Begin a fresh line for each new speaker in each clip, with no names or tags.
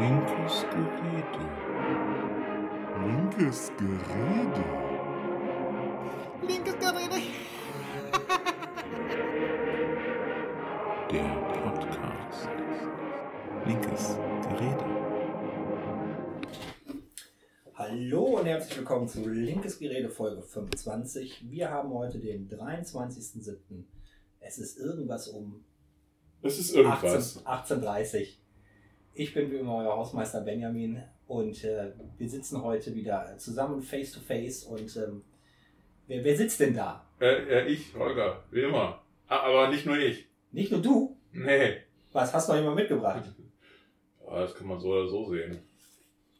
Linkes Gerede. Linkes Gerede.
Linkes Gerede.
Der Podcast. Linkes Gerede.
Hallo und herzlich willkommen zu Linkes Gerede Folge 25. Wir haben heute den 23.07. Es ist irgendwas um
Es ist irgendwas.
18 18.30 Ich bin wie immer euer Hausmeister Benjamin und äh, wir sitzen heute wieder zusammen face to face und ähm, wer, wer sitzt denn da?
Äh, äh, ich, Holger, wie immer. Ah, Aber nicht nur ich.
Nicht nur du?
Nee.
Was, hast du noch jemand mitgebracht?
Ja, das kann man so oder so sehen.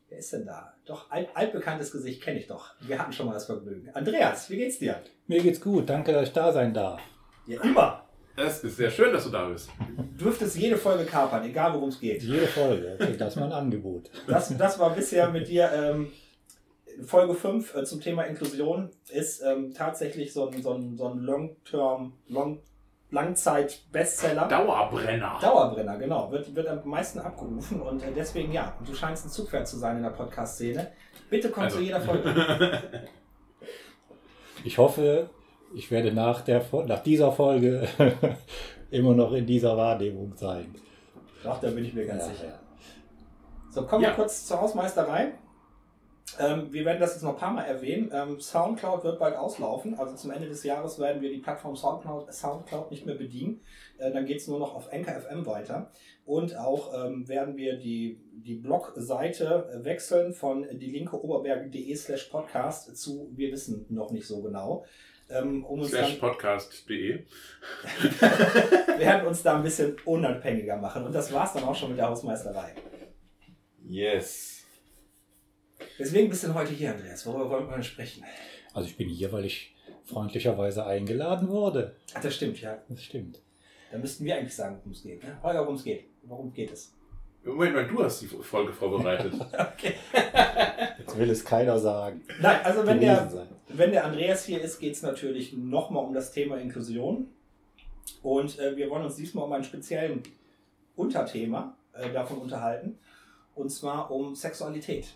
Wer ist denn da? Doch, alt, altbekanntes Gesicht kenne ich doch. Wir hatten schon mal das Vergnügen. Andreas, wie geht's dir?
Mir geht's gut, danke, dass ich da sein darf.
Ja, immer.
Es ist sehr schön, dass du da bist.
Du dürftest jede Folge kapern, egal worum es geht.
Jede Folge, okay, das ist mein Angebot.
Das, das war bisher mit dir ähm, Folge 5 äh, zum Thema Inklusion. Ist ähm, tatsächlich so ein, so ein, so ein Long-Term, Long, Langzeit-Bestseller.
Dauerbrenner.
Dauerbrenner, genau. Wird, wird am meisten abgerufen und äh, deswegen ja, du scheinst ein Zugpferd zu sein in der Podcast-Szene. Bitte komm
Also.
zu jeder Folge.
Ich hoffe, ich werde nach, der, nach dieser Folge immer noch in dieser Wahrnehmung sein.
Doch, da bin ich mir ganz
Ja,
sicher. So, kommen wir
Ja.
kurz zur Hausmeisterei. Ähm, wir werden das jetzt noch ein paar Mal erwähnen. Ähm, Soundcloud wird bald auslaufen. Also zum Ende des Jahres werden wir die Plattform Soundcloud, Soundcloud nicht mehr bedienen. Äh, dann geht es nur noch auf Anchor FM weiter. Und auch ähm, werden wir die, die Blogseite wechseln von die linke Oberberg.de slash podcast zu wir wissen noch nicht so genau. Ähm, um uns
Slash podcast.de.
wir werden uns da ein bisschen unabhängiger machen. Und das war's dann auch schon mit der Hausmeisterei.
Yes.
Deswegen bist du denn heute hier, Andreas. Worüber wollen wir denn sprechen?
Also ich bin hier, weil ich freundlicherweise eingeladen wurde.
Ach, das stimmt, ja.
Das stimmt.
Da müssten wir eigentlich sagen, worum es geht. Ne? Holger, worum es geht. Worum geht es?
Moment mal, du hast die Folge vorbereitet.
Okay.
Jetzt will es keiner sagen.
Nein, also wenn
Gewesen
der,
sein.
wenn der Andreas hier ist, geht es natürlich nochmal um das Thema Inklusion. Und äh, wir wollen uns diesmal um einen speziellen Unterthema äh, davon unterhalten. Und zwar um Sexualität.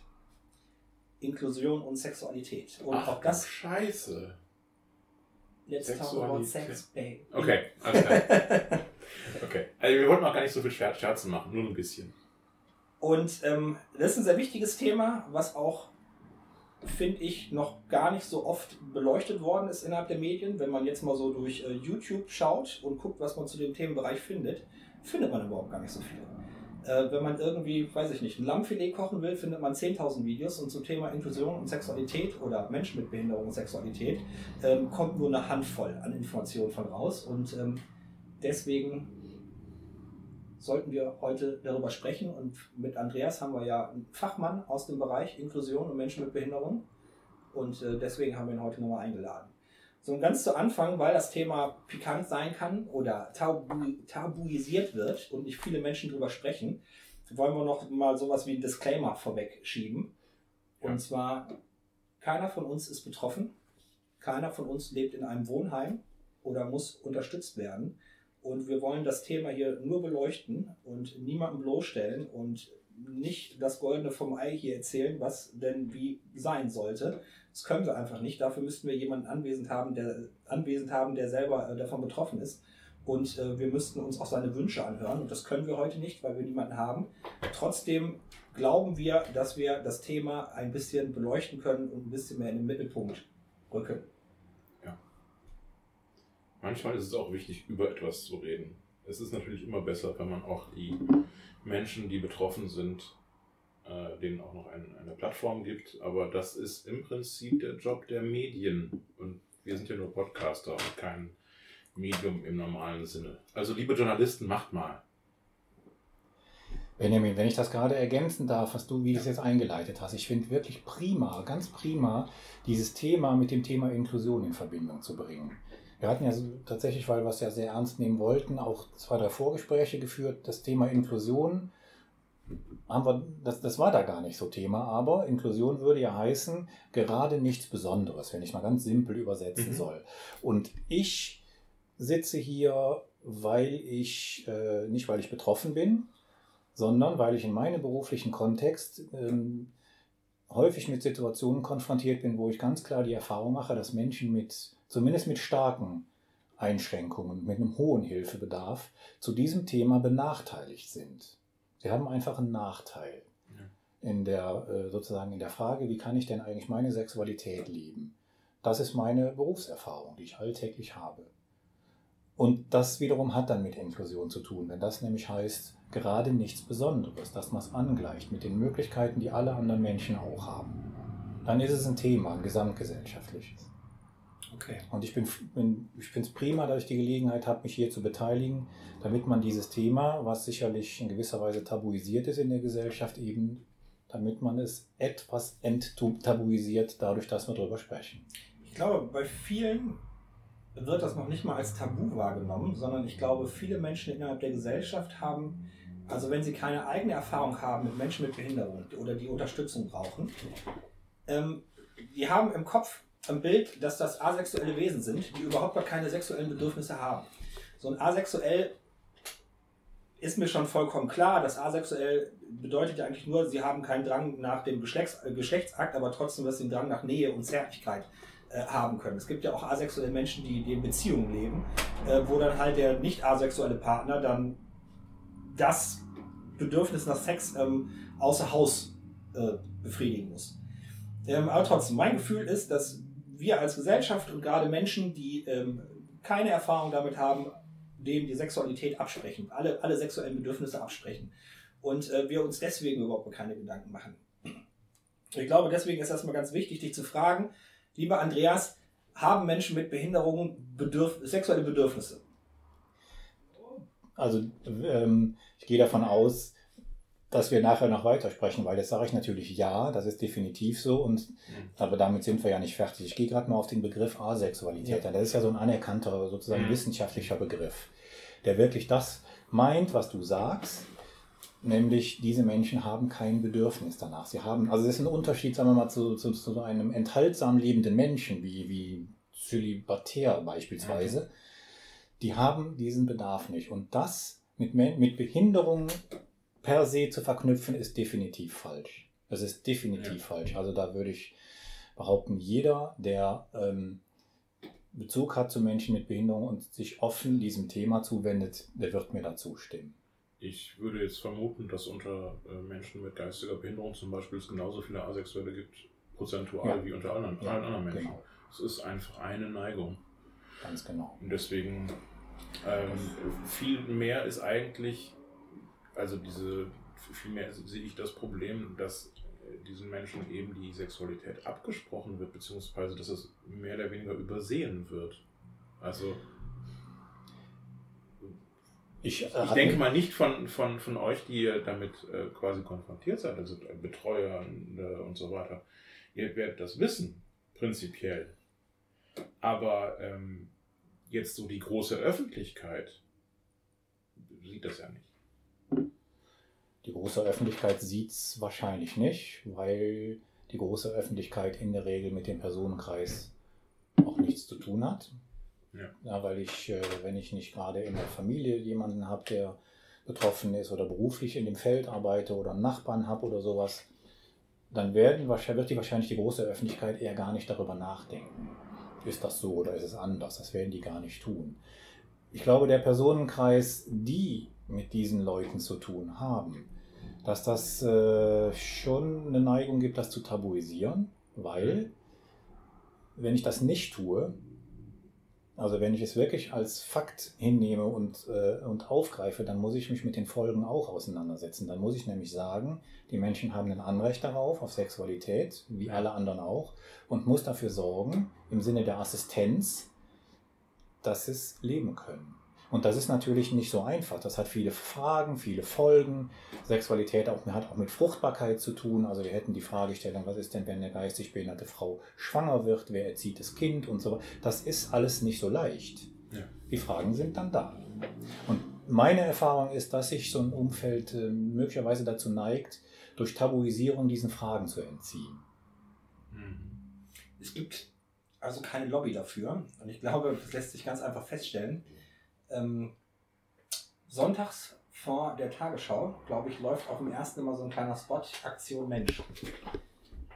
Inklusion und Sexualität. Und
Ach,
auch das,
Scheiße.
let's talk about
Sexualität.
sex, babe.
Okay, alles klar. Okay. Also wir wollten auch gar nicht so viel Scher- Scherzen machen, nur ein bisschen.
Und ähm, das ist ein sehr wichtiges Thema, was auch, finde ich, noch gar nicht so oft beleuchtet worden ist innerhalb der Medien. Wenn man jetzt mal so durch äh, YouTube schaut und guckt, was man zu dem Themenbereich findet, findet man überhaupt gar nicht so viel. Äh, wenn man irgendwie, weiß ich nicht, ein Lammfilet kochen will, findet man 10.000 Videos und zum Thema Inklusion und Sexualität oder Menschen mit Behinderung und Sexualität ähm, kommt nur eine Handvoll an Informationen von raus. Und ähm, deswegen sollten wir heute darüber sprechen. Und mit Andreas haben wir ja einen Fachmann aus dem Bereich Inklusion und Menschen mit Behinderung. Und äh, deswegen haben wir ihn heute nochmal eingeladen. So ganz zu Anfang, weil das Thema pikant sein kann oder tabu, tabuisiert wird und nicht viele Menschen drüber sprechen, wollen wir noch mal sowas wie ein Disclaimer vorweg schieben. Und
Ja.
zwar, keiner von uns ist betroffen, keiner von uns lebt in einem Wohnheim oder muss unterstützt werden. Und wir wollen das Thema hier nur beleuchten und niemanden bloßstellen und nicht das Goldene vom Ei hier erzählen, was denn wie sein sollte. Das können wir einfach nicht. Dafür müssten wir jemanden anwesend haben, der anwesend haben, der selber äh, davon betroffen ist. Und äh, wir müssten uns auch seine Wünsche anhören. Und das können wir heute nicht, weil wir niemanden haben. Trotzdem glauben wir, dass wir das Thema ein bisschen beleuchten können und ein bisschen mehr in den Mittelpunkt rücken.
Manchmal ist es auch wichtig, über etwas zu reden. Es ist natürlich immer besser, wenn man auch die Menschen, die betroffen sind, äh, denen auch noch ein, eine Plattform gibt. Aber das ist im Prinzip der Job der Medien. Und wir sind ja nur Podcaster und kein Medium im normalen Sinne. Also liebe Journalisten, macht mal.
Benjamin, wenn ich das gerade ergänzen darf, was du, wie du es jetzt eingeleitet hast, ich finde wirklich prima, ganz prima, dieses Thema mit dem Thema Inklusion in Verbindung zu bringen. Wir hatten ja tatsächlich, weil wir es ja sehr ernst nehmen wollten, auch zwei, drei Vorgespräche geführt. Das Thema Inklusion haben wir, das, das war da gar nicht so Thema, aber Inklusion würde ja heißen, gerade nichts Besonderes, wenn ich mal ganz simpel übersetzen
Mhm.
soll. Und ich sitze hier, weil ich, äh, nicht weil ich betroffen bin, sondern weil ich in meinem beruflichen Kontext ähm, häufig mit Situationen konfrontiert bin, wo ich ganz klar die Erfahrung mache, dass Menschen mit, zumindest mit starken Einschränkungen, mit einem hohen Hilfebedarf, zu diesem Thema benachteiligt sind. Sie haben einfach einen Nachteil in der, äh, sozusagen in der Frage, wie kann ich denn eigentlich meine Sexualität leben? Das ist meine Berufserfahrung, die ich alltäglich habe. Und das wiederum hat dann mit Inklusion zu tun, wenn das nämlich heißt, gerade nichts Besonderes, dass man es angleicht mit den Möglichkeiten, die alle anderen Menschen auch haben. Dann ist es ein Thema, ein gesamtgesellschaftliches.
Okay.
Und ich, bin, bin, ich finde es prima, dass ich die Gelegenheit habe, mich hier zu beteiligen, damit man dieses Thema, was sicherlich in gewisser Weise tabuisiert ist in der Gesellschaft, eben, damit man es etwas enttabuisiert, dadurch, dass wir darüber sprechen.
Ich glaube, bei vielen wird das noch nicht mal als Tabu wahrgenommen, sondern ich glaube, viele Menschen innerhalb der Gesellschaft haben, also wenn sie keine eigene Erfahrung haben mit Menschen mit Behinderung oder die Unterstützung brauchen, ähm, die haben im Kopf ein Bild, dass das asexuelle Wesen sind, die überhaupt gar keine sexuellen Bedürfnisse haben. So ein asexuell ist mir schon vollkommen klar, dass asexuell bedeutet ja eigentlich nur, sie haben keinen Drang nach dem Geschlechts äh, Geschlechtsakt, aber trotzdem, dass sie einen Drang nach Nähe und Zärtlichkeit äh, haben können. Es gibt ja auch asexuelle Menschen, die, die in Beziehungen leben, äh, wo dann halt der nicht asexuelle Partner dann das Bedürfnis nach Sex ähm, außer Haus äh, befriedigen muss. Ähm, aber trotzdem, mein Gefühl ist, dass wir als Gesellschaft und gerade Menschen, die ähm, keine Erfahrung damit haben, denen die Sexualität absprechen, alle, alle sexuellen Bedürfnisse absprechen. Und äh, wir uns deswegen überhaupt keine Gedanken machen. Ich glaube, deswegen ist das mal ganz wichtig, dich zu fragen, lieber Andreas, haben Menschen mit Behinderungen Bedürf sexuelle Bedürfnisse?
Also ähm, ich gehe davon aus, dass wir nachher noch weitersprechen, weil jetzt sage ich natürlich ja, das ist definitiv so, und, mhm. aber damit sind wir ja nicht fertig. Ich gehe gerade mal auf den Begriff Asexualität ja. Das ist ja so ein anerkannter, sozusagen mhm. wissenschaftlicher Begriff, der wirklich das meint, was du sagst, nämlich diese Menschen haben kein Bedürfnis danach. Sie haben, also das ist ein Unterschied, sagen wir mal, zu, zu, zu einem enthaltsam lebenden Menschen, wie, wie Zölibatär beispielsweise. Okay. Die haben diesen Bedarf nicht. Und das mit, mit Behinderungen per se zu verknüpfen, ist definitiv falsch. Es ist definitiv ja. falsch. Also da würde ich behaupten, jeder, der ähm, Bezug hat zu Menschen mit Behinderung und sich offen diesem Thema zuwendet, der wird mir dazu stimmen.
Ich würde jetzt vermuten, dass unter äh, Menschen mit geistiger Behinderung zum Beispiel es genauso viele Asexuelle gibt, prozentual ja. wie unter allen, ja, allen anderen Menschen. Genau. Es ist einfach eine Neigung.
Ganz genau.
Und deswegen ähm, viel mehr ist eigentlich also diese, vielmehr sehe ich das Problem, dass äh, diesen Menschen eben die Sexualität abgesprochen wird, beziehungsweise dass es mehr oder weniger übersehen wird. Also ich, äh, ich denke mal nicht von, von, von euch, die ihr damit äh, quasi konfrontiert seid, also Betreuer und, und so weiter. Ihr werdet das wissen, prinzipiell. Aber ähm, jetzt so die große Öffentlichkeit sieht das ja nicht.
Die große Öffentlichkeit sieht es wahrscheinlich nicht, weil die große Öffentlichkeit in der Regel mit dem Personenkreis auch nichts zu tun hat. Ja. ja weil ich, äh, wenn ich nicht gerade in der Familie jemanden habe, der betroffen ist oder beruflich in dem Feld arbeite oder einen Nachbarn habe oder sowas, dann werden, wird die wahrscheinlich die große Öffentlichkeit eher gar nicht darüber nachdenken. Ist das so oder ist es anders? Das werden die gar nicht tun. Ich glaube, der Personenkreis, die mit diesen Leuten zu tun haben, dass das äh, schon eine Neigung gibt, das zu tabuisieren, weil wenn ich das nicht tue, also wenn ich es wirklich als Fakt hinnehme und, äh, und aufgreife, dann muss ich mich mit den Folgen auch auseinandersetzen. Dann muss ich nämlich sagen, die Menschen haben ein Anrecht darauf, auf Sexualität, wie alle anderen auch, und muss dafür sorgen, im Sinne der Assistenz, dass sie es leben können. Und das ist natürlich nicht so einfach. Das hat viele Fragen, viele Folgen. Sexualität auch, hat auch mit Fruchtbarkeit zu tun. Also wir hätten die Fragestellung, was ist denn, wenn eine geistig behinderte Frau schwanger wird? Wer erzieht das Kind und so weiter? Das ist alles nicht so leicht. Ja. Die Fragen sind dann da. Und meine Erfahrung ist, dass sich so ein Umfeld äh, möglicherweise dazu neigt, durch Tabuisierung diesen Fragen zu entziehen.
Es gibt also keine Lobby dafür. Und ich glaube, das lässt sich ganz einfach feststellen ähm, sonntags vor der Tagesschau, glaube ich, läuft auch im ersten immer so ein kleiner Spot, Aktion Mensch.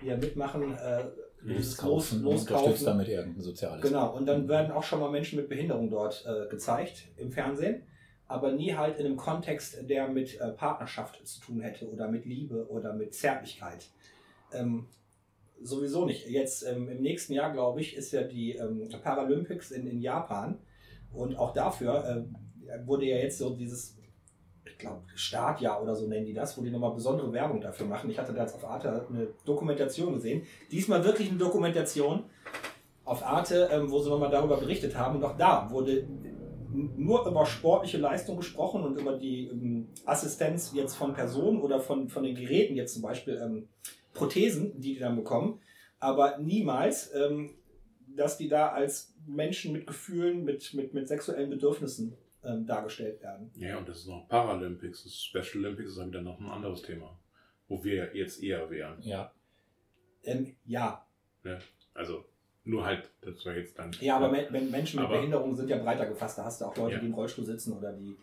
Wir mitmachen, äh, Los,
Loskaufen,
Loskaufen.
unterstützt damit irgendein soziales.
Genau, und dann werden auch schon mal Menschen mit Behinderung dort äh, gezeigt im Fernsehen, aber nie halt in einem Kontext, der mit äh, Partnerschaft zu tun hätte oder mit Liebe oder mit Zärtlichkeit. Ähm, sowieso nicht. Jetzt ähm, im nächsten Jahr, glaube ich, ist ja die ähm, Paralympics in, in Japan und auch dafür äh, wurde ja jetzt so dieses, ich glaube, Startjahr oder so nennen die das, wo die nochmal besondere Werbung dafür machen. Ich hatte da jetzt auf Arte eine Dokumentation gesehen. Diesmal wirklich eine Dokumentation auf Arte, ähm, wo sie nochmal darüber berichtet haben. Und auch da wurde nur über sportliche Leistung gesprochen und über die ähm, Assistenz jetzt von Personen oder von, von den Geräten, jetzt zum Beispiel ähm, Prothesen, die die dann bekommen, aber niemals, ähm, dass die da als Menschen mit Gefühlen, mit, mit, mit sexuellen Bedürfnissen ähm, dargestellt werden.
Ja, und das ist noch Paralympics. Das Special Olympics ist dann wieder noch ein anderes Thema. Wo wir jetzt eher wären.
Ja,
Ähm, ja,
Also nur halt, das war jetzt dann.
ja, aber Men- Menschen mit
Aber-
Behinderung sind ja breiter gefasst. Da hast du auch Leute,
Ja.
die im Rollstuhl sitzen oder die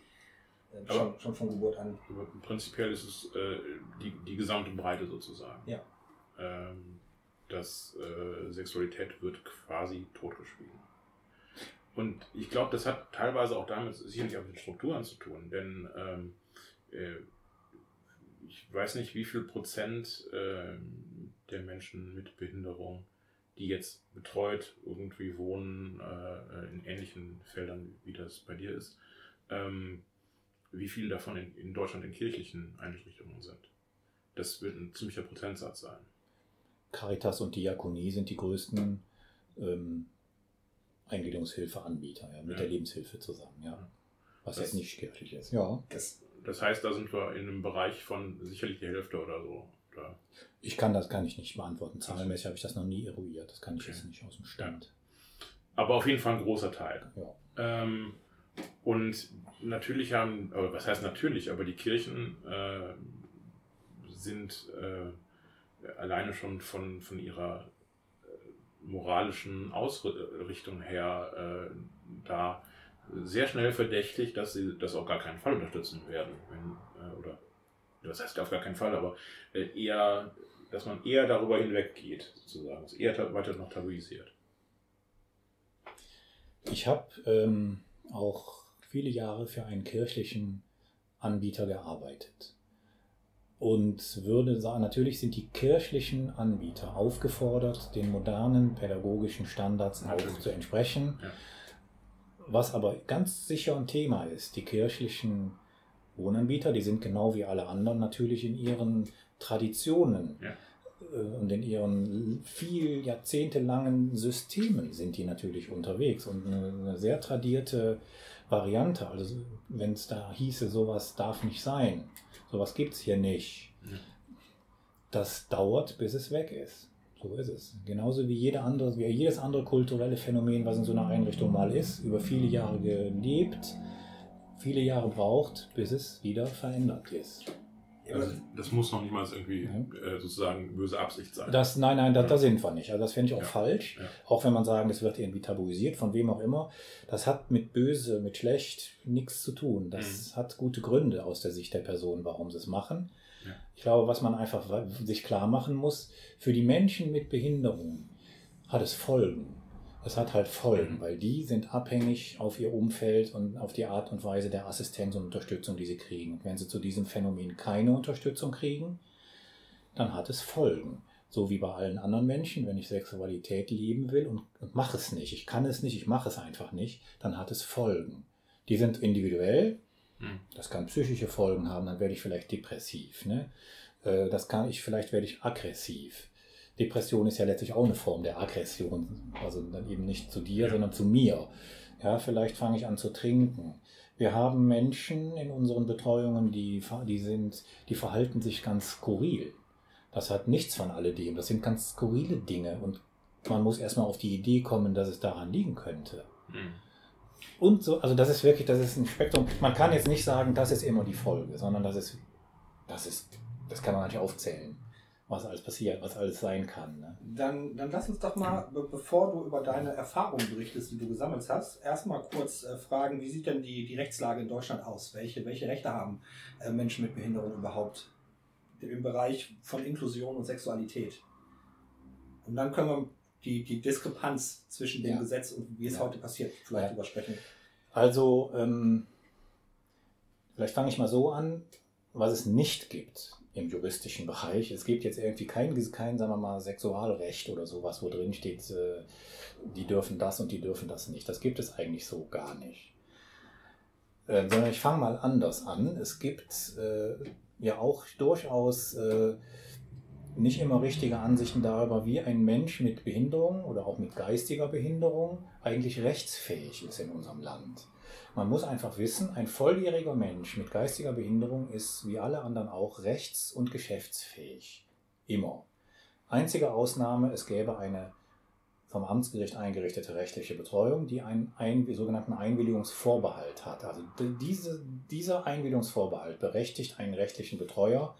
äh, schon, schon von Geburt an.
Prinzipiell ist es äh, die, die gesamte Breite sozusagen.
Ja.
Ähm, dass äh, Sexualität wird quasi totgeschwiegen. Und ich glaube, das hat teilweise auch damit sicherlich auch mit Strukturen zu tun, denn ähm, äh, ich weiß nicht, wie viel Prozent ähm, der Menschen mit Behinderung, die jetzt betreut irgendwie wohnen, äh, in ähnlichen Feldern, wie das bei dir ist, ähm, wie viel davon in, in Deutschland in kirchlichen Einrichtungen sind. Das wird ein ziemlicher Prozentsatz sein.
Caritas und Diakonie sind die größten ähm, Eingliederungshilfeanbieter, ja, mit
Ja.
der Lebenshilfe zusammen, ja. Was
Das-
jetzt nicht kirchlich ist. Ja.
Das,
Das heißt, da sind wir in einem Bereich von sicherlich die Hälfte oder so. Oder
Ich kann das kann ich nicht beantworten. Zahlenmäßig habe ich das noch nie eruiert. Das kann ich
Okay.
jetzt nicht aus dem Stand.
aber auf jeden Fall ein großer Teil.
Ja.
Ähm, und natürlich haben, aber was heißt natürlich, aber die Kirchen äh, sind äh, alleine schon von, von ihrer moralischen Ausrichtung her äh, da sehr schnell verdächtig, dass sie das auf gar keinen Fall unterstützen werden. Wenn, äh, oder das heißt auf gar keinen Fall, aber äh, eher, dass man eher darüber hinweggeht, sozusagen, es eher weiter noch tabuisiert.
Ich habe ähm, auch viele Jahre für einen kirchlichen Anbieter gearbeitet. Und würde sagen, natürlich sind die kirchlichen Anbieter aufgefordert, den modernen pädagogischen Standards auch
Natürlich.
zu entsprechen.
Ja.
Was aber ganz sicher ein Thema ist, die kirchlichen Wohnanbieter, die sind genau wie alle anderen natürlich in ihren Traditionen
Ja.
äh, und in ihren viel jahrzehntelangen Systemen sind die natürlich unterwegs und eine sehr tradierte Variante. Also wenn es da hieße, sowas darf nicht sein, sowas gibt es hier nicht, das dauert, bis es weg ist. So ist es. Genauso wie, jede andere, wie jedes andere kulturelle Phänomen, was in so einer Einrichtung mal ist, über viele Jahre gelebt, viele Jahre braucht, bis es wieder verändert ist.
Also das muss noch niemals irgendwie
Ja.
äh, sozusagen böse Absicht sein.
Das, nein, nein, da,
Ja.
da sind wir nicht. Also das fände ich auch
Ja.
falsch. Auch wenn man sagen, das wird irgendwie tabuisiert, von wem auch immer. Das hat mit böse, mit schlecht nichts zu tun. Das
Mhm.
hat gute Gründe aus der Sicht der Person, warum sie es machen. Ich glaube, was man einfach sich klar machen muss, für die Menschen mit Behinderung hat es Folgen. Es hat halt Folgen,
Mhm.
weil die sind abhängig auf ihr Umfeld und auf die Art und Weise der Assistenz und Unterstützung, die sie kriegen. Und wenn sie zu diesem Phänomen keine Unterstützung kriegen, dann hat es Folgen. So wie bei allen anderen Menschen, wenn ich Sexualität leben will und, und mache es nicht, ich kann es nicht, ich mache es einfach nicht, dann hat es Folgen. Die sind individuell,
Hm.
das kann psychische Folgen haben, dann werde ich vielleicht depressiv. Ne? Äh, Das kann ich, vielleicht werde ich aggressiv. Depression ist ja letztlich auch eine Form der Aggression, also dann eben nicht zu dir, sondern zu mir. Ja, vielleicht fange ich an zu trinken. Wir haben Menschen in unseren Betreuungen, die, die, sind, die verhalten sich ganz skurril. Das hat nichts von alledem. Das sind ganz skurrile Dinge und man muss erstmal auf die Idee kommen, dass es daran liegen könnte.
Hm.
Und so, also das ist wirklich, das ist ein Spektrum. Man kann jetzt nicht sagen, das ist immer die Folge, sondern das ist, das ist, das kann man nicht aufzählen. Was alles passiert, was alles sein kann. Ne?
Dann, dann lass uns doch mal, be bevor du über deine Erfahrungen berichtest, die du gesammelt hast, erstmal kurz äh, fragen, wie sieht denn die, die Rechtslage in Deutschland aus? Welche, welche Rechte haben äh, Menschen mit Behinderung überhaupt im Bereich von Inklusion und Sexualität? Und dann können wir die, die Diskrepanz zwischen dem
Ja.
Gesetz und wie es
Ja.
heute passiert vielleicht
Ja.
übersprechen.
Also, ähm, vielleicht fange ich mal so an, was es nicht gibt im juristischen Bereich. Es gibt jetzt irgendwie kein, kein sagen wir mal, Sexualrecht oder sowas, wo drin steht, äh, die dürfen das und die dürfen das nicht. Das gibt es eigentlich so gar nicht. Äh, sondern ich fange mal anders an. Es gibt äh, ja auch durchaus nicht immer richtige Ansichten darüber, wie ein Mensch mit Behinderung oder auch mit geistiger Behinderung eigentlich rechtsfähig ist in unserem Land. Man muss einfach wissen, ein volljähriger Mensch mit geistiger Behinderung ist wie alle anderen auch rechts- und geschäftsfähig. Immer. Einzige Ausnahme, es gäbe eine vom Amtsgericht eingerichtete rechtliche Betreuung, die einen ein, sogenannten Einwilligungsvorbehalt hat. Also diese, dieser Einwilligungsvorbehalt berechtigt einen rechtlichen Betreuer,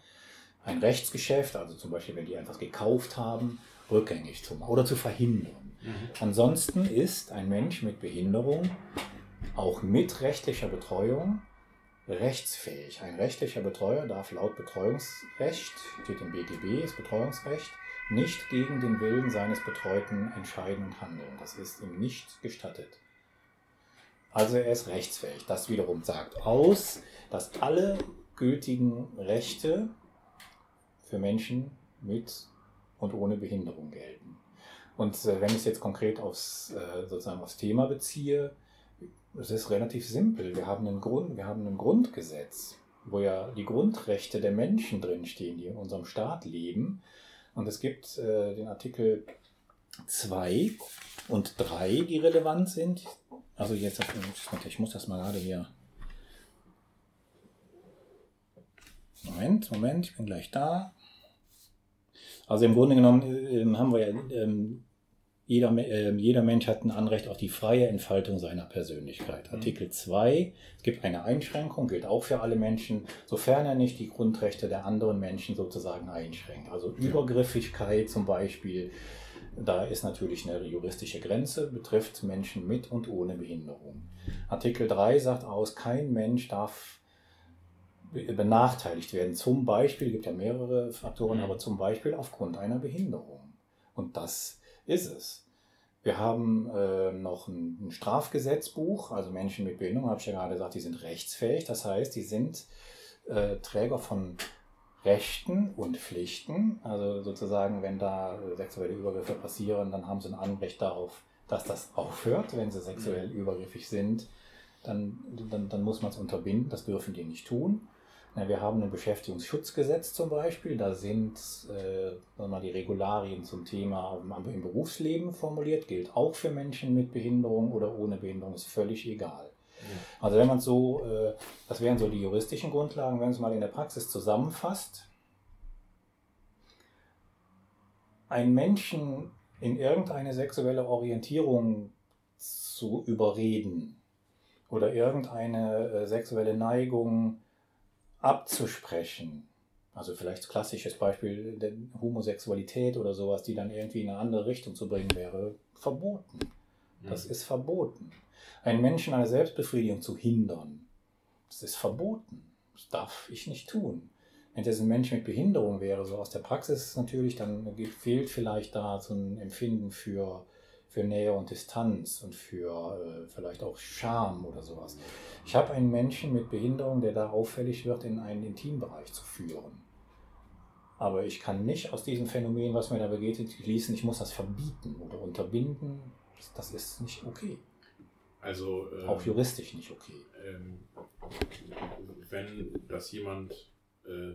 ein Rechtsgeschäft, also zum Beispiel, wenn die etwas gekauft haben, rückgängig zu machen oder zu verhindern. Ansonsten ist ein Mensch mit Behinderung auch mit rechtlicher Betreuung rechtsfähig. Ein rechtlicher Betreuer darf laut Betreuungsrecht, steht im BGB, ist Betreuungsrecht, nicht gegen den Willen seines Betreuten entscheiden und handeln. Das ist ihm nicht gestattet. Also er ist rechtsfähig. Das wiederum sagt aus, dass alle gültigen Rechte für Menschen mit und ohne Behinderung gelten. Und äh, wenn ich es jetzt konkret aufs, äh, sozusagen aufs Thema beziehe, es ist relativ simpel. Wir haben, einen Grund, wir haben ein Grundgesetz, wo ja die Grundrechte der Menschen drinstehen, die in unserem Staat leben. Und es gibt äh, den Artikel 2 und 3, die relevant sind. Also jetzt, ich muss das mal gerade hier. Moment, Moment, ich bin gleich da. Also im Grunde genommen äh, haben wir ja, ähm, jeder, äh, jeder Mensch hat ein Anrecht auf die freie Entfaltung seiner Persönlichkeit. Artikel 2, es gibt eine Einschränkung, gilt auch für alle Menschen, sofern er nicht die Grundrechte der anderen Menschen sozusagen einschränkt. Also Übergriffigkeit zum Beispiel, da ist natürlich eine juristische Grenze, betrifft Menschen mit und ohne Behinderung. Artikel 3 sagt aus, kein Mensch darf be- benachteiligt werden. Zum Beispiel, gibt ja mehrere Faktoren,
Mhm.
aber zum Beispiel aufgrund einer Behinderung. Und das ist es. Wir haben äh, noch ein, ein Strafgesetzbuch, also Menschen mit Behinderung, habe ich ja gerade gesagt, die sind rechtsfähig. Das heißt, die sind äh, Träger von Rechten und Pflichten. Also sozusagen, wenn da sexuelle Übergriffe passieren, dann haben sie ein Anrecht darauf, dass das aufhört. Wenn sie sexuell übergriffig sind, dann, dann, dann muss man es unterbinden. Das dürfen die nicht tun. Na, wir haben ein Beschäftigungsschutzgesetz zum Beispiel. Da sind äh, mal, die Regularien zum Thema im, Berufsleben formuliert. Gilt auch für Menschen mit Behinderung oder ohne Behinderung. Ist völlig egal. Also wenn man so, äh, das wären so die juristischen Grundlagen, wenn man es mal in der Praxis zusammenfasst. Einen Menschen in irgendeine sexuelle Orientierung zu überreden oder irgendeine äh, sexuelle Neigung abzusprechen. Also vielleicht klassisches Beispiel der Homosexualität oder sowas, die dann irgendwie in eine andere Richtung zu bringen wäre, verboten. Das ist verboten. Einen Menschen an der Selbstbefriedigung zu hindern, das ist verboten. Das darf ich nicht tun. Wenn das ein Mensch mit Behinderung wäre, so aus der Praxis natürlich, dann fehlt vielleicht da so ein Empfinden für, für Nähe und Distanz und für äh, vielleicht auch Scham oder sowas. Ich habe einen Menschen mit Behinderung, der da auffällig wird, in einen Intimbereich zu führen. Aber ich kann nicht aus diesem Phänomen, was mir da begegnet, schließen, ich muss das verbieten oder unterbinden. Das ist nicht okay.
Also, ähm,
Auch juristisch nicht okay.
ähm, wenn das jemand äh,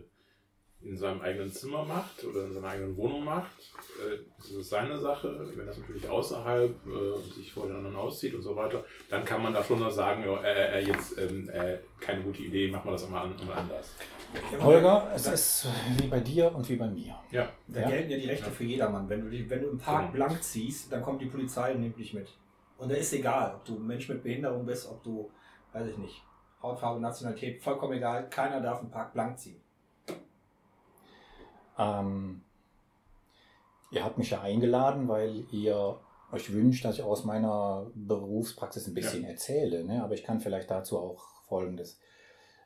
in seinem eigenen Zimmer macht oder in seiner eigenen Wohnung macht, äh, das ist seine Sache. Wenn das natürlich außerhalb äh, sich vor den anderen auszieht und so weiter, dann kann man da schon noch sagen, ja, äh, äh, jetzt ähm, äh, keine gute Idee, machen wir das mal, an, mal anders.
Holger, es ist wie bei dir und wie bei mir.
Ja,
Da
Ja?
gelten ja die Rechte
Ja.
für jedermann. Wenn du, die, wenn du im Park
Genau.
blank ziehst, dann kommt die Polizei und nimmt dich mit. Und da ist egal, ob du ein Mensch mit Behinderung bist, ob du, weiß ich nicht, Hautfarbe, Nationalität, vollkommen egal. Keiner darf im Park blank ziehen.
Ähm, ihr habt mich ja eingeladen, weil ihr euch wünscht, dass ich aus meiner Berufspraxis ein bisschen erzähle. Ne? Aber ich kann vielleicht dazu auch Folgendes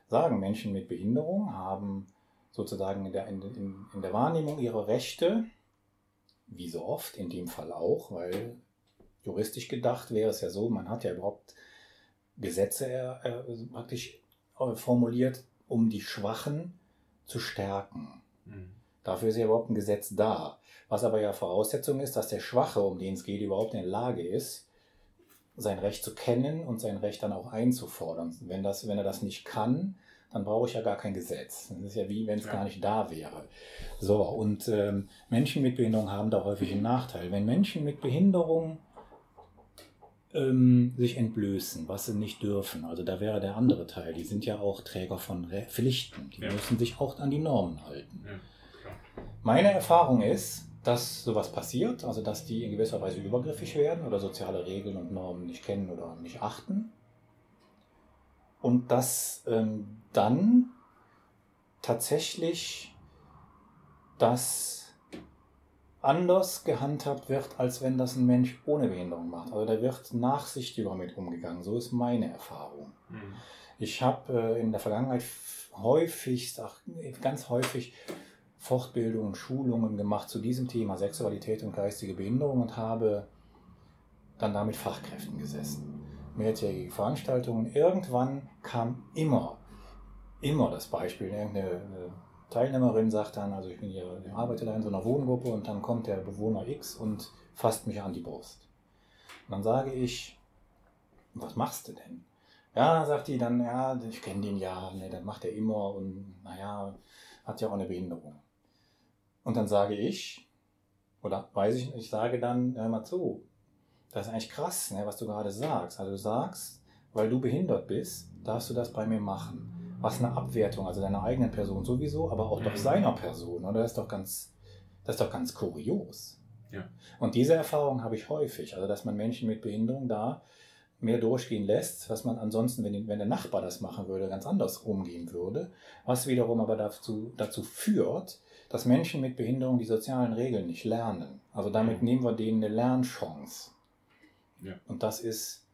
sagen. Menschen mit Behinderung haben sozusagen in der, in, in der Wahrnehmung ihrer Rechte, wie so oft, in dem Fall auch, weil juristisch gedacht wäre es ja so, man hat ja überhaupt Gesetze äh, äh, praktisch äh, formuliert, um die Schwachen zu stärken.
Mhm.
Dafür ist ja überhaupt ein Gesetz da. Was aber ja Voraussetzung ist, dass der Schwache, um den es geht, überhaupt in der Lage ist, sein Recht zu kennen und sein Recht dann auch einzufordern. Wenn, das, wenn er das nicht kann, dann brauche ich ja gar kein Gesetz. Das ist ja wie, wenn es
Ja.
gar nicht da wäre. So, und ähm, Menschen mit Behinderung haben da häufig einen Nachteil. Wenn Menschen mit Behinderung ähm, sich entblößen, was sie nicht dürfen, also da wäre der andere Teil, die sind ja auch Träger von Re Pflichten, die
Ja.
müssen sich auch an die Normen halten.
Ja.
Meine Erfahrung ist, dass sowas passiert, also dass die in gewisser Weise übergriffig werden oder soziale Regeln und Normen nicht kennen oder nicht achten. Und dass ähm, dann tatsächlich das anders gehandhabt wird, als wenn das ein Mensch ohne Behinderung macht. Also da wird nachsichtiger mit umgegangen. So ist meine Erfahrung.
Mhm.
Ich habe äh, in der Vergangenheit häufig, ach, ganz häufig Fortbildungen, Schulungen gemacht zu diesem Thema Sexualität und geistige Behinderung und habe dann da mit Fachkräften gesessen. Mehrtägige Veranstaltungen. Irgendwann kam immer, immer das Beispiel. Irgendeine äh, Teilnehmerin sagt dann, also ich bin hier, ich arbeite da in so einer Wohngruppe und dann kommt der Bewohner X und fasst mich an die Brust. Und dann sage ich, was machst du denn? Ja, sagt die dann, ja, ich kenne den ja, ne, das macht er immer und naja, hat ja auch eine Behinderung. Und dann sage ich, oder weiß ich, ich sage dann, hör mal zu, das ist eigentlich krass, ne, was du gerade sagst. Also du sagst, weil du behindert bist, darfst du das bei mir machen. Was eine Abwertung, also deiner eigenen Person sowieso, aber auch doch
Mhm.
seiner Person. Oder das ist doch ganz, das ist doch ganz kurios.
Ja.
Und diese Erfahrung habe ich häufig, also dass man Menschen mit Behinderung da mehr durchgehen lässt, was man ansonsten, wenn, wenn der Nachbar das machen würde, ganz anders umgehen würde, was wiederum aber dazu, dazu führt, dass Menschen mit Behinderung die sozialen Regeln nicht lernen. Also damit
Mhm.
nehmen wir denen eine Lernchance.
Ja.
Und das ist,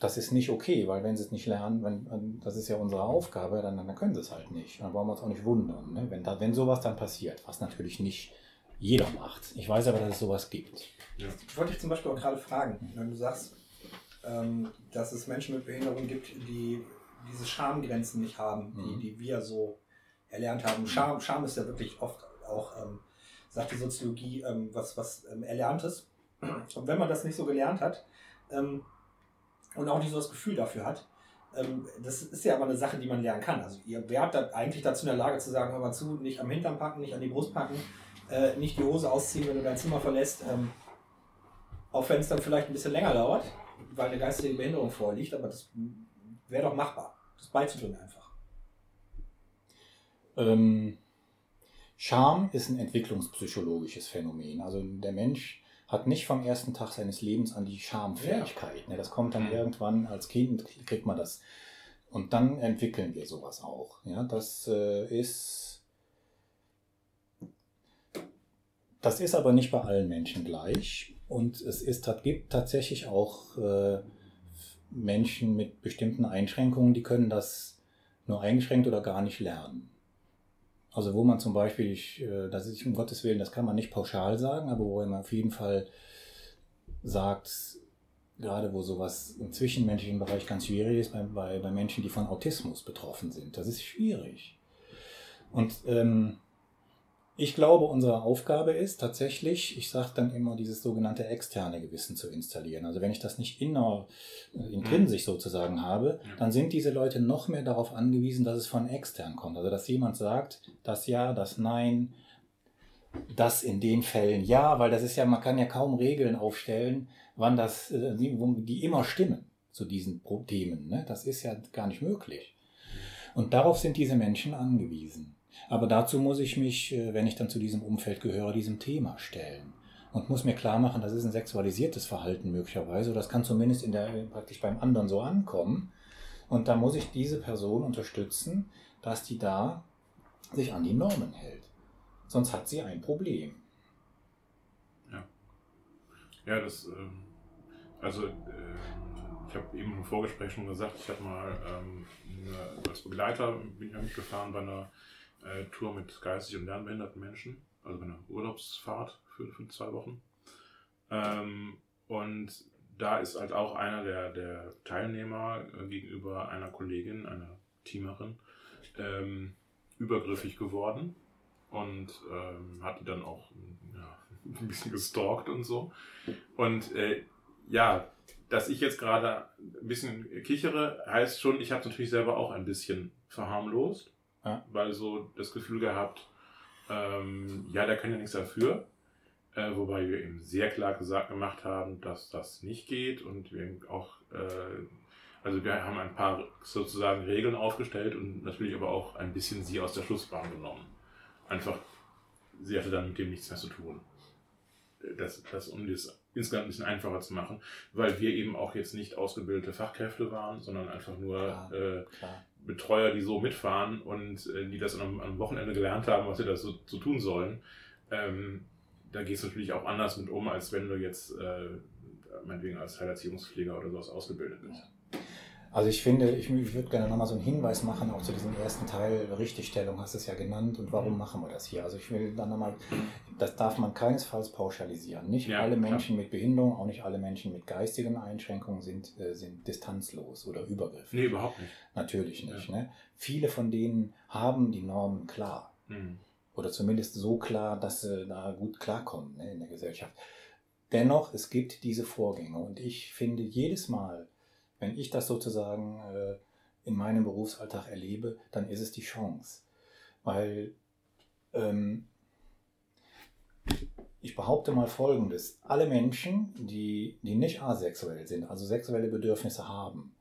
das ist nicht okay, weil wenn sie es nicht lernen, wenn, das ist ja unsere Aufgabe, dann, dann können sie es halt nicht. Dann brauchen wir uns auch nicht wundern, ne? wenn, da, wenn sowas dann passiert, was natürlich nicht jeder macht. Ich weiß aber, dass es sowas gibt.
Ich wollte dich zum Beispiel auch gerade fragen, wenn du sagst, ähm, dass es Menschen mit Behinderung gibt, die diese Schamgrenzen nicht haben,
Mhm.
die, die wir so erlernt haben. Scham, Scham ist ja wirklich oft auch, ähm, sagt die Soziologie, ähm, was, was ähm, Erlerntes. Und wenn man das nicht so gelernt hat ähm, und auch nicht so das Gefühl dafür hat, ähm, das ist ja aber eine Sache, die man lernen kann. Also ihr wärt da eigentlich dazu in der Lage zu sagen, hör mal zu, nicht am Hintern packen, nicht an die Brust packen, äh, nicht die Hose ausziehen, wenn du dein Zimmer verlässt. Ähm, auch wenn es dann vielleicht ein bisschen länger dauert, weil eine geistige Behinderung vorliegt, aber das wäre doch machbar, das beizubringen einfach.
Ähm, Scham ist ein entwicklungspsychologisches Phänomen. Also der Mensch hat nicht vom ersten Tag seines Lebens an die Schamfähigkeit. Ne? Das kommt dann
Mhm.
irgendwann als Kind, kriegt man das. Und dann entwickeln wir sowas auch. Ja, das äh, ist. Das ist aber nicht bei allen Menschen gleich. Und es ist, gibt tatsächlich auch äh, Menschen mit bestimmten Einschränkungen, die können das nur eingeschränkt oder gar nicht lernen. Also wo man zum Beispiel, ich, äh, das ist um Gottes Willen, das kann man nicht pauschal sagen, aber wo man auf jeden Fall sagt, gerade wo sowas im zwischenmenschlichen Bereich ganz schwierig ist, bei, bei, bei Menschen, die von Autismus betroffen sind. Das ist schwierig. Und ähm, ich glaube, unsere Aufgabe ist tatsächlich, ich sage dann immer, dieses sogenannte externe Gewissen zu installieren. Also wenn ich das nicht inner, äh, intrinsisch sozusagen habe, dann sind diese Leute noch mehr darauf angewiesen, dass es von extern kommt. Also dass jemand sagt, das Ja, das Nein, das in den Fällen ja, weil das ist ja, man kann ja kaum Regeln aufstellen, wann das, äh, die, immer stimmen zu diesen Themen. Ne? Das ist ja gar nicht möglich. Und darauf sind diese Menschen angewiesen. Aber dazu muss ich mich, äh, wenn ich dann zu diesem Umfeld gehöre, diesem Thema stellen. Und muss mir klar machen, das ist ein sexualisiertes Verhalten möglicherweise. Das kann zumindest in der, praktisch beim anderen so ankommen. Und da muss ich diese Person unterstützen, dass die da sich an die Normen hält. Sonst hat sie ein Problem.
Ja, das, ähm, also, ähm, ich habe eben im Vorgespräch schon gesagt, ich habe mal ähm, als Begleiter bin ich ja mitgefahren bei einer äh, Tour mit geistig und lernbehinderten Menschen, also bei einer Urlaubsfahrt für, für zwei Wochen. Ähm, und da ist halt auch einer der, der Teilnehmer gegenüber einer Kollegin, einer Teamerin, ähm, übergriffig geworden und ähm, hat die dann auch ja, ein bisschen gestalkt und so. Und äh, ja, dass ich jetzt gerade ein bisschen kichere, heißt schon, ich habe natürlich selber auch ein bisschen verharmlost,
Ja.
weil so das Gefühl gehabt, ähm, ja, der kann ja nichts dafür. Äh, wobei wir eben sehr klar gesagt gemacht haben, dass das nicht geht und wir eben auch, äh, also wir haben ein paar sozusagen Regeln aufgestellt und natürlich aber auch ein bisschen sie aus der Schussbahn genommen. Einfach, sie hatte dann mit dem nichts mehr zu tun. Das, das um das insgesamt ein bisschen einfacher zu machen, weil wir eben auch jetzt nicht ausgebildete Fachkräfte waren, sondern einfach nur
Klar.
äh,
Klar.
Betreuer, die so mitfahren und äh, die das am, am Wochenende gelernt haben, was sie da so, so tun sollen. Ähm, da gehst du natürlich auch anders mit um, als wenn du jetzt äh, meinetwegen als Heilerziehungspfleger oder sowas ausgebildet bist.
Also ich finde, ich, ich würde gerne nochmal so einen Hinweis machen, auch zu diesem ersten Teil, Richtigstellung hast du es ja genannt und warum machen wir das hier? Also ich will dann nochmal, das darf man keinesfalls pauschalisieren. Nicht
Ja,
alle
klar.
Menschen mit Behinderung, auch nicht alle Menschen mit geistigen Einschränkungen sind, äh, sind distanzlos oder übergriffig.
Nee, überhaupt nicht.
Natürlich nicht. Ne? Viele von denen haben die Normen klar.
Mhm.
Oder zumindest so klar, dass sie da gut klarkommen ne, in der Gesellschaft. Dennoch, es gibt diese Vorgänge und ich finde jedes Mal, wenn ich das sozusagen äh, in meinem Berufsalltag erlebe, dann ist es die Chance. Weil ähm, ich behaupte mal Folgendes. Alle Menschen, die, die nicht asexuell sind, also sexuelle Bedürfnisse haben,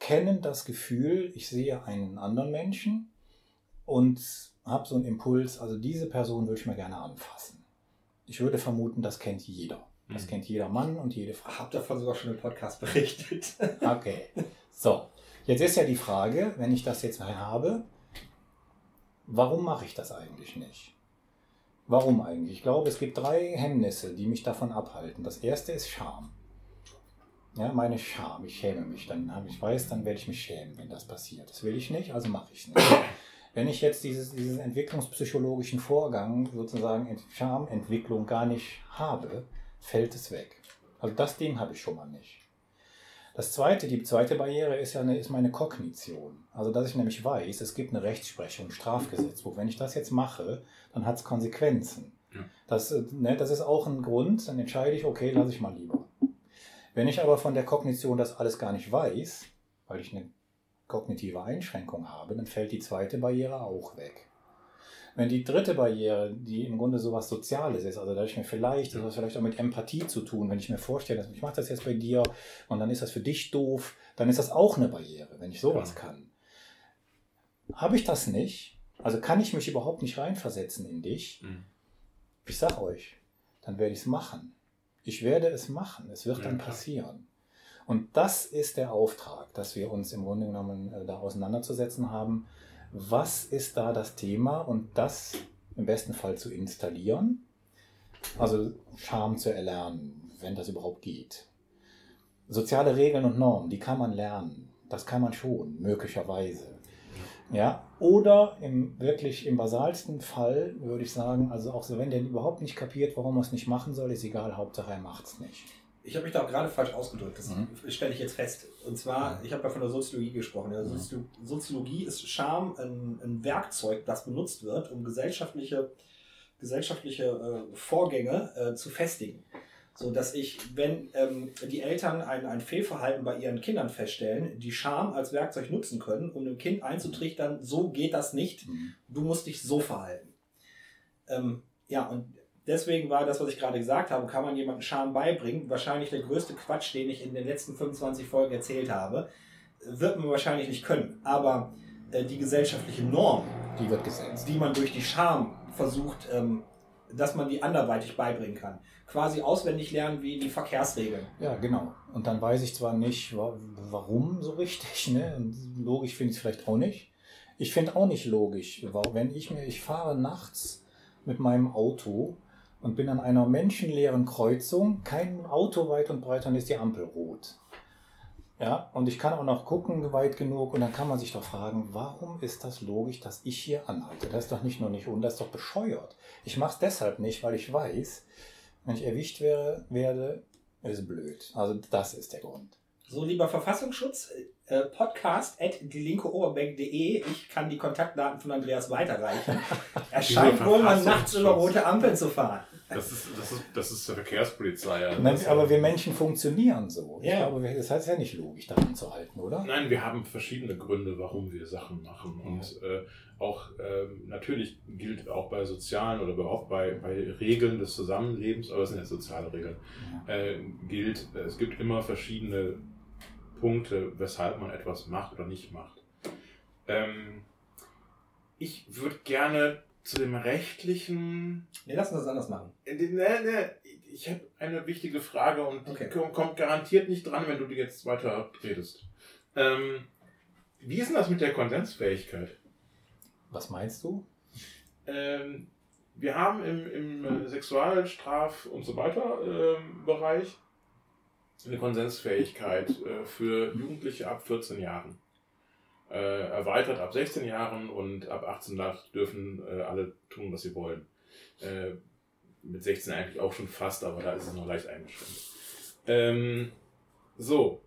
kennen das Gefühl, ich sehe einen anderen Menschen und habe so einen Impuls, also diese Person würde ich mir gerne anfassen. Ich würde vermuten, das kennt jeder. Das
Mhm.
kennt jeder Mann und jede Frau.
Hab davon sogar schon im Podcast berichtet.
Okay. So, jetzt ist ja die Frage, wenn ich das jetzt habe, warum mache ich das eigentlich nicht? Warum eigentlich? Ich glaube, es gibt drei Hemmnisse, die mich davon abhalten. Das erste ist Scham. Ja, meine Scham. Ich schäme mich. Dann habe ich weiß, dann werde ich mich schämen, wenn das passiert. Das will ich nicht, also mache ich es nicht. Wenn ich jetzt dieses, diesen entwicklungspsychologischen Vorgang sozusagen Ent- Schamentwicklung gar nicht habe, fällt es weg. Also das Ding habe ich schon mal nicht. Das zweite, die zweite Barriere ist ja eine, ist meine Kognition. Also, dass ich nämlich weiß, es gibt eine Rechtsprechung, ein Strafgesetzbuch. Wenn ich das jetzt mache, dann hat es Konsequenzen.
Ja.
Das, äh, ne, das ist auch ein Grund, dann entscheide ich, okay, lasse ich mal lieber. Wenn ich aber von der Kognition das alles gar nicht weiß, weil ich eine kognitive Einschränkung habe, dann fällt die zweite Barriere auch weg. Wenn die dritte Barriere, die im Grunde sowas Soziales ist, also da ich mir vielleicht, das hat vielleicht auch mit Empathie zu tun, wenn ich mir vorstelle, ich mache das jetzt bei dir und dann ist das für dich doof, dann ist das auch eine Barriere, wenn ich sowas
Ja.
kann. Habe ich das nicht, also kann ich mich überhaupt nicht reinversetzen in dich,
Mhm.
ich sag euch, dann werde ich es machen. Ich werde es machen. Es wird
Ja,
dann passieren. Und das ist der Auftrag, dass wir uns im Grunde genommen äh, da auseinanderzusetzen haben. Was ist da das Thema und das im besten Fall zu installieren? Also Scham zu erlernen, wenn das überhaupt geht. Soziale Regeln und Normen, die kann man lernen. Das kann man schon, möglicherweise. Ja, oder im wirklich im basalsten Fall würde ich sagen, also auch so, wenn der überhaupt nicht kapiert, warum er es nicht machen soll, ist egal, Hauptsache er macht es nicht.
Ich habe mich da auch gerade falsch ausgedrückt. Das
Mhm.
stelle ich jetzt fest. Und zwar, ich habe ja von der Soziologie gesprochen. Ja. Sozio- Soziologie ist Scham ein, ein Werkzeug, das benutzt wird, um gesellschaftliche, gesellschaftliche äh, Vorgänge äh, zu festigen. So dass ich, wenn ähm, die Eltern ein, ein Fehlverhalten bei ihren Kindern feststellen, die Scham als Werkzeug nutzen können, um dem Kind einzutrichtern, so geht das nicht,
Mhm.
du musst dich so verhalten. Ähm, ja, und deswegen war das, was ich gerade gesagt habe, kann man jemandem Scham beibringen, wahrscheinlich der größte Quatsch, den ich in den letzten 25 Folgen erzählt habe, wird man wahrscheinlich nicht können. Aber äh, die gesellschaftliche Norm,
Die wird gesetzt.
die man durch die Scham versucht, ähm, dass man die anderweitig beibringen kann. Quasi auswendig lernen wie die Verkehrsregeln.
Ja, genau. Und dann weiß ich zwar nicht, wa- warum so richtig, ne? Und logisch finde ich es vielleicht auch nicht. Ich finde auch nicht logisch, wenn ich mir, ich fahre nachts mit meinem Auto und bin an einer menschenleeren Kreuzung, kein Auto weit und breit, dann ist die Ampel rot. Ja, und ich kann auch noch gucken, weit genug, und dann kann man sich doch fragen, warum ist das logisch, dass ich hier anhalte? Das ist doch nicht nur nicht und das ist doch bescheuert. Ich mache es deshalb nicht, weil ich weiß, wenn ich erwischt wäre, werde, ist blöd. Also das ist der Grund.
So, lieber Verfassungsschutz, äh, podcast at dielinkeoberbeck.de. Ich kann die Kontaktdaten von Andreas weiterreichen. Er scheint wohl mal nachts über rote Ampeln zu fahren.
Das ist, das ist, das ist Verkehrspolizei. Also
Nein, aber wir Menschen funktionieren so.
Ja.
wir- das heißt ja nicht logisch, daran zu halten, oder?
Nein, wir haben verschiedene Gründe, warum wir Sachen machen. Und äh, auch ähm, natürlich gilt auch bei sozialen oder überhaupt bei, bei Regeln des Zusammenlebens, aber es sind ja soziale Regeln, äh, gilt, äh, es gibt immer verschiedene Punkte, weshalb man etwas macht oder nicht macht. Ähm, ich würde gerne zu dem rechtlichen
Nee, lass uns das anders machen.
äh, Ne, ne, ich habe eine wichtige Frage und die
Okay.
kom- kommt garantiert nicht dran, wenn du die jetzt weiter redest. Ähm, wie ist denn das mit der Konsensfähigkeit?
Was meinst du?
Ähm, wir haben im, im äh, Sexualstraf- und so weiter ähm, Bereich eine Konsensfähigkeit äh, für Jugendliche ab 14 Jahren. Äh, erweitert ab 16 Jahren und ab 18 nach dürfen äh, alle tun, was sie wollen. Äh, mit 16 eigentlich auch schon fast, aber da ist es noch leicht eingeschränkt. Ähm, so,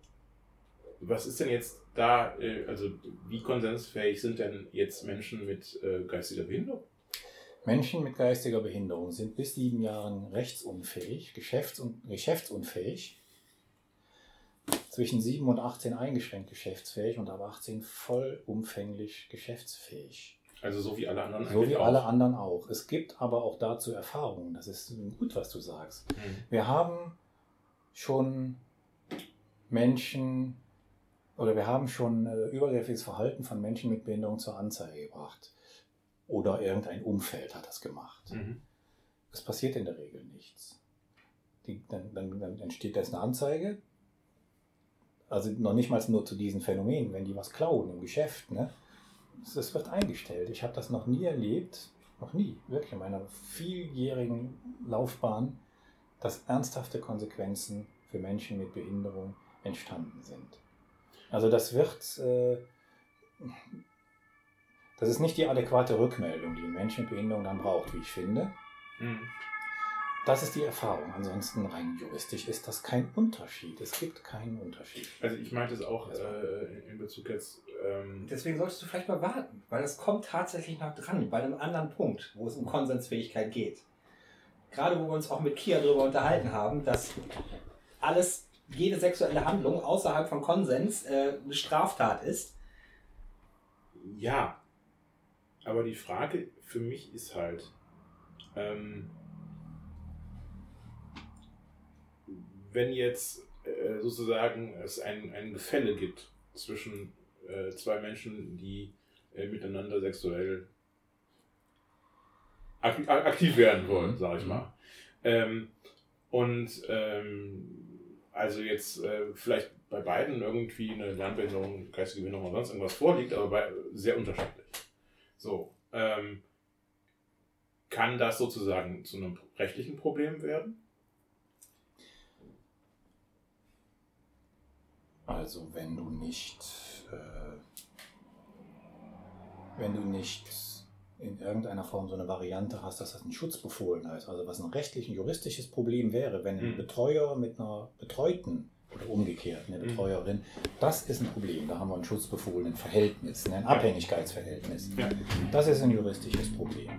was ist denn jetzt da, äh, also wie konsensfähig sind denn jetzt Menschen mit äh, geistiger Behinderung?
Menschen mit geistiger Behinderung sind bis sieben Jahren rechtsunfähig, geschäftsun geschäftsunfähig, zwischen 7 und 18 eingeschränkt geschäftsfähig und ab 18 vollumfänglich geschäftsfähig.
Also so wie alle anderen
So wie
auch.
alle anderen auch. Es gibt aber auch dazu Erfahrungen. Das ist gut, was du sagst.
Mhm.
Wir haben schon Menschen oder wir haben schon äh, übergriffiges Verhalten von Menschen mit Behinderung zur Anzeige gebracht. Oder irgendein Umfeld hat das gemacht.
Mhm.
Es passiert in der Regel nichts. Die, dann, dann, dann entsteht jetzt eine Anzeige. Also noch nicht mal nur zu diesen Phänomenen, wenn die was klauen im Geschäft. Ne? Es wird eingestellt. Ich habe das noch nie erlebt, noch nie, wirklich in meiner vieljährigen Laufbahn, dass ernsthafte Konsequenzen für Menschen mit Behinderung entstanden sind. Also das wird, äh, das ist nicht die adäquate Rückmeldung, die ein Mensch mit Behinderung dann braucht, wie ich finde.
Mhm.
Das ist die Erfahrung. Ansonsten rein juristisch ist das kein Unterschied. Es gibt keinen Unterschied.
Also ich meinte es auch äh, in Bezug jetzt. Ähm,
Deswegen solltest du vielleicht mal warten, weil das kommt tatsächlich noch dran, bei einem anderen Punkt, wo es um Konsensfähigkeit geht. Gerade wo wir uns auch mit Kia darüber unterhalten haben, dass alles, jede sexuelle Handlung außerhalb von Konsens äh, eine Straftat ist.
ja, aber die Frage für mich ist halt, ähm, wenn jetzt äh, sozusagen es ein, ein Gefälle gibt zwischen äh, zwei Menschen, die äh, miteinander sexuell ak aktiv werden wollen,
Mhm.
sage ich mal. Ähm, und ähm, also jetzt äh, vielleicht bei beiden irgendwie eine Lernbehinderung, geistige Behinderung oder sonst irgendwas vorliegt, aber bei, sehr unterschiedlich. So, ähm, kann das sozusagen zu einem rechtlichen Problem werden?
Also wenn du nicht, äh, wenn du nicht in irgendeiner Form so eine Variante hast, dass das ein Schutzbefohlen heißt, also was ein rechtlich, ein juristisches Problem wäre, wenn ein
Mhm.
Betreuer mit einer Betreuten oder umgekehrt eine
Mhm.
Betreuerin, das ist ein Problem. Da haben wir ein schutzbefohlenen Verhältnis, ein
Ja.
Abhängigkeitsverhältnis.
Ja.
Das ist ein juristisches Problem.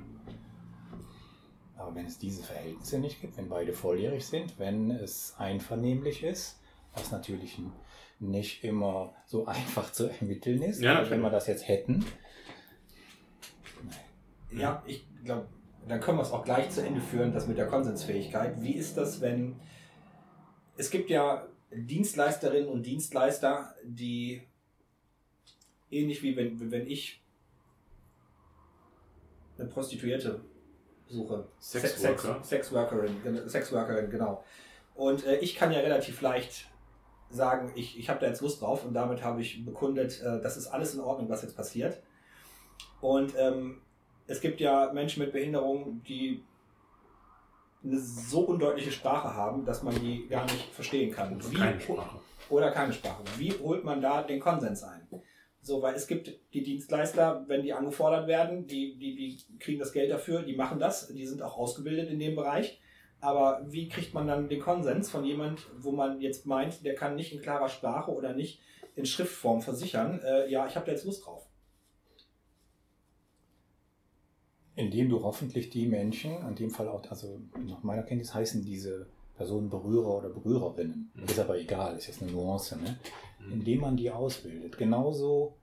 Aber wenn es diese Verhältnisse nicht gibt, wenn beide volljährig sind, wenn es einvernehmlich ist, was natürlich nicht immer so einfach zu ermitteln ist,
Ja,
wenn wir das jetzt hätten,
Ja, ich glaube, dann können wir es auch gleich zu Ende führen, das mit der Konsensfähigkeit. Wie ist das, wenn es gibt ja Dienstleisterinnen und Dienstleister, die ähnlich wie wenn, wenn ich eine Prostituierte suche.
Sexworker.
Sex, Sexworkerin, Sexworkerin, genau. Und äh, ich kann ja relativ leicht sagen, ich, ich habe da jetzt Lust drauf und damit habe ich bekundet, äh, das ist alles in Ordnung, was jetzt passiert. Und ähm, es gibt ja Menschen mit Behinderung, die eine so undeutliche Sprache haben, dass man die gar nicht verstehen kann. Wie,
Keine Sprache.
Oder keine Sprache. Wie holt man da den Konsens ein? So, weil es gibt die Dienstleister, wenn die angefordert werden, die, die, die kriegen das Geld dafür, die machen das, die sind auch ausgebildet in dem Bereich. Aber wie kriegt man dann den Konsens von jemand, wo man jetzt meint, der kann nicht in klarer Sprache oder nicht in Schriftform versichern, äh, ja, ich habe da jetzt Lust drauf.
Indem du hoffentlich die Menschen, in dem Fall auch, also nach meiner Kenntnis heißen diese Personen Berührer oder Berührerinnen.
Mhm.
Ist aber egal, ist jetzt eine Nuance, ne?
Mhm.
Indem man die ausbildet. Genauso,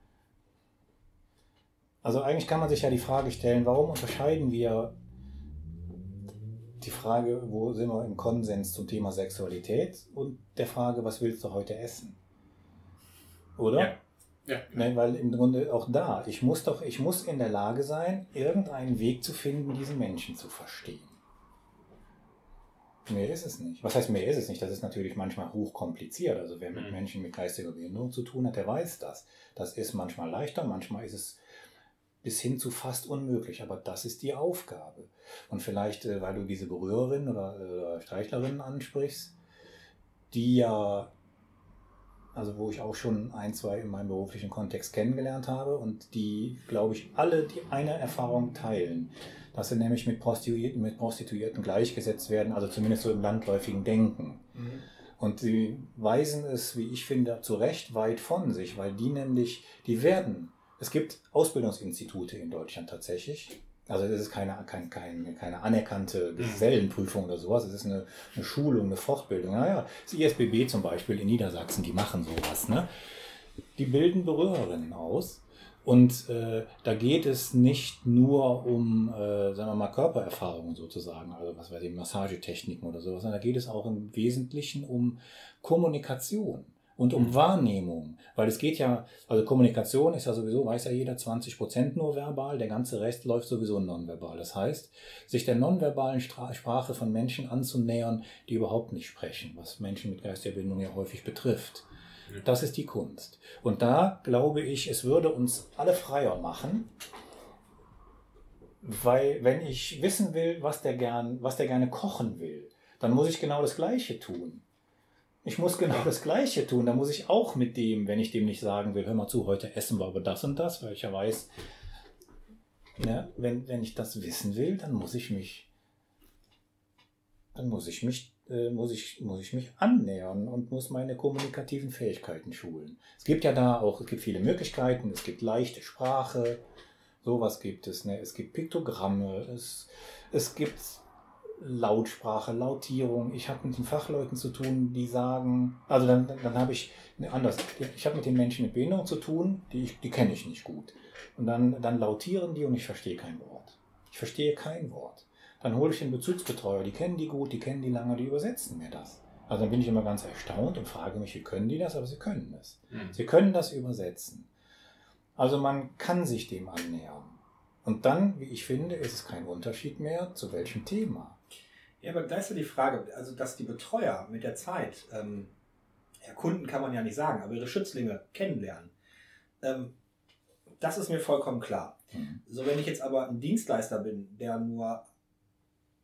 also eigentlich kann man sich ja die Frage stellen, warum unterscheiden wir die Frage, wo sind wir im Konsens zum Thema Sexualität und der Frage, was willst du heute essen? Oder?
Ja.
Ja,
Ne, weil im Grunde auch da, ich muss doch, ich muss in der Lage sein, irgendeinen Weg zu finden, diesen Menschen zu verstehen. Mehr ist es nicht. Was heißt mehr ist es nicht? Das ist natürlich manchmal hochkompliziert. Also wer mit
Mhm.
Menschen mit geistiger Behinderung zu tun hat, der weiß das. Das ist manchmal leichter, manchmal ist es bis hin zu fast unmöglich. Aber das ist die Aufgabe. Und vielleicht, äh, weil du diese Berührerin oder äh, Streichlerin ansprichst, die ja also wo ich auch schon ein, zwei in meinem beruflichen Kontext kennengelernt habe und die, glaube ich, alle die eine Erfahrung teilen, dass sie nämlich mit Prostituierten, mit Prostituierten gleichgesetzt werden, also zumindest so im landläufigen Denken. Und sie weisen es, wie ich finde, zu Recht weit von sich, weil die nämlich, die werden, es gibt Ausbildungsinstitute in Deutschland tatsächlich. Also das ist keine, kein, kein, keine anerkannte Gesellenprüfung oder sowas, es ist eine, eine Schulung, eine Fortbildung. Naja, das ISBB zum Beispiel in Niedersachsen, die machen sowas. Ne? Die bilden Berührerinnen aus. Und äh, da geht es nicht nur um, äh, sagen wir mal, Körpererfahrungen sozusagen, also was weiß ich, Massagetechniken oder sowas, sondern da geht es auch im Wesentlichen um Kommunikation und um Wahrnehmung. Weil es geht ja, also Kommunikation ist ja sowieso, weiß ja jeder, 20 Prozent nur verbal, der ganze Rest läuft sowieso nonverbal. Das heißt, sich der nonverbalen Sprache von Menschen anzunähern, die überhaupt nicht sprechen, was Menschen mit geistiger Bindung ja häufig betrifft. Das ist die Kunst. Und da glaube ich, es würde uns alle freier machen, weil wenn ich wissen will, was der, gern, was der gerne kochen will, dann muss ich genau das Gleiche tun. Ich muss genau das Gleiche tun. Da muss ich auch mit dem, wenn ich dem nicht sagen will, hör mal zu, heute essen wir aber das und das, weil ich ja weiß, ne, wenn, wenn ich das wissen will, dann muss ich mich, dann muss ich mich, äh, muss ich, muss ich mich annähern und muss meine kommunikativen Fähigkeiten schulen. Es gibt ja da auch, es gibt viele Möglichkeiten, es gibt leichte Sprache, sowas gibt es, ne? es gibt Piktogramme, es, es gibt Lautsprache, Lautierung. Ich habe mit den Fachleuten zu tun, die sagen, also dann, dann habe ich ne, anders. Ich habe mit den Menschen mit Behinderung zu tun, die, ich- die kenne ich nicht gut. Und dann, dann lautieren die und ich verstehe kein Wort. Ich verstehe kein Wort. Dann hole ich den Bezugsbetreuer, die kennen die gut, die kennen die lange, die übersetzen mir das. Also dann bin ich immer ganz erstaunt und frage mich, wie können die das? Aber sie können es.
Mhm.
Sie können das übersetzen. Also man kann sich dem annähern. Und dann, wie ich finde, ist es kein Unterschied mehr, zu welchem Thema.
Ja, aber da ist ja die Frage, also dass die Betreuer mit der Zeit, ähm, ja, Kunden kann man ja nicht sagen, aber ihre Schützlinge kennenlernen. Ähm, das ist mir vollkommen klar.
Mhm.
So, wenn ich jetzt aber ein Dienstleister bin, der nur,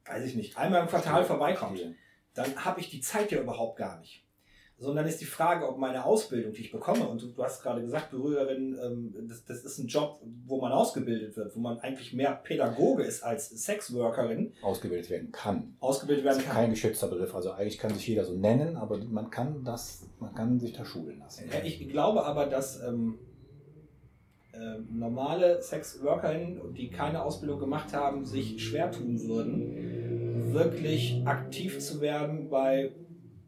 weiß ich nicht, einmal im Quartal vorbeikommt, dann habe ich die Zeit ja überhaupt gar nicht. Sondern ist die Frage, ob meine Ausbildung, die ich bekomme, und du, du hast gerade gesagt, Berührerin, ähm, das, das ist ein Job, wo man ausgebildet wird, wo man eigentlich mehr Pädagoge ist als Sexworkerin,
Ausgebildet werden kann.
ausgebildet
Das
werden
ist
kann.
kein geschützter Begriff. Also eigentlich kann sich jeder so nennen, aber man kann das, man kann sich da schulen lassen.
Ja, Ich glaube aber, dass ähm, ähm, normale Sexworkerinnen, die keine Ausbildung gemacht haben, sich schwer tun würden, wirklich aktiv zu werden bei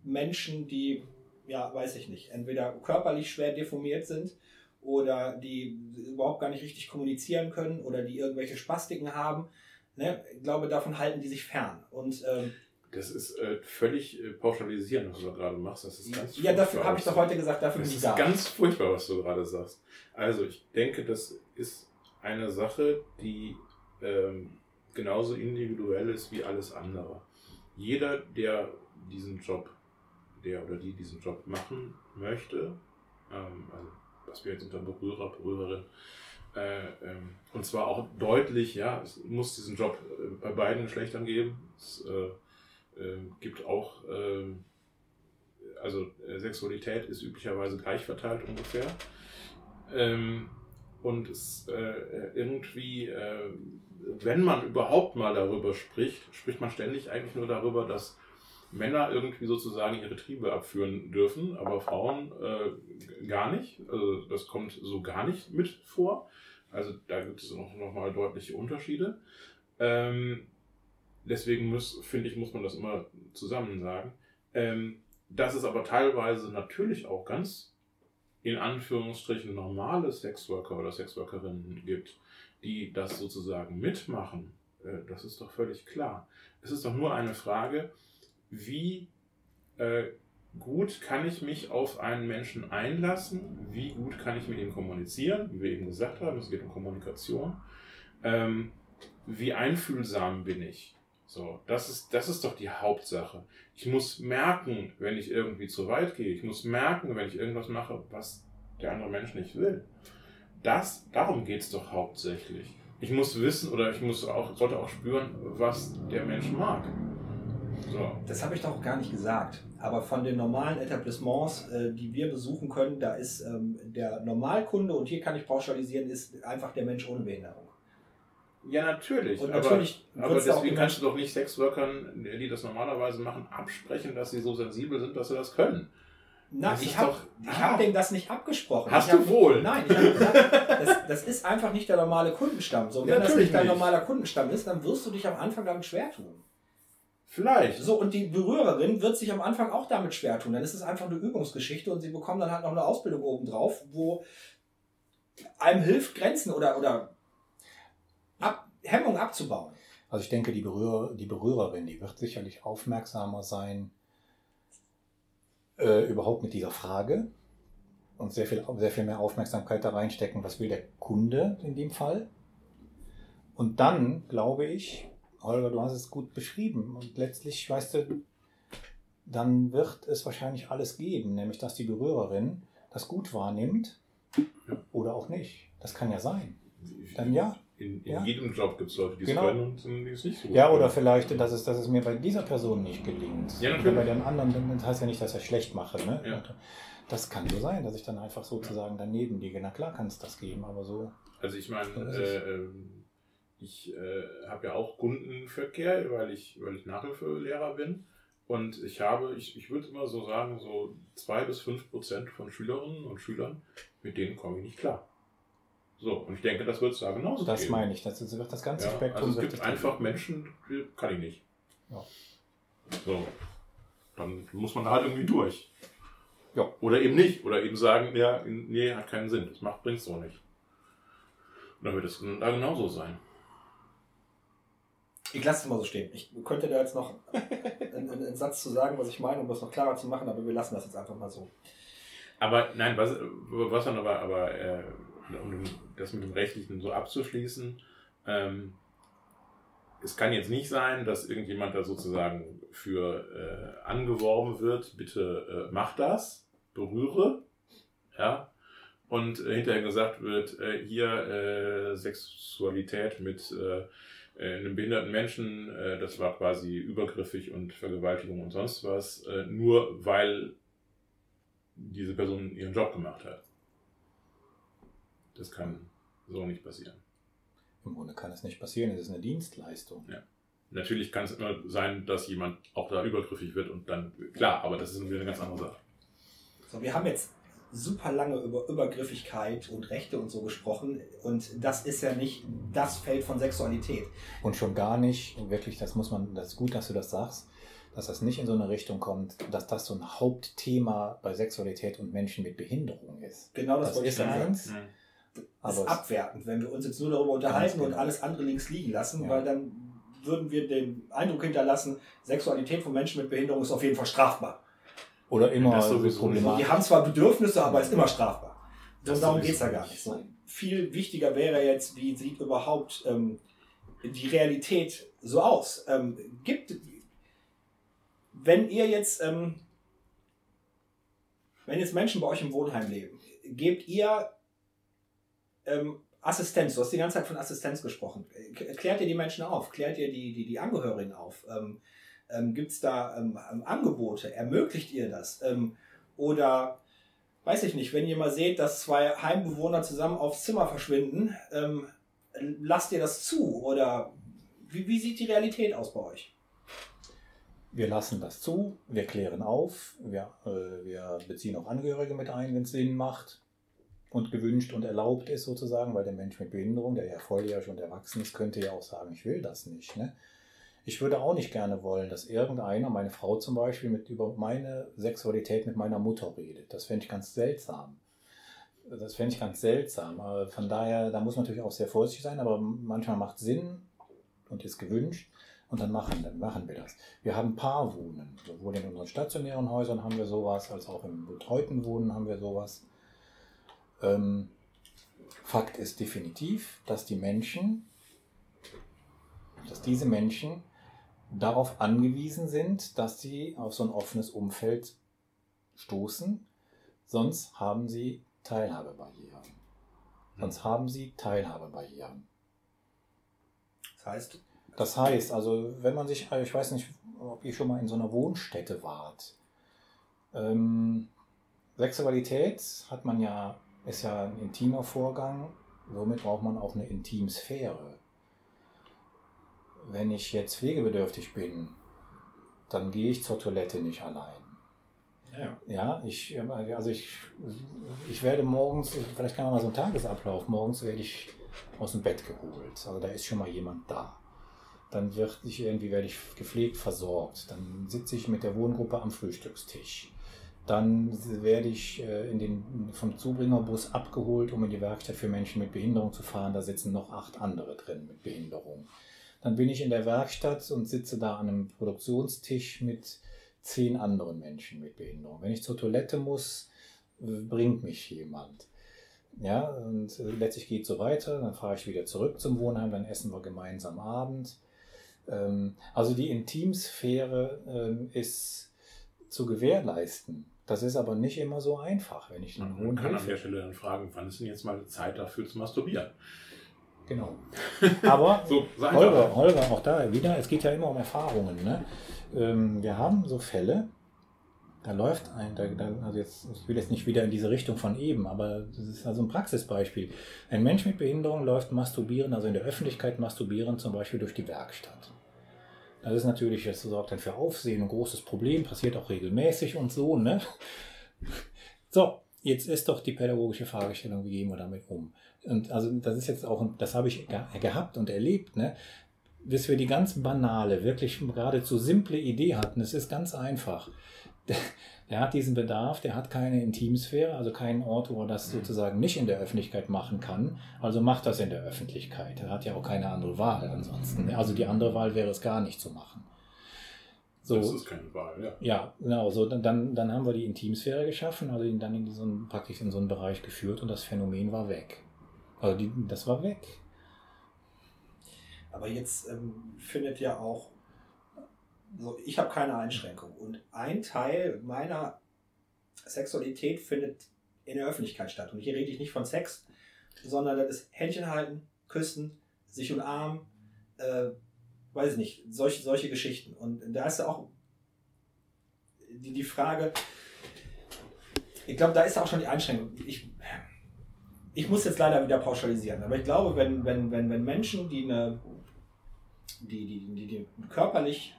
Menschen, die, ja, weiß ich nicht, entweder körperlich schwer deformiert sind oder die überhaupt gar nicht richtig kommunizieren können oder die irgendwelche Spastiken haben. Ne? Ich glaube, davon halten die sich fern. Und ähm,
Das ist äh, völlig äh, pauschalisierend, was du gerade machst. Das ist ganz
ja, dafür habe ich doch heute gesagt, dafür
Das
bin ich
ist
da.
ganz furchtbar, was du gerade sagst. Also, ich denke, das ist eine Sache, die ähm, genauso individuell ist wie alles andere. Jeder, der diesen Job, der oder die diesen Job machen möchte, ähm, also was wir jetzt unter Berührer, Berührerin, äh, ähm, und zwar auch deutlich, ja, es muss diesen Job äh, bei beiden Geschlechtern geben. Es, äh, äh, gibt auch, äh, also äh, Sexualität ist üblicherweise gleich verteilt ungefähr. Ähm, und es irgendwie, wenn man überhaupt mal darüber spricht, spricht man ständig eigentlich nur darüber, dass Männer irgendwie sozusagen ihre Triebe abführen dürfen, aber Frauen äh, gar nicht. Also das kommt so gar nicht mit vor. Also da gibt es noch, noch mal deutliche Unterschiede. Ähm, deswegen muss, finde ich, muss man das immer zusammen sagen. Ähm, dass es aber teilweise natürlich auch ganz in Anführungsstrichen normale Sexworker oder Sexworkerinnen gibt, die das sozusagen mitmachen, äh, das ist doch völlig klar. Es ist doch nur eine Frage, wie äh, gut kann ich mich auf einen Menschen einlassen, wie gut kann ich mit ihm kommunizieren, wie wir eben gesagt haben, es geht um Kommunikation, ähm, wie einfühlsam bin ich. So, das ist, das ist doch die Hauptsache. Ich muss merken, wenn ich irgendwie zu weit gehe. Ich muss merken, wenn ich irgendwas mache, was der andere Mensch nicht will. Das, darum geht es doch hauptsächlich. Ich muss wissen oder ich muss auch, sollte auch spüren, was der Mensch mag. So.
Das habe ich doch gar nicht gesagt. Aber von den normalen Etablissements, äh, die wir besuchen können, da ist ähm, der Normalkunde, und hier kann ich pauschalisieren, ist einfach der Mensch ohne Behinderung.
Ja, natürlich.
Und
aber,
natürlich
aber
auch
deswegen kannst du doch nicht Sexworkern, die das normalerweise machen, absprechen, dass sie so sensibel sind, dass sie das können.
Na,
Das
ich habe
Ah.
hab denen das nicht abgesprochen.
Hast
ich hab,
du wohl.
Nein, ich habe gesagt, das, das ist einfach nicht der normale Kundenstamm. So, wenn
Ja,
das nicht dein normaler Kundenstamm ist, dann wirst du dich am Anfang damit schwer tun.
Vielleicht.
So, und die Berührerin wird sich am Anfang auch damit schwer tun. Dann ist es einfach eine Übungsgeschichte und sie bekommen dann halt noch eine Ausbildung obendrauf, wo einem hilft, Grenzen oder, oder ab, Hemmung abzubauen.
Also ich denke, die, Berührer, die Berührerin, die wird sicherlich aufmerksamer sein, äh, überhaupt mit dieser Frage und sehr viel, sehr viel mehr Aufmerksamkeit da reinstecken, was will der Kunde in dem Fall. Und dann, glaube ich, Holger, du hast es gut beschrieben und letztlich, weißt du, dann wird es wahrscheinlich alles geben, nämlich dass die Berührerin das gut wahrnimmt oder auch nicht. Das kann ja sein. Dann ja.
In, in
Ja.
jedem Job gibt es Leute, die es
Genau.
können und die es nicht so gut
Ja, oder
können.
vielleicht, dass es, dass es mir bei dieser Person nicht gelingt.
Ja,
Oder
natürlich.
bei den anderen, das heißt ja nicht, dass ich schlecht mache. Ne?
Ja.
Das kann so sein, dass ich dann einfach sozusagen daneben liege. Na klar kann es das geben, aber so.
Also ich meine, äh,
es.
ähm, ich äh, habe ja auch Kundenverkehr, weil ich, weil ich Nachhilfelehrer bin. Und ich habe, ich, ich würde immer so sagen, so zwei bis fünf Prozent von Schülerinnen und Schülern, mit denen komme ich nicht klar. So, und ich denke, das wird es da genauso
Das
geben.
meine ich. Das ist, wird das ganze
Ja,
Spektrum.
also es gibt einfach Menschen, die kann ich nicht.
Ja.
So. Dann muss man da halt irgendwie durch.
Ja.
Oder eben nicht. Oder eben sagen, ja, nee, hat keinen Sinn. Das macht, bringt's so nicht. Und dann wird es da genauso sein.
Ich lasse es mal so stehen. Ich könnte da jetzt noch einen, einen, Satz zu sagen, was ich meine, um das noch klarer zu machen, aber wir lassen das jetzt einfach mal so.
Aber nein, was, was dann aber, aber äh, um das mit dem Rechtlichen so abzuschließen, ähm, es kann jetzt nicht sein, dass irgendjemand da sozusagen für äh, angeworben wird, bitte äh, mach das, berühre, ja, und äh, hinterher gesagt wird, äh, hier äh, Sexualität mit einem behinderten Menschen, äh, das war quasi übergriffig und Vergewaltigung und sonst was, äh, nur weil diese Person ihren Job gemacht hat. Das kann so nicht passieren.
Im Grunde kann es nicht passieren. Es ist eine Dienstleistung.
Natürlich kann es immer sein, dass jemand auch da übergriffig wird und dann, klar, aber das ist eine ganz andere Sache.
So, wir haben jetzt super lange über Übergriffigkeit und Rechte und so gesprochen und das ist ja nicht das Feld von Sexualität.
Und schon gar nicht, wirklich, das muss man, das ist gut, dass du das sagst, dass das nicht in so eine Richtung kommt, dass das so ein Hauptthema bei Sexualität und Menschen mit Behinderung ist.
Genau das,
Das
wollte ich
ist
sagen.
eins.
Mhm.
Das ist abwertend, wenn wir uns jetzt nur darüber unterhalten
genau.
und alles andere links liegen lassen,
Ja.
weil dann würden wir den Eindruck hinterlassen, Sexualität von Menschen mit Behinderung ist auf jeden Fall strafbar.
Oder immer so
sowieso
problematisch.
Die haben zwar Bedürfnisse, aber ist immer strafbar. So,
Das
darum geht es ja gar nicht. So, viel wichtiger wäre jetzt, wie sieht überhaupt ähm, die Realität so aus? Ähm, gibt, wenn ihr jetzt, ähm, wenn jetzt Menschen bei euch im Wohnheim leben, gebt ihr ähm, Assistenz, du hast die ganze Zeit von Assistenz gesprochen. Klärt ihr die Menschen auf? Klärt ihr die, die, die Angehörigen auf? Ähm, Gibt es da ähm, ähm, Angebote? Ermöglicht ihr das? Ähm, oder weiß ich nicht, wenn ihr mal seht, dass zwei Heimbewohner zusammen aufs Zimmer verschwinden, ähm, lasst ihr das zu? Oder wie, wie sieht die Realität aus bei euch?
Wir lassen das zu, wir klären auf, wir, äh, wir beziehen auch Angehörige mit ein, wenn es Sinn macht und gewünscht und erlaubt ist sozusagen, weil der Mensch mit Behinderung, der ja volljährig und erwachsen ist, könnte ja auch sagen, ich will das nicht. Ne? Ich würde auch nicht gerne wollen, dass irgendeiner, meine Frau zum Beispiel, mit über meine Sexualität mit meiner Mutter redet. Das fände ich ganz seltsam. Das fände ich ganz seltsam. Aber Von daher, da muss man natürlich auch sehr vorsichtig sein, aber manchmal macht Sinn und ist gewünscht. Und dann machen, dann machen wir das. Wir haben Paarwohnen. Sowohl in unseren stationären Häusern haben wir sowas, als auch im betreuten Wohnen haben wir sowas. Ähm, Fakt ist definitiv, dass die Menschen, dass diese Menschen darauf angewiesen sind, dass sie auf so ein offenes Umfeld stoßen. Sonst haben sie Teilhabebarrieren. Sonst haben sie Teilhabebarrieren.
Das heißt,
Das heißt, also wenn man sich, ich weiß nicht, ob ihr schon mal in so einer Wohnstätte wart. Ähm, Sexualität hat man ja, ist ja ein intimer Vorgang, somit braucht man auch eine Intimsphäre. Wenn ich jetzt pflegebedürftig bin, dann gehe ich zur Toilette nicht allein.
ja.
Ja, ich, also ich, ich werde morgens, vielleicht kann man mal so einen Tagesablauf, morgens werde ich aus dem Bett geholt. Also da ist schon mal jemand da. Dann wird ich irgendwie werde ich gepflegt versorgt. Dann sitze ich mit der Wohngruppe am Frühstückstisch. Dann werde ich äh, in den, vom Zubringerbus abgeholt, um in die Werkstatt für Menschen mit Behinderung zu fahren. Da sitzen noch acht andere drin mit Behinderung. Dann bin ich in der Werkstatt und sitze da an einem Produktionstisch mit zehn anderen Menschen mit Behinderung. Wenn ich zur Toilette muss, bringt mich jemand. Ja, und äh, letztlich geht es so weiter. Dann fahre ich wieder zurück zum Wohnheim, dann essen wir gemeinsam Abend. Ähm, also die Intimsphäre ähm, ist zu gewährleisten. Das ist aber nicht immer so einfach, wenn ich einen
Man
hohen
kann an der
Hilfe.
Stelle dann fragen, wann ist denn jetzt mal Zeit dafür zu masturbieren?
Genau. Aber
So.
Holger, Holger, auch da wieder, es geht ja immer um Erfahrungen. Ne? Ähm, wir haben so Fälle, da läuft ein, da, da, also jetzt, ich will jetzt nicht wieder in diese Richtung von eben, aber das ist also ein Praxisbeispiel. Ein Mensch mit Behinderung läuft masturbieren, also in der Öffentlichkeit masturbieren, zum Beispiel durch die Werkstatt. Das ist natürlich, das sorgt dann für Aufsehen, ein großes Problem, passiert auch regelmäßig und so, ne? So, jetzt ist doch die pädagogische Fragestellung, wie gehen wir damit um? Und also das ist jetzt auch, das habe ich ge- gehabt und erlebt, ne? bis wir die ganz banale, wirklich geradezu simple Idee hatten. Es ist ganz einfach. Der, der hat diesen Bedarf, der hat keine Intimsphäre, also keinen Ort, wo er das sozusagen nicht in der Öffentlichkeit machen kann. Also macht das in der Öffentlichkeit. Er hat ja auch keine andere Wahl ansonsten. Also die andere Wahl wäre es gar nicht zu machen. So,
Das ist keine Wahl, ja.
ja, genau. So, dann- dann, haben wir die Intimsphäre geschaffen, also ihn dann in so einen, praktisch in so einen Bereich geführt und das Phänomen war weg. Also die, das war weg.
Aber jetzt ähm, findet ja auch, so, ich habe keine Einschränkung. Und ein Teil meiner Sexualität findet in der Öffentlichkeit statt. Und hier rede ich nicht von Sex, sondern das ist Händchen halten, küssen, sich umarmen, äh, weiß ich nicht, solche, solche Geschichten. Und da ist ja auch die, die Frage, ich glaube, da ist auch schon die Einschränkung. Ich, ich muss jetzt leider wieder pauschalisieren, aber ich glaube, wenn, wenn, wenn, wenn Menschen, die eine die, die, die, die körperlich,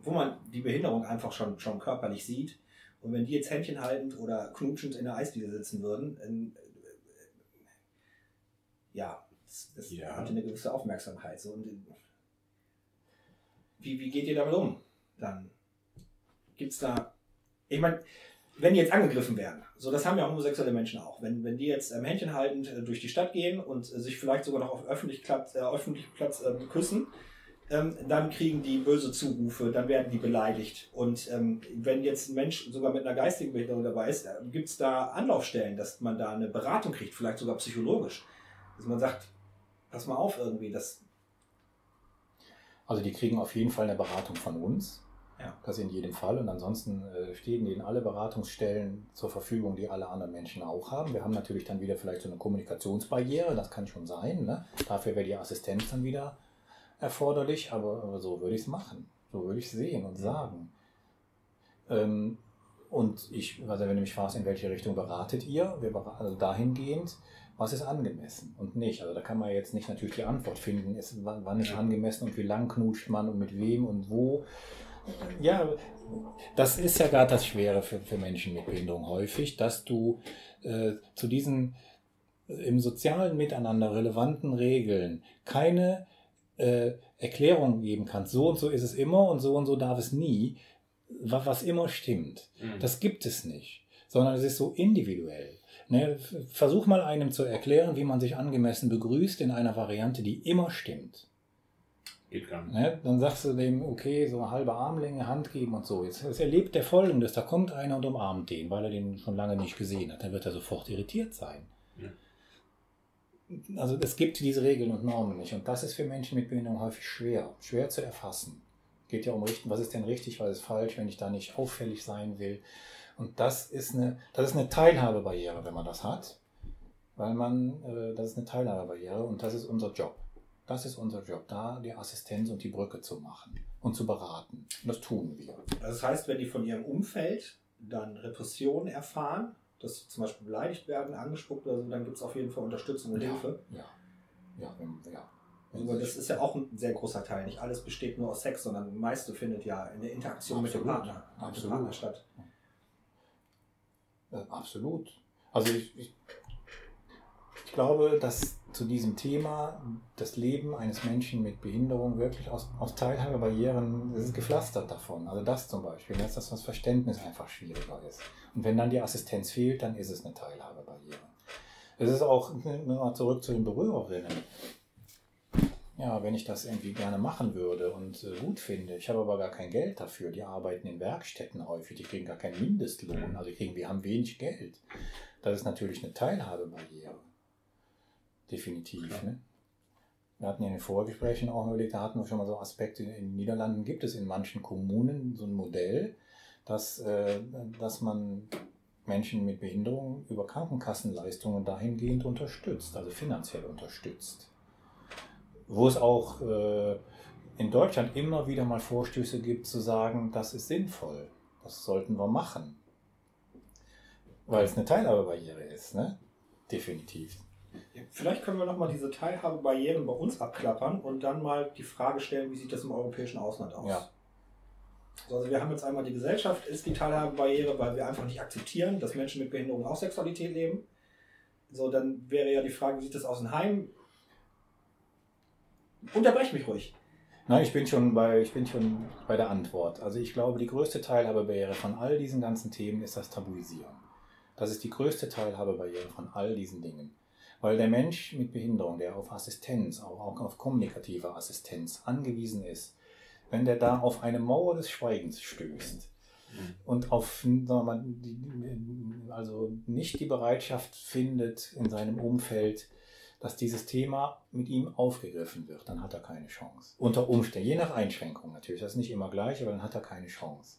wo man die Behinderung einfach schon, schon körperlich sieht, und wenn die jetzt Händchen haltend oder knutschend in der Eisdiele sitzen würden, ähm, ja, das, das
Ja.
hat eine gewisse Aufmerksamkeit. So, und, äh, wie, wie geht ihr damit um? Dann gibt es da, ich meine, wenn die jetzt angegriffen werden, so das haben ja homosexuelle Menschen auch, wenn, wenn die jetzt ähm, Händchen haltend äh, durch die Stadt gehen und äh, sich vielleicht sogar noch auf öffentlichen Platz, äh, öffentlichen Platz ähm, küssen, ähm, dann kriegen die böse Zurufe, dann werden die beleidigt. Und ähm, wenn jetzt ein Mensch sogar mit einer geistigen Behinderung dabei ist, gibt es da Anlaufstellen, dass man da eine Beratung kriegt, vielleicht sogar psychologisch. Dass man sagt, pass mal auf irgendwie, das
Also die kriegen auf jeden Fall eine Beratung von uns.
Ja.
Das in jedem Fall. Und ansonsten äh, stehen ihnen alle Beratungsstellen zur Verfügung, die alle anderen Menschen auch haben. Wir haben natürlich dann wieder vielleicht so eine Kommunikationsbarriere, das kann schon sein. Ne? Dafür wäre die Assistenz dann wieder erforderlich, aber, aber so würde ich es machen. So würde ich sehen und sagen. Ähm, und ich, also wenn du mich fragst, in welche Richtung beratet ihr, wir beraten, also dahingehend, was ist angemessen und nicht. Also da kann man jetzt nicht natürlich die Antwort finden, ist, wann, ist angemessen und wie lang knutscht man und mit wem und wo. Ja, das ist ja gerade das Schwere für, für Menschen mit Behinderung häufig, dass du äh, zu diesen äh, im sozialen Miteinander relevanten Regeln keine äh, Erklärung geben kannst. So und so ist es immer und so und so darf es nie, wa- was immer stimmt.
Mhm.
Das gibt es nicht, sondern es ist so individuell. Ne? Versuch mal einem zu erklären, wie man sich angemessen begrüßt in einer Variante, die immer stimmt.
Geht gar nicht.
Ne? Dann sagst du dem, okay, so eine halbe Armlänge, Hand geben und so. Jetzt, jetzt erlebt der folgendes, da kommt einer und umarmt den, weil er den schon lange nicht gesehen hat. Dann wird er sofort irritiert sein.
Ja.
Also es gibt diese Regeln und Normen nicht. Und das ist für Menschen mit Behinderung häufig schwer, schwer zu erfassen. Geht ja um richten, was ist denn richtig, was ist falsch, wenn ich da nicht auffällig sein will. Und das ist eine, das ist eine Teilhabebarriere, wenn man das hat. Weil man, äh, das ist eine Teilhabebarriere und das ist unser Job. Das ist unser Job, da die Assistenz und die Brücke zu machen und zu beraten. Und das tun wir.
Das heißt, wenn die von ihrem Umfeld dann Repressionen erfahren, dass sie zum Beispiel beleidigt werden, angespuckt oder so, dann gibt es auf jeden Fall Unterstützung und
Ja.
Hilfe.
Ja. Ja, ja.
Aber das ist ja auch ein sehr großer Teil. Nicht alles besteht nur aus Sex, sondern das meiste findet ja in der Interaktion mit dem
Absolut.
Partner, mit dem
Absolut.
Partner statt.
Äh, absolut. Also ich, ich, ich glaube, dass zu diesem Thema das Leben eines Menschen mit Behinderung wirklich aus, aus Teilhabebarrieren, es ist gepflastert davon. Also das zum Beispiel, dass das das Verständnis einfach schwieriger ist. Und wenn dann die Assistenz fehlt, dann ist es eine Teilhabebarriere. Es ist auch, nur mal zurück zu den Berührerinnen. Ja, wenn ich das irgendwie gerne machen würde und äh, gut finde, ich habe aber gar kein Geld dafür. Die arbeiten in Werkstätten häufig, die kriegen gar keinen Mindestlohn, also die kriegen, wir haben wenig Geld. Das ist natürlich eine Teilhabebarriere. Definitiv. Ne? Wir hatten ja in den Vorgesprächen auch überlegt, da hatten wir schon mal so Aspekte. In den Niederlanden gibt es in manchen Kommunen so ein Modell, dass, äh, dass man Menschen mit Behinderung über Krankenkassenleistungen dahingehend unterstützt, also finanziell unterstützt. Wo es auch äh, in Deutschland immer wieder mal Vorstöße gibt, zu sagen, das ist sinnvoll, das sollten wir machen. Weil es eine Teilhabebarriere ist, ne? Definitiv.
Vielleicht können wir nochmal diese Teilhabebarrieren bei uns abklappern und dann mal die Frage stellen, wie sieht das im europäischen Ausland aus?
Ja.
So, Also wir haben jetzt einmal die Gesellschaft ist die Teilhabebarriere, weil wir einfach nicht akzeptieren, dass Menschen mit Behinderung auch Sexualität leben. So, dann wäre ja die Frage, wie sieht das aus in Heim? Unterbrech mich ruhig.
Nein, ich bin schon bei, ich bin schon bei der Antwort. Also ich glaube, die größte Teilhabebarriere von all diesen ganzen Themen ist das Tabuisieren. Das ist die größte Teilhabebarriere von all diesen Dingen. Weil der Mensch mit Behinderung, der auf Assistenz, auch, auch auf kommunikative Assistenz angewiesen ist, wenn der da auf eine Mauer des Schweigens stößt
Mhm.
und auf mal, also nicht die Bereitschaft findet in seinem Umfeld, dass dieses Thema mit ihm aufgegriffen wird, dann hat er keine Chance. Unter Umständen, je nach Einschränkung natürlich, das ist nicht immer gleich, aber dann hat er keine Chance.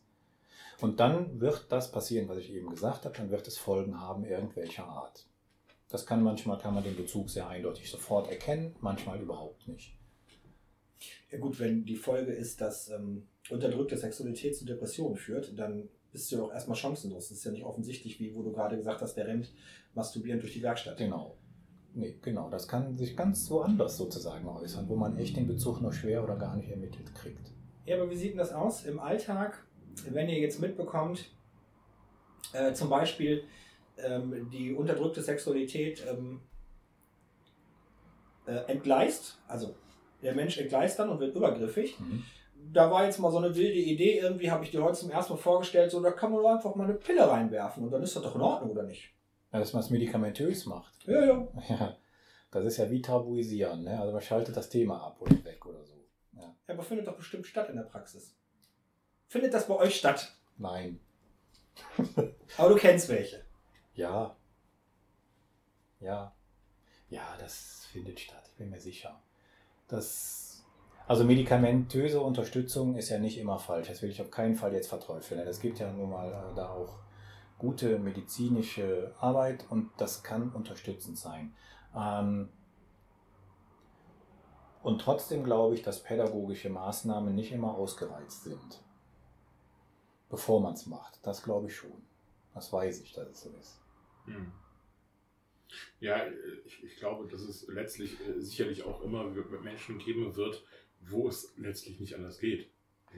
Und dann wird das passieren, was ich eben gesagt habe, dann wird es Folgen haben irgendwelcher Art. Das kann manchmal, kann man den Bezug sehr eindeutig sofort erkennen, manchmal überhaupt nicht.
Ja gut, wenn die Folge ist, dass ähm, unterdrückte Sexualität zu Depressionen führt, dann bist du doch erstmal chancenlos. Das ist ja nicht offensichtlich, wie wo du gerade gesagt hast, der rennt masturbierend durch die Werkstatt.
Genau. Nee, genau. Das kann sich ganz woanders sozusagen äußern, wo man echt den Bezug nur schwer oder gar nicht ermittelt kriegt.
Ja, aber wie sieht denn das aus im Alltag, wenn ihr jetzt mitbekommt, äh, zum Beispiel ähm, die unterdrückte Sexualität ähm, äh, entgleist, also der Mensch entgleist dann und wird übergriffig.
Mhm.
Da war jetzt mal so eine wilde Idee, irgendwie habe ich dir heute zum ersten Mal vorgestellt, so da kann man einfach mal eine Pille reinwerfen und dann ist das doch in Ordnung, oder nicht?
Ja, dass man es medikamentös macht.
Ja, ja.
Ja, das ist ja wie tabuisieren. Ne? Also man schaltet das Thema ab oder weg oder so. Ja.
Ja, aber findet doch bestimmt statt in der Praxis. Findet das bei euch statt?
Nein.
Aber du kennst welche.
Ja. Ja. Ja, das findet statt. Ich bin mir sicher. Das, also medikamentöse Unterstützung ist ja nicht immer falsch. Das will ich auf keinen Fall jetzt verteufeln. Es gibt ja nun mal äh, da auch gute medizinische Arbeit und das kann unterstützend sein. Ähm, Und trotzdem glaube ich, dass pädagogische Maßnahmen nicht immer ausgereizt sind, bevor man es macht. Das glaube ich schon. Das weiß ich, dass es so ist.
Hm. Ja, ich, ich glaube, dass es letztlich äh, sicherlich auch immer Menschen geben wird, wo es letztlich nicht anders geht.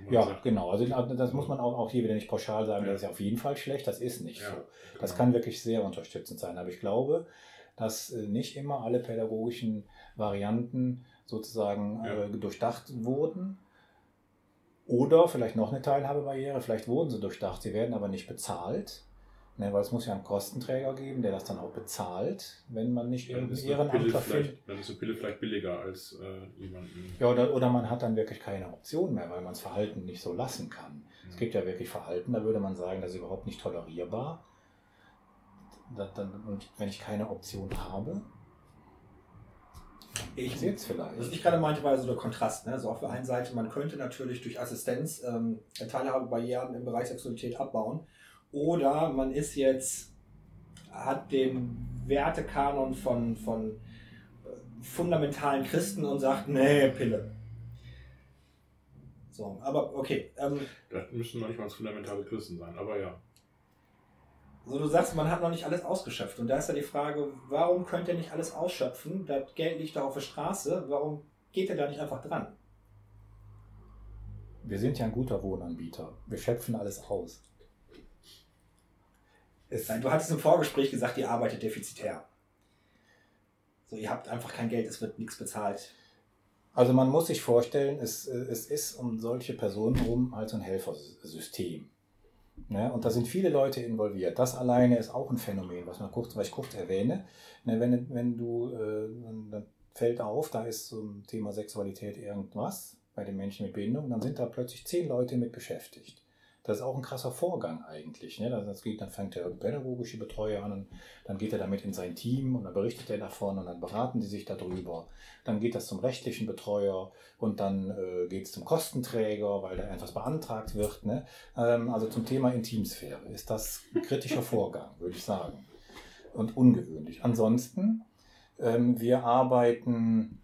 Ja,
sagt,
genau. Also das muss man auch, auch hier wieder nicht pauschal sagen,
Ja.
das ist auf jeden Fall schlecht. Das ist nicht
Ja,
so. Das
genau.
kann wirklich sehr unterstützend sein. Aber ich glaube, dass äh, nicht immer alle pädagogischen Varianten sozusagen
Ja.
äh, durchdacht wurden. Oder vielleicht noch eine Teilhabebarriere, vielleicht wurden sie durchdacht, sie werden aber nicht bezahlt. Ne, weil es muss ja einen Kostenträger geben, der das dann auch bezahlt, wenn man nicht irgendeinen findet.
vielleicht, dann ist eine Pille vielleicht billiger als äh, jemanden.
Ja, oder, oder man hat dann wirklich keine Option mehr, weil man das Verhalten nicht so lassen kann. Es gibt ja wirklich Verhalten, da würde man sagen, das ist überhaupt nicht tolerierbar. Da, dann, und wenn ich keine Option habe,
Ich,
ich jetzt
was
vielleicht.
ich gerade meinte, war so der Kontrast. Ne? Also auf der einen Seite, man könnte natürlich durch Assistenz ähm, Teilhabebarrieren im Bereich Sexualität abbauen. Oder man ist jetzt, hat den Wertekanon von, von äh, fundamentalen Christen und sagt, nee, Pille. So, aber okay. Ähm,
Da müssen noch nicht mal fundamentale Christen sein, aber ja.
So, du sagst, man hat noch nicht alles ausgeschöpft. Und da ist ja die Frage, warum könnt ihr nicht alles ausschöpfen? Das Geld liegt doch auf der Straße. Warum geht ihr da nicht einfach dran?
Wir sind ja ein guter Wohnanbieter. Wir schöpfen alles aus. Es,
Nein, du hattest im Vorgespräch gesagt, ihr arbeitet defizitär. So, ihr habt einfach kein Geld, es wird nichts bezahlt.
also man muss sich vorstellen, es, es ist um solche Personen herum halt so ein Helfersystem. Ne? Und da sind viele Leute involviert. Das alleine ist auch ein Phänomen, was, man kurz, was ich kurz erwähne. Ne? Wenn, wenn du, äh, dann- dann fällt auf, da ist zum Thema Sexualität irgendwas bei den Menschen mit Behinderung, dann sind da plötzlich zehn Leute mit beschäftigt. Das ist auch ein krasser Vorgang eigentlich. Ne? Das geht, dann fängt der pädagogische Betreuer an und dann geht er damit in sein Team und dann berichtet er davon und dann beraten die sich darüber. Dann geht das zum rechtlichen Betreuer und dann äh, geht es zum Kostenträger, weil da etwas beantragt wird. Ne? Ähm, also zum Thema Intimsphäre ist das ein kritischer Vorgang, würde ich sagen. Und ungewöhnlich. Ansonsten, ähm, wir arbeiten,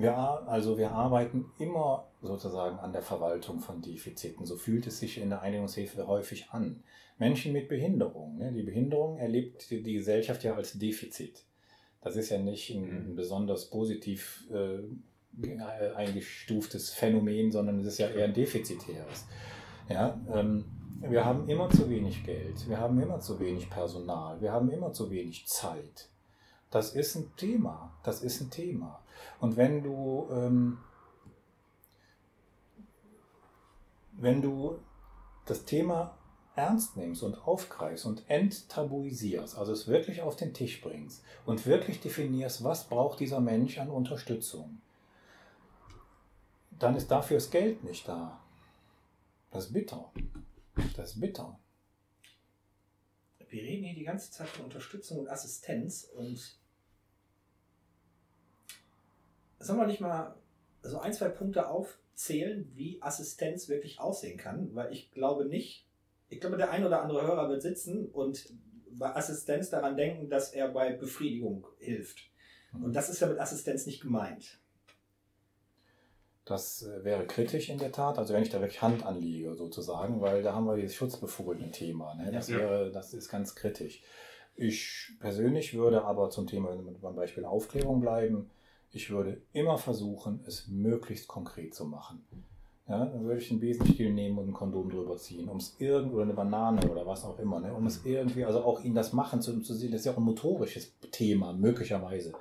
wir, ar- also wir arbeiten immer sozusagen an der Verwaltung von Defiziten. So fühlt es sich in der Einigungshilfe häufig an. Menschen mit Behinderung. Ne? Die Behinderung erlebt die, Gesellschaft ja als Defizit. Das ist ja nicht ein, ein besonders positiv äh, ge- eingestuftes Phänomen, sondern es ist ja eher ein defizitäres. Ja, ähm, wir haben immer zu wenig Geld, wir haben immer zu wenig Personal, wir haben immer zu wenig Zeit. Das ist ein Thema, das ist ein Thema. Und wenn du, ähm, wenn du das Thema ernst nimmst und aufgreifst und enttabuisierst, also es wirklich auf den Tisch bringst und wirklich definierst, was braucht dieser Mensch an Unterstützung, dann ist dafür das Geld nicht da. Das ist bitter. Das ist bitter.
Wir reden hier die ganze Zeit von Unterstützung und Assistenz und sollen wir nicht mal so ein, zwei Punkte aufzählen, wie Assistenz wirklich aussehen kann? Weil ich glaube nicht, ich glaube, der ein oder andere Hörer wird sitzen und bei Assistenz daran denken, dass er bei Befriedigung hilft. Und das ist ja mit Assistenz nicht gemeint.
Das äh, wäre kritisch in der Tat, also wenn ich da wirklich Hand anlege sozusagen, weil da haben wir dieses Schutzbefohlenen-Thema. Ne? Das,
Ja.
wäre, das ist ganz kritisch. Ich persönlich würde aber zum Thema, wenn wir beim Beispiel Aufklärung bleiben, ich würde immer versuchen, es möglichst konkret zu machen. Ja, dann würde ich einen Besenstiel nehmen und ein Kondom drüber ziehen, um es irgendwie, oder eine Banane oder was auch immer, ne, um es irgendwie, also auch ihn das machen zu, zu sehen, das ist ja auch ein motorisches Thema, möglicherweise.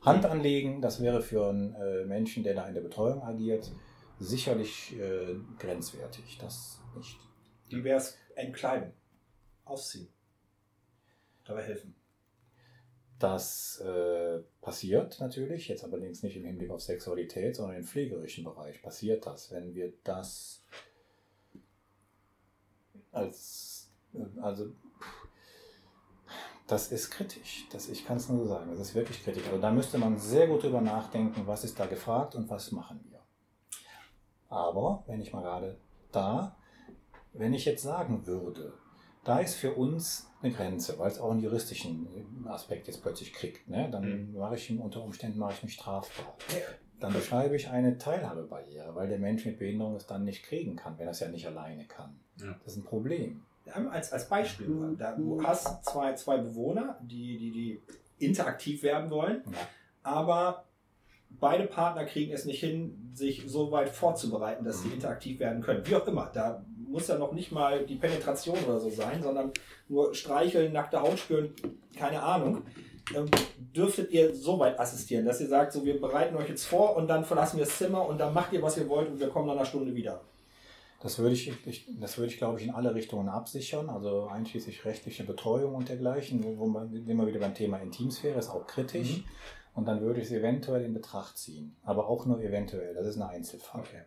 Hand anlegen, das wäre für einen äh, Menschen, der da in der Betreuung agiert, sicherlich äh, grenzwertig. Das nicht.
Wie wäre es entkleiden, ausziehen, dabei helfen.
Das äh, passiert natürlich, jetzt allerdings nicht im Hinblick auf Sexualität, sondern im pflegerischen Bereich passiert das, wenn wir das als, äh, also das ist kritisch. Das, ich kann es nur sagen, das ist wirklich kritisch. Also da müsste man sehr gut drüber nachdenken, was ist da gefragt und was machen wir. Aber, wenn ich mal gerade da, wenn ich jetzt sagen würde, Da ist für uns eine Grenze, weil es auch einen juristischen Aspekt jetzt plötzlich kriegt. Ne? Dann mache ich unter Umständen mache ich mich strafbar. Dann beschreibe ich eine Teilhabebarriere, weil der Mensch mit Behinderung es dann nicht kriegen kann, wenn er es ja nicht alleine kann.
Ja.
Das ist ein Problem.
Als, als Beispiel, da, du hast zwei, zwei Bewohner, die, die, die interaktiv werden wollen,
Ja.
aber beide Partner kriegen es nicht hin, sich so weit vorzubereiten, dass sie
Mhm.
interaktiv werden können. Wie auch immer, da muss ja noch nicht mal die Penetration oder so sein, sondern nur streicheln, nackte Haut spüren, keine Ahnung. Ähm, dürftet ihr so weit assistieren, dass ihr sagt, so wir bereiten euch jetzt vor und dann verlassen wir das Zimmer und dann macht ihr, was ihr wollt und wir kommen nach einer Stunde wieder.
Das würde ich, ich, das würde ich, glaube ich, in alle Richtungen absichern, also einschließlich rechtliche Betreuung und dergleichen, wo, wo man immer wieder beim Thema Intimsphäre ist, auch kritisch.
Mhm.
Und dann würde ich es eventuell in Betracht ziehen. Aber auch nur eventuell. Das ist ein Einzelfall.
Okay.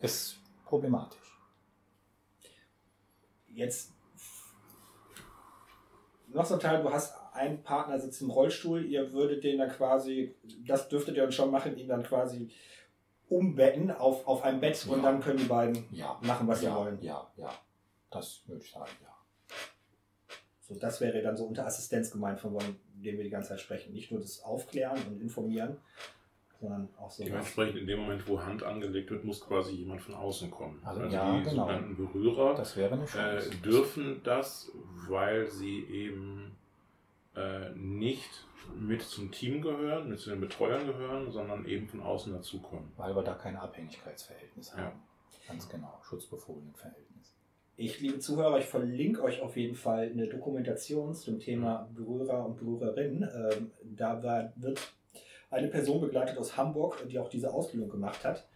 Ist problematisch.
Jetzt noch so ein Teil, du hast einen Partner sitzt im Rollstuhl, ihr würdet den dann quasi, das dürftet ihr dann schon machen, ihn dann quasi umbetten auf, auf ein Bett und
Ja.
dann können die beiden
Ja.
machen, was
ja,
sie wollen.
Ja, ja. Das würde ich sagen, ja.
So, das wäre dann so unter Assistenz gemeint, von dem wir die ganze Zeit sprechen. Nicht nur das Aufklären und Informieren, sondern auch so.
Dementsprechend in dem Moment, wo Hand angelegt wird, muss quasi jemand von außen kommen.
Also,
Also,
ja,
die
genau.
sogenannten Berührer
Das
äh, dürfen das, weil sie eben äh, nicht mit zum Team gehören, mit zu den Betreuern gehören, sondern eben von außen dazukommen.
Weil wir da kein Abhängigkeitsverhältnis
Ja.
haben. Ganz genau. Schutzbefohlenenverhältnis.
Ich, liebe Zuhörer, ich verlinke euch auf jeden Fall eine Dokumentation zum Thema Berührer und Berührerin. Ähm, da wird eine Person begleitet aus Hamburg, die auch diese Ausbildung gemacht hat.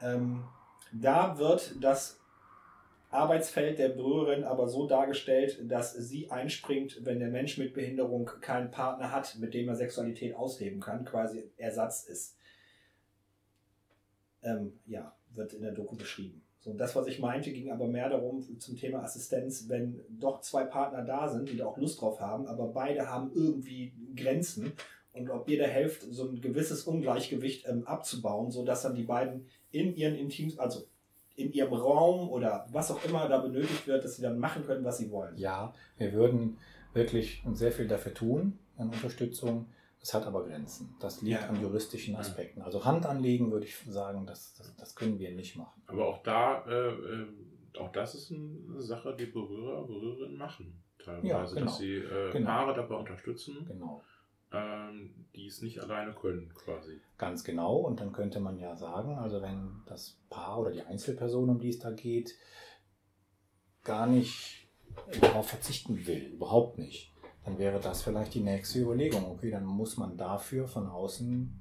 Ähm, da wird das Arbeitsfeld der Berührerin aber so dargestellt, dass sie einspringt, wenn der Mensch mit Behinderung keinen Partner hat, mit dem er Sexualität ausleben kann, quasi Ersatz ist. Ähm, ja, wird in der Doku beschrieben. So, das, was ich meinte, ging aber mehr darum zum Thema Assistenz, wenn doch zwei Partner da sind, die da auch Lust drauf haben, aber beide haben irgendwie Grenzen und ob ihr da helft, so ein gewisses Ungleichgewicht ähm, abzubauen, sodass dann die beiden in ihren Intim, also in ihrem Raum oder was auch immer da benötigt wird, dass sie dann machen können, was sie wollen.
Ja, wir würden wirklich sehr viel dafür tun, an Unterstützung. Es hat aber Grenzen. Das liegt
Ja.
an juristischen Aspekten. Also Hand anlegen würde ich sagen, das, das, das können wir nicht machen.
Aber auch da, äh, äh, auch das ist eine Sache, die Berührer, Berührerinnen machen. Teilweise,
Ja, genau.
dass sie äh,
Genau.
Paare dabei unterstützen,
Genau.
Ähm, die es nicht alleine können, quasi.
Ganz genau. Und dann könnte man ja sagen, also wenn das Paar oder die Einzelperson, um die es da geht, gar nicht darauf verzichten will, überhaupt nicht, dann wäre das vielleicht die nächste Überlegung. Okay, dann muss man dafür von außen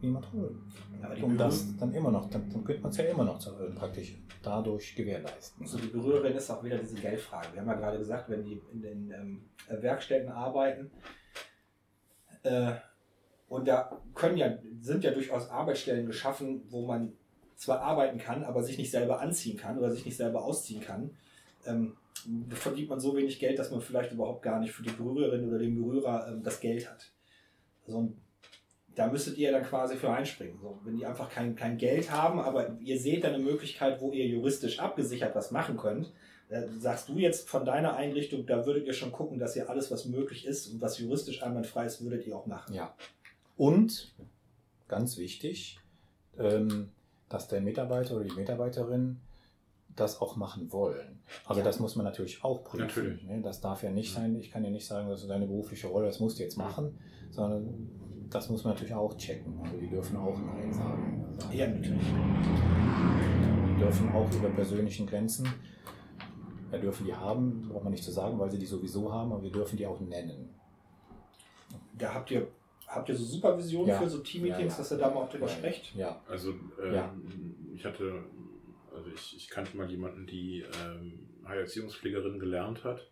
jemand holen.
Aber die
Um das dann immer noch, dann, dann könnte man es ja immer noch äh, praktisch dadurch gewährleisten.
So die Berührerin ist auch wieder diese Geldfrage. Wir haben ja gerade gesagt, wenn die in den ähm, Werkstätten arbeiten, und da können ja, sind ja durchaus Arbeitsstellen geschaffen, wo man zwar arbeiten kann, aber sich nicht selber anziehen kann oder sich nicht selber ausziehen kann. Ähm, verdient man so wenig Geld, dass man vielleicht überhaupt gar nicht für die Berührerin oder den Berührer ähm, das Geld hat. Also, da müsstet ihr dann quasi für einspringen. So, wenn die einfach kein, kein Geld haben, aber ihr seht dann eine Möglichkeit, wo ihr juristisch abgesichert was machen könnt, äh, sagst du jetzt von deiner Einrichtung, da würdet ihr schon gucken, dass ihr alles, was möglich ist und was juristisch einwandfrei ist, würdet ihr auch machen.
Ja. Und, ganz wichtig, ähm, dass der Mitarbeiter oder die Mitarbeiterin das auch machen wollen. Also
Ja.
das muss man natürlich auch prüfen.
Natürlich.
Ne? Das darf ja nicht sein, ich kann ja nicht sagen, das ist deine berufliche Rolle, das musst du jetzt machen, sondern das muss man natürlich auch checken. Also die dürfen auch Nein sagen.
Ja, natürlich.
Die dürfen auch ihre persönlichen Grenzen, ja, dürfen die haben, braucht man nicht zu sagen, weil sie die sowieso haben, aber wir dürfen die auch nennen.
Da habt ihr, habt ihr so Supervision
Ja.
für so Teammeetings,
Ja, ja.
dass ihr da mal auch drüber
Ja.
sprecht?
Ja,
Also ähm,
Ja.
ich hatte, also ich, ich kannte mal jemanden, die ähm, Heilerziehungspflegerin gelernt hat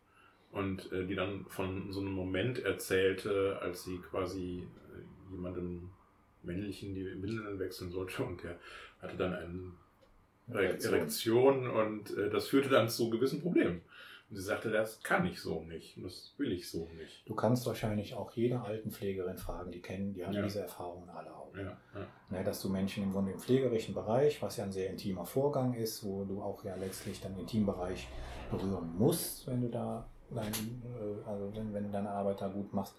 und äh, die dann von so einem Moment erzählte, als sie quasi äh, jemandem männlichen die Windeln wechseln sollte und der hatte dann eine Erektion und äh, das führte dann zu gewissen Problemen. Und sie sagte, das kann ich so nicht. Und das will ich so nicht.
Du kannst wahrscheinlich auch jede Altenpflegerin fragen, die kennen, die haben
Ja.
diese Erfahrungen alle auch.
Ja, ja.
Ne, dass du Menschen im Grunde im pflegerischen Bereich, was ja ein sehr intimer Vorgang ist, wo du auch ja letztlich deinen Intimbereich berühren musst, wenn du da dein, äh, also wenn, wenn du deine Arbeit da gut machst,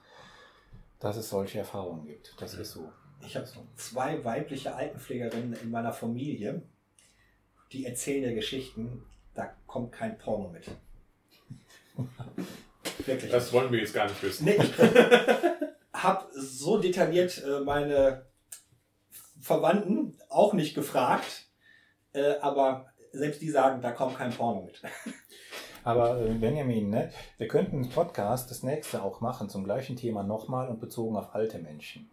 dass es solche Erfahrungen gibt. Das ist so.
Ich habe zwei weibliche Altenpflegerinnen in meiner Familie, die erzählen dir Geschichten, da kommt kein Porno mit. Wirklich.
Das wollen wir jetzt gar nicht wissen.
Nee, ich habe so detailliert äh, meine Verwandten auch nicht gefragt, äh, aber selbst die sagen, da kommt kein Porno mit.
Aber äh, Benjamin, ne, wir könnten einen Podcast, das nächste auch machen, zum gleichen Thema nochmal und bezogen auf alte Menschen.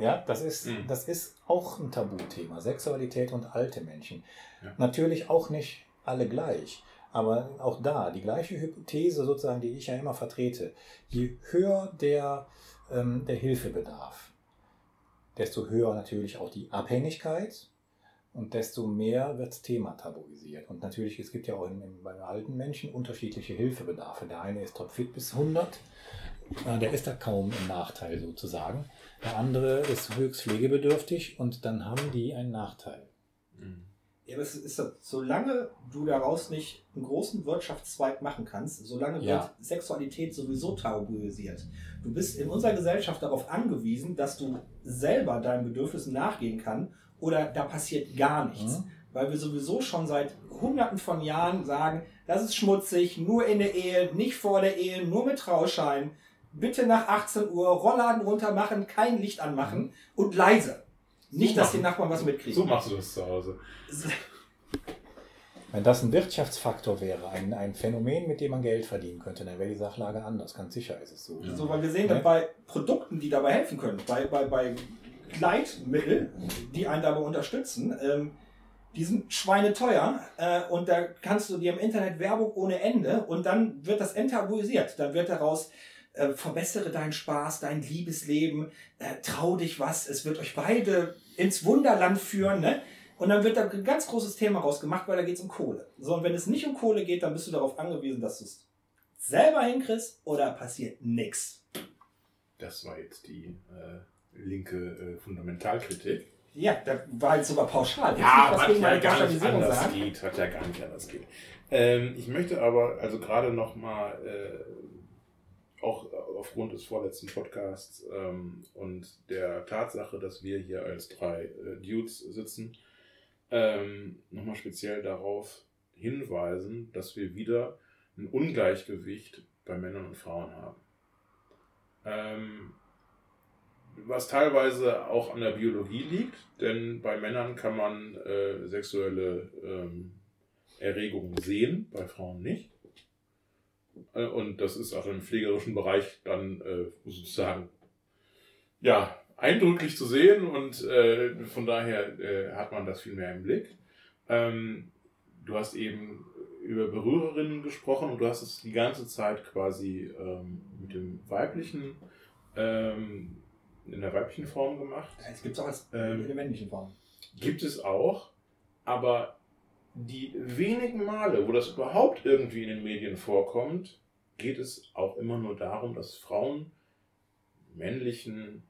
Ja, das ist,
Mhm.
das ist auch ein Tabuthema, Sexualität und alte Menschen.
Ja.
Natürlich auch nicht alle gleich, aber auch da, die gleiche Hypothese sozusagen, die ich ja immer vertrete, je höher der, ähm, der Hilfebedarf, desto höher natürlich auch die Abhängigkeit und desto mehr wird das Thema tabuisiert. Und natürlich, es gibt ja auch in, in, bei alten Menschen unterschiedliche Hilfebedarfe. Der eine ist topfit bis 100, äh, der ist da kaum im Nachteil sozusagen. Der andere ist höchst pflegebedürftig und dann haben die einen Nachteil.
Ja, aber es ist so, solange du daraus nicht einen großen Wirtschaftszweig machen kannst, solange
Ja.
wird Sexualität sowieso tabuisiert. Du bist in unserer Gesellschaft darauf angewiesen, dass du selber deinen Bedürfnissen nachgehen kann oder da passiert gar nichts.
Mhm.
Weil wir sowieso schon seit hunderten von Jahren sagen, das ist schmutzig, nur in der Ehe, nicht vor der Ehe, nur mit Trauschein. Bitte nach 18 Uhr Rollladen runter machen, kein Licht anmachen und leise. Nicht, dass die. Nachbarn was mitkriegen.
So machst du das zu Hause.
Wenn das ein Wirtschaftsfaktor wäre, ein, ein Phänomen, mit dem man Geld verdienen könnte, dann wäre die Sachlage anders. Ganz sicher ist es so.
Ja.
So, weil wir sehen
Ne?
dann bei Produkten, die dabei helfen können, bei, bei, bei Gleitmittel, die einen dabei unterstützen, ähm, die sind schweineteuer äh, und da kannst du dir im Internet Werbung ohne Ende und dann wird das enttabuisiert. Dann wird daraus, äh, verbessere deinen Spaß, dein Liebesleben, äh, trau dich was, es wird euch beide ins Wunderland führen, ne? Und dann wird da ein ganz großes Thema rausgemacht, weil da geht es um Kohle. So, und wenn es nicht um Kohle geht, dann bist du darauf angewiesen, dass du es selber hinkriegst oder passiert nichts.
Das war jetzt die äh, linke äh, Fundamentalkritik.
Ja, da war jetzt sogar pauschal.
Ja, was ja gar nicht anders
sagen.
geht. Was ja gar nicht anders geht. Ähm, ich möchte aber, also gerade nochmal, äh, auch aufgrund des vorletzten Podcasts ähm, und der Tatsache, dass wir hier als drei äh, Dudes sitzen, ähm, nochmal speziell darauf hinweisen, dass wir wieder ein Ungleichgewicht bei Männern und Frauen haben. Ähm, was teilweise auch an der Biologie liegt, denn bei Männern kann man äh, sexuelle ähm, Erregungen sehen, bei Frauen nicht. Äh, und das ist auch im pflegerischen Bereich dann äh, sozusagen ja eindrücklich zu sehen und äh, von daher äh, hat man das viel mehr im Blick. Ähm, du hast eben über Berührerinnen gesprochen und du hast es die ganze Zeit quasi ähm, mit dem weiblichen ähm, in der weiblichen Form gemacht.
Es gibt es auch als
Ähm,
in der männlichen Form.
Gibt es auch, aber die wenigen Male, wo das überhaupt irgendwie in den Medien vorkommt, geht es auch immer nur darum, dass Frauen männlichen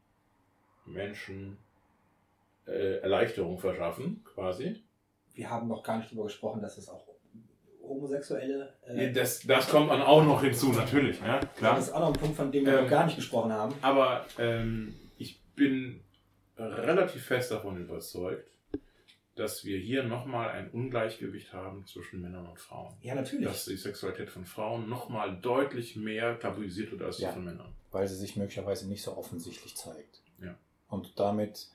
Menschen äh, Erleichterung verschaffen, quasi.
Wir haben noch gar nicht darüber gesprochen, dass es auch homosexuelle. Äh,
Das, das kommt dann auch noch hinzu, natürlich, ja, klar.
Das ist auch noch ein Punkt, von dem wir
Ähm,
noch gar nicht gesprochen haben.
Aber ähm, ich bin relativ fest davon überzeugt, dass wir hier nochmal ein Ungleichgewicht haben zwischen Männern und Frauen.
Ja, natürlich.
Dass die Sexualität von Frauen nochmal deutlich mehr tabuisiert wird als die
Ja.
von Männern.
weil sie sich möglicherweise nicht so offensichtlich zeigt.
Ja.
Und damit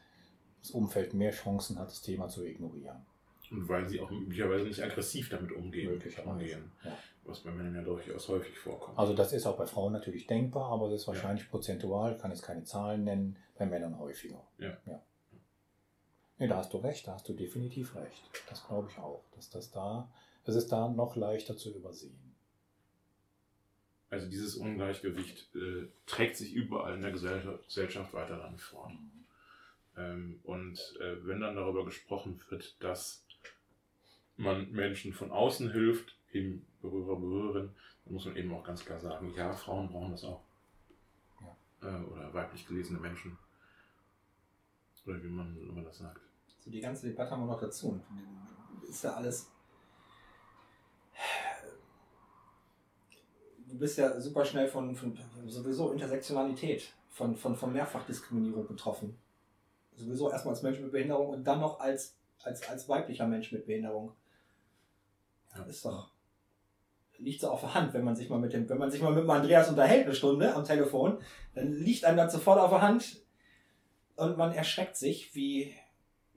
das Umfeld mehr Chancen hat, das Thema zu ignorieren.
Und weil sie auch möglicherweise nicht aggressiv damit umgehen.
Möglicherweise.
umgehen
Ja.
was bei Männern ja durchaus häufig vorkommt.
Also das ist auch bei Frauen natürlich denkbar, aber das ist wahrscheinlich prozentual, kann jetzt keine Zahlen nennen, bei Männern häufiger.
Ja.
ja. Nee, da hast du recht, da hast du definitiv recht. Das glaube ich auch, dass das da, es ist da noch leichter zu übersehen.
Also dieses Ungleichgewicht äh, trägt sich überall in der Gesell Gesellschaft weiter dann fort. Ähm, und äh, wenn dann darüber gesprochen wird, dass man Menschen von außen hilft, eben Berührer, Berührerin, dann muss man eben auch ganz klar sagen, ja, Frauen brauchen das auch. Äh, oder weiblich gelesene Menschen. Oder wie man, man das sagt.
So die ganze Debatte haben wir noch dazu. Ist ja alles. Du bist ja super schnell von, von sowieso Intersektionalität, von, von, von Mehrfachdiskriminierung betroffen. Sowieso erstmal als Mensch mit Behinderung und dann noch als, als, als weiblicher Mensch mit Behinderung.
Ja.
Ist doch. Liegt so auf der Hand, wenn man sich mal mit dem, wenn man sich mal mit dem Andreas unterhält eine Stunde am Telefon, dann liegt einem das sofort auf der Hand und man erschreckt sich, wie,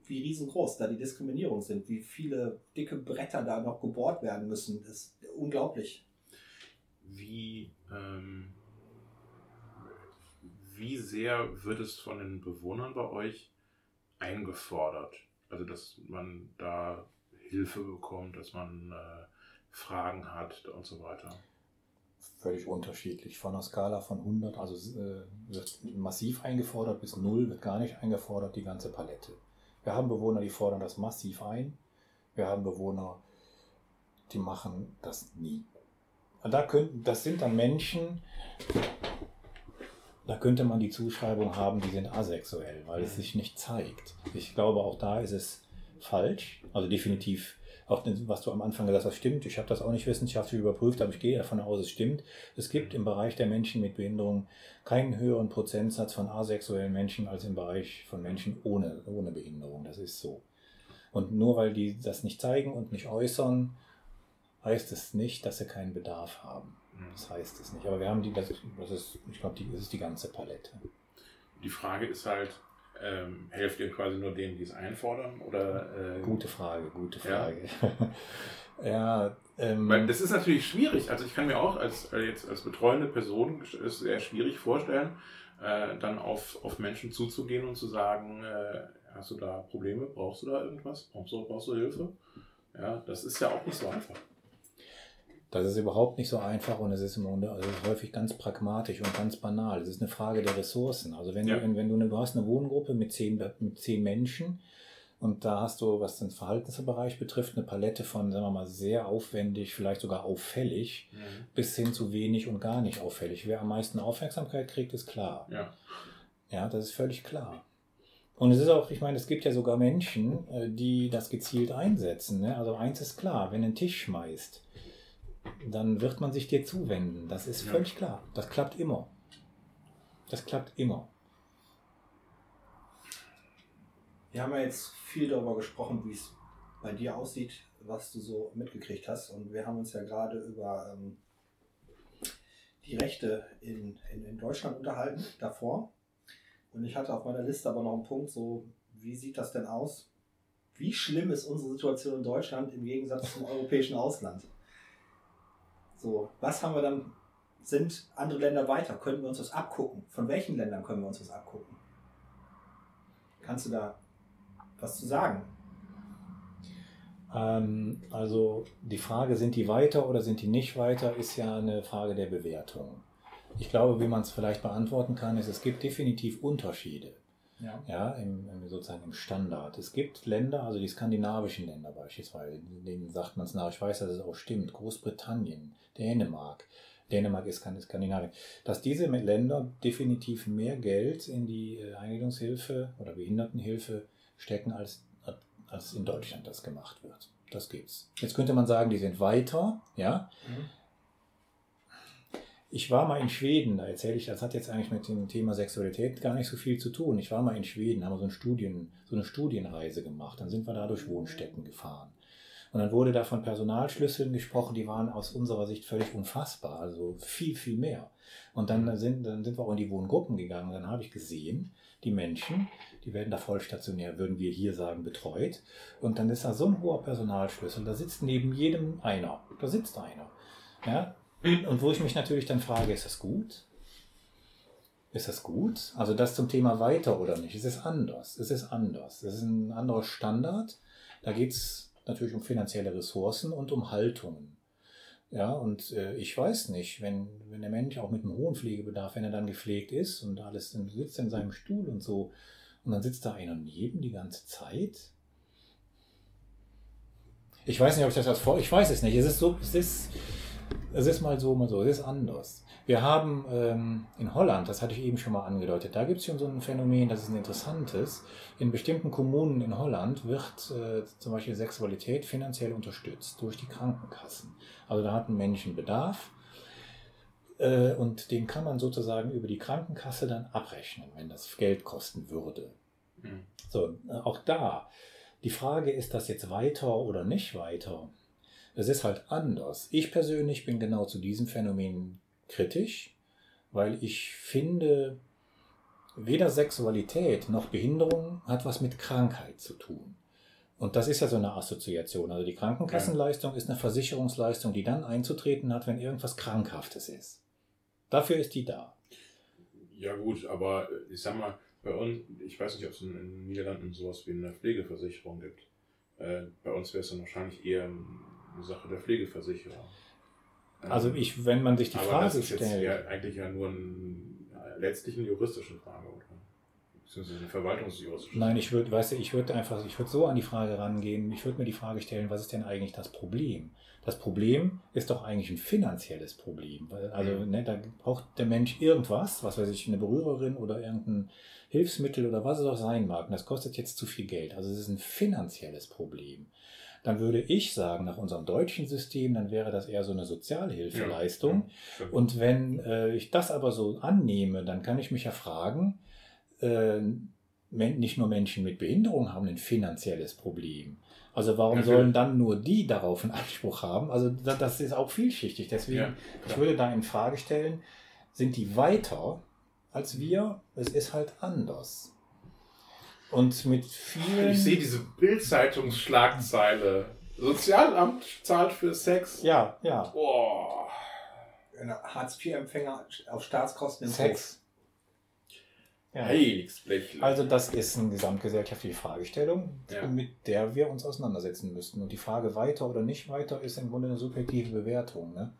wie riesengroß da die Diskriminierung sind, wie viele dicke Bretter da noch gebohrt werden müssen. Das ist unglaublich.
Wie, ähm, wie sehr wird es von den Bewohnern bei euch eingefordert? Also, dass man da Hilfe bekommt, dass man äh, Fragen hat und so weiter.
Völlig unterschiedlich. Von einer Skala von 100, also äh, wird massiv eingefordert, bis 0 wird gar nicht eingefordert, die ganze Palette. Wir haben Bewohner, die fordern das massiv ein. Wir haben Bewohner, die machen das nie. Und da könnten, das sind dann Menschen, da könnte man die Zuschreibung haben, die sind asexuell, weil es sich nicht zeigt. Ich glaube, auch da ist es falsch. Also definitiv, auch was du am Anfang gesagt hast, stimmt. Ich habe das auch nicht wissenschaftlich überprüft, aber ich gehe davon aus, es stimmt. Es gibt im Bereich der Menschen mit Behinderung keinen höheren Prozentsatz von asexuellen Menschen als im Bereich von Menschen ohne, ohne Behinderung. Das ist so. Und nur weil die das nicht zeigen und nicht äußern, heißt es nicht, dass sie keinen Bedarf haben. Das heißt es nicht. Aber wir haben die, das, das ist, ich glaube, das ist die ganze Palette.
Die Frage ist halt, ähm, helft ihr quasi nur denen, die es einfordern? Oder, äh,
Gute Frage, gute
Ja.
Frage. Ja, ähm,
Weil das ist natürlich schwierig. Also ich kann mir auch als, äh, jetzt als betreuende Person es sehr schwierig vorstellen, äh, dann auf, auf Menschen zuzugehen und zu sagen, äh, hast du da Probleme, brauchst du da irgendwas, brauchst du, brauchst du Hilfe? Ja, das ist ja auch nicht so einfach.
Das ist überhaupt nicht so einfach und es ist im Grunde also es ist häufig ganz pragmatisch und ganz banal. Es ist eine Frage der Ressourcen. Also wenn
Ja.
du, wenn du, eine, du hast eine Wohngruppe mit zehn, mit zehn Menschen und da hast du, was den Verhaltensbereich betrifft, eine Palette von, sagen wir mal, sehr aufwendig, vielleicht sogar auffällig, bis hin zu wenig und gar nicht auffällig. Wer am meisten Aufmerksamkeit kriegt, ist klar.
Ja.
Ja, das ist völlig klar. Und es ist auch, ich meine, es gibt ja sogar Menschen, äh, die das gezielt einsetzen. Ne? Also eins ist klar, wenn du einen Tisch schmeißt, dann wird man sich dir zuwenden. Das ist
Ja.
völlig klar. Das klappt immer. Das klappt immer.
Wir haben ja jetzt viel darüber gesprochen, wie es bei dir aussieht, was du so mitgekriegt hast. Und wir haben uns ja gerade über ähm, die Rechte in, in, in Deutschland unterhalten, davor. Und ich hatte auf meiner Liste aber noch einen Punkt, so, wie sieht das denn aus? Wie schlimm ist unsere Situation in Deutschland im Gegensatz zum europäischen Ausland? So, was haben wir dann? Sind andere Länder weiter? Können wir uns das abgucken? Von welchen Ländern können wir uns das abgucken? Kannst du da was zu sagen?
Ähm, also die Frage, sind die weiter oder sind die nicht weiter, ist ja eine Frage der Bewertung. Ich glaube, wie man es vielleicht beantworten kann, ist, es gibt definitiv Unterschiede.
Ja.
ja, im, im, sozusagen im Standard. Es gibt Länder, also die skandinavischen Länder beispielsweise, denen sagt man es nach, ich weiß, dass es auch stimmt, Großbritannien, Dänemark, Dänemark ist kein Skandinavien, dass diese Länder definitiv mehr Geld in die äh, Eingliederungshilfe oder Behindertenhilfe stecken, als, als in Deutschland das gemacht wird. Das gibt's. Jetzt könnte man sagen, die sind weiter, ja,
Mhm.
Ich war mal in Schweden, da erzähle ich, das hat jetzt eigentlich mit dem Thema Sexualität gar nicht so viel zu tun. Ich war mal in Schweden, haben wir so, ein Studien, so eine Studienreise gemacht. Dann sind wir da durch Wohnstätten gefahren. Und dann wurde da von Personalschlüsseln gesprochen, die waren aus unserer Sicht völlig unfassbar, also viel, viel mehr. Und dann sind, dann sind wir auch in die Wohngruppen gegangen und dann habe ich gesehen, die Menschen, die werden da vollstationär, würden wir hier sagen, betreut. Und dann ist da so ein hoher Personalschlüssel, da sitzt neben jedem einer. Da sitzt einer. Ja, und wo ich mich natürlich dann frage, ist das gut? Ist das gut? Also das zum Thema weiter oder nicht? Es ist anders. Es ist anders. Es ist ein anderer Standard. Da geht es natürlich um finanzielle Ressourcen und um Haltungen. Ja, und äh, ich weiß nicht, wenn, wenn der Mensch auch mit einem hohen Pflegebedarf, wenn er dann gepflegt ist und alles dann sitzt in seinem Stuhl und so, und dann sitzt da einer neben die ganze Zeit. Ich weiß nicht, ob ich das als vor. Ich weiß es nicht. Es ist so, es ist, es ist mal so, mal so. Es ist anders. Wir haben ähm, in Holland, das hatte ich eben schon mal angedeutet, da gibt es schon so ein Phänomen, das ist ein interessantes. In bestimmten Kommunen in Holland wird äh, zum Beispiel Sexualität finanziell unterstützt durch die Krankenkassen. Also da hat ein Menschen Bedarf äh, und den kann man sozusagen über die Krankenkasse dann abrechnen, wenn das Geld kosten würde.
Mhm.
So, äh, auch da. Die Frage, ist das jetzt weiter oder nicht weiter? Es ist halt anders. Ich persönlich bin genau zu diesem Phänomen kritisch, weil ich finde, weder Sexualität noch Behinderung hat was mit Krankheit zu tun. Und das ist ja so eine Assoziation. Also die Krankenkassenleistung ist eine Versicherungsleistung, die dann einzutreten hat, wenn irgendwas Krankhaftes ist. Dafür ist die da.
Ja gut, aber äh, ich sag mal, bei uns, ich weiß nicht, ob es in den Niederlanden sowas wie eine Pflegeversicherung gibt. Äh, bei uns wäre es dann wahrscheinlich eher eine Sache der Pflegeversicherung. Ähm,
Also ich, wenn man sich die
aber
Frage
das ist jetzt
stellt.
ja eigentlich ja nur ein, letztlich eine juristische Frage, oder? Beziehungsweise eine verwaltungsjuristische
Nein, ich würde, weißt du, ich würde einfach, ich würde so an die Frage rangehen, ich würde mir die Frage stellen, was ist denn eigentlich das Problem? Das Problem ist doch eigentlich ein finanzielles Problem. Also,
Mhm.
ne, da braucht der Mensch irgendwas, was weiß ich, eine Berührerin oder irgendein Hilfsmittel oder was es auch sein mag. Und das kostet jetzt zu viel Geld. Also es ist ein finanzielles Problem. Dann würde ich sagen, nach unserem deutschen System, dann wäre das eher so eine Sozialhilfeleistung.
Stimmt.
Und wenn äh, ich das aber so annehme, dann kann ich mich ja fragen, äh, nicht nur Menschen mit Behinderung haben ein finanzielles Problem. Also warum
Natürlich.
sollen dann nur die darauf einen Anspruch haben? Also da, das ist auch vielschichtig. Deswegen,
Ja,
ich würde da in Frage stellen, sind die weiter als wir? Es ist halt anders. Und mit vielen...
Ich sehe diese Bild-Zeitungsschlagzeile. Sozialamt zahlt für Sex.
Ja, ja.
Boah.
Hartz-IV-Empfänger auf Staatskosten im
Sex. Ja.
Heiligsblech.
Also das ist eine gesamtgesellschaftliche Fragestellung,
Ja.
mit der wir uns auseinandersetzen müssten. Und die Frage weiter oder nicht weiter ist im Grunde eine subjektive Bewertung. Ne?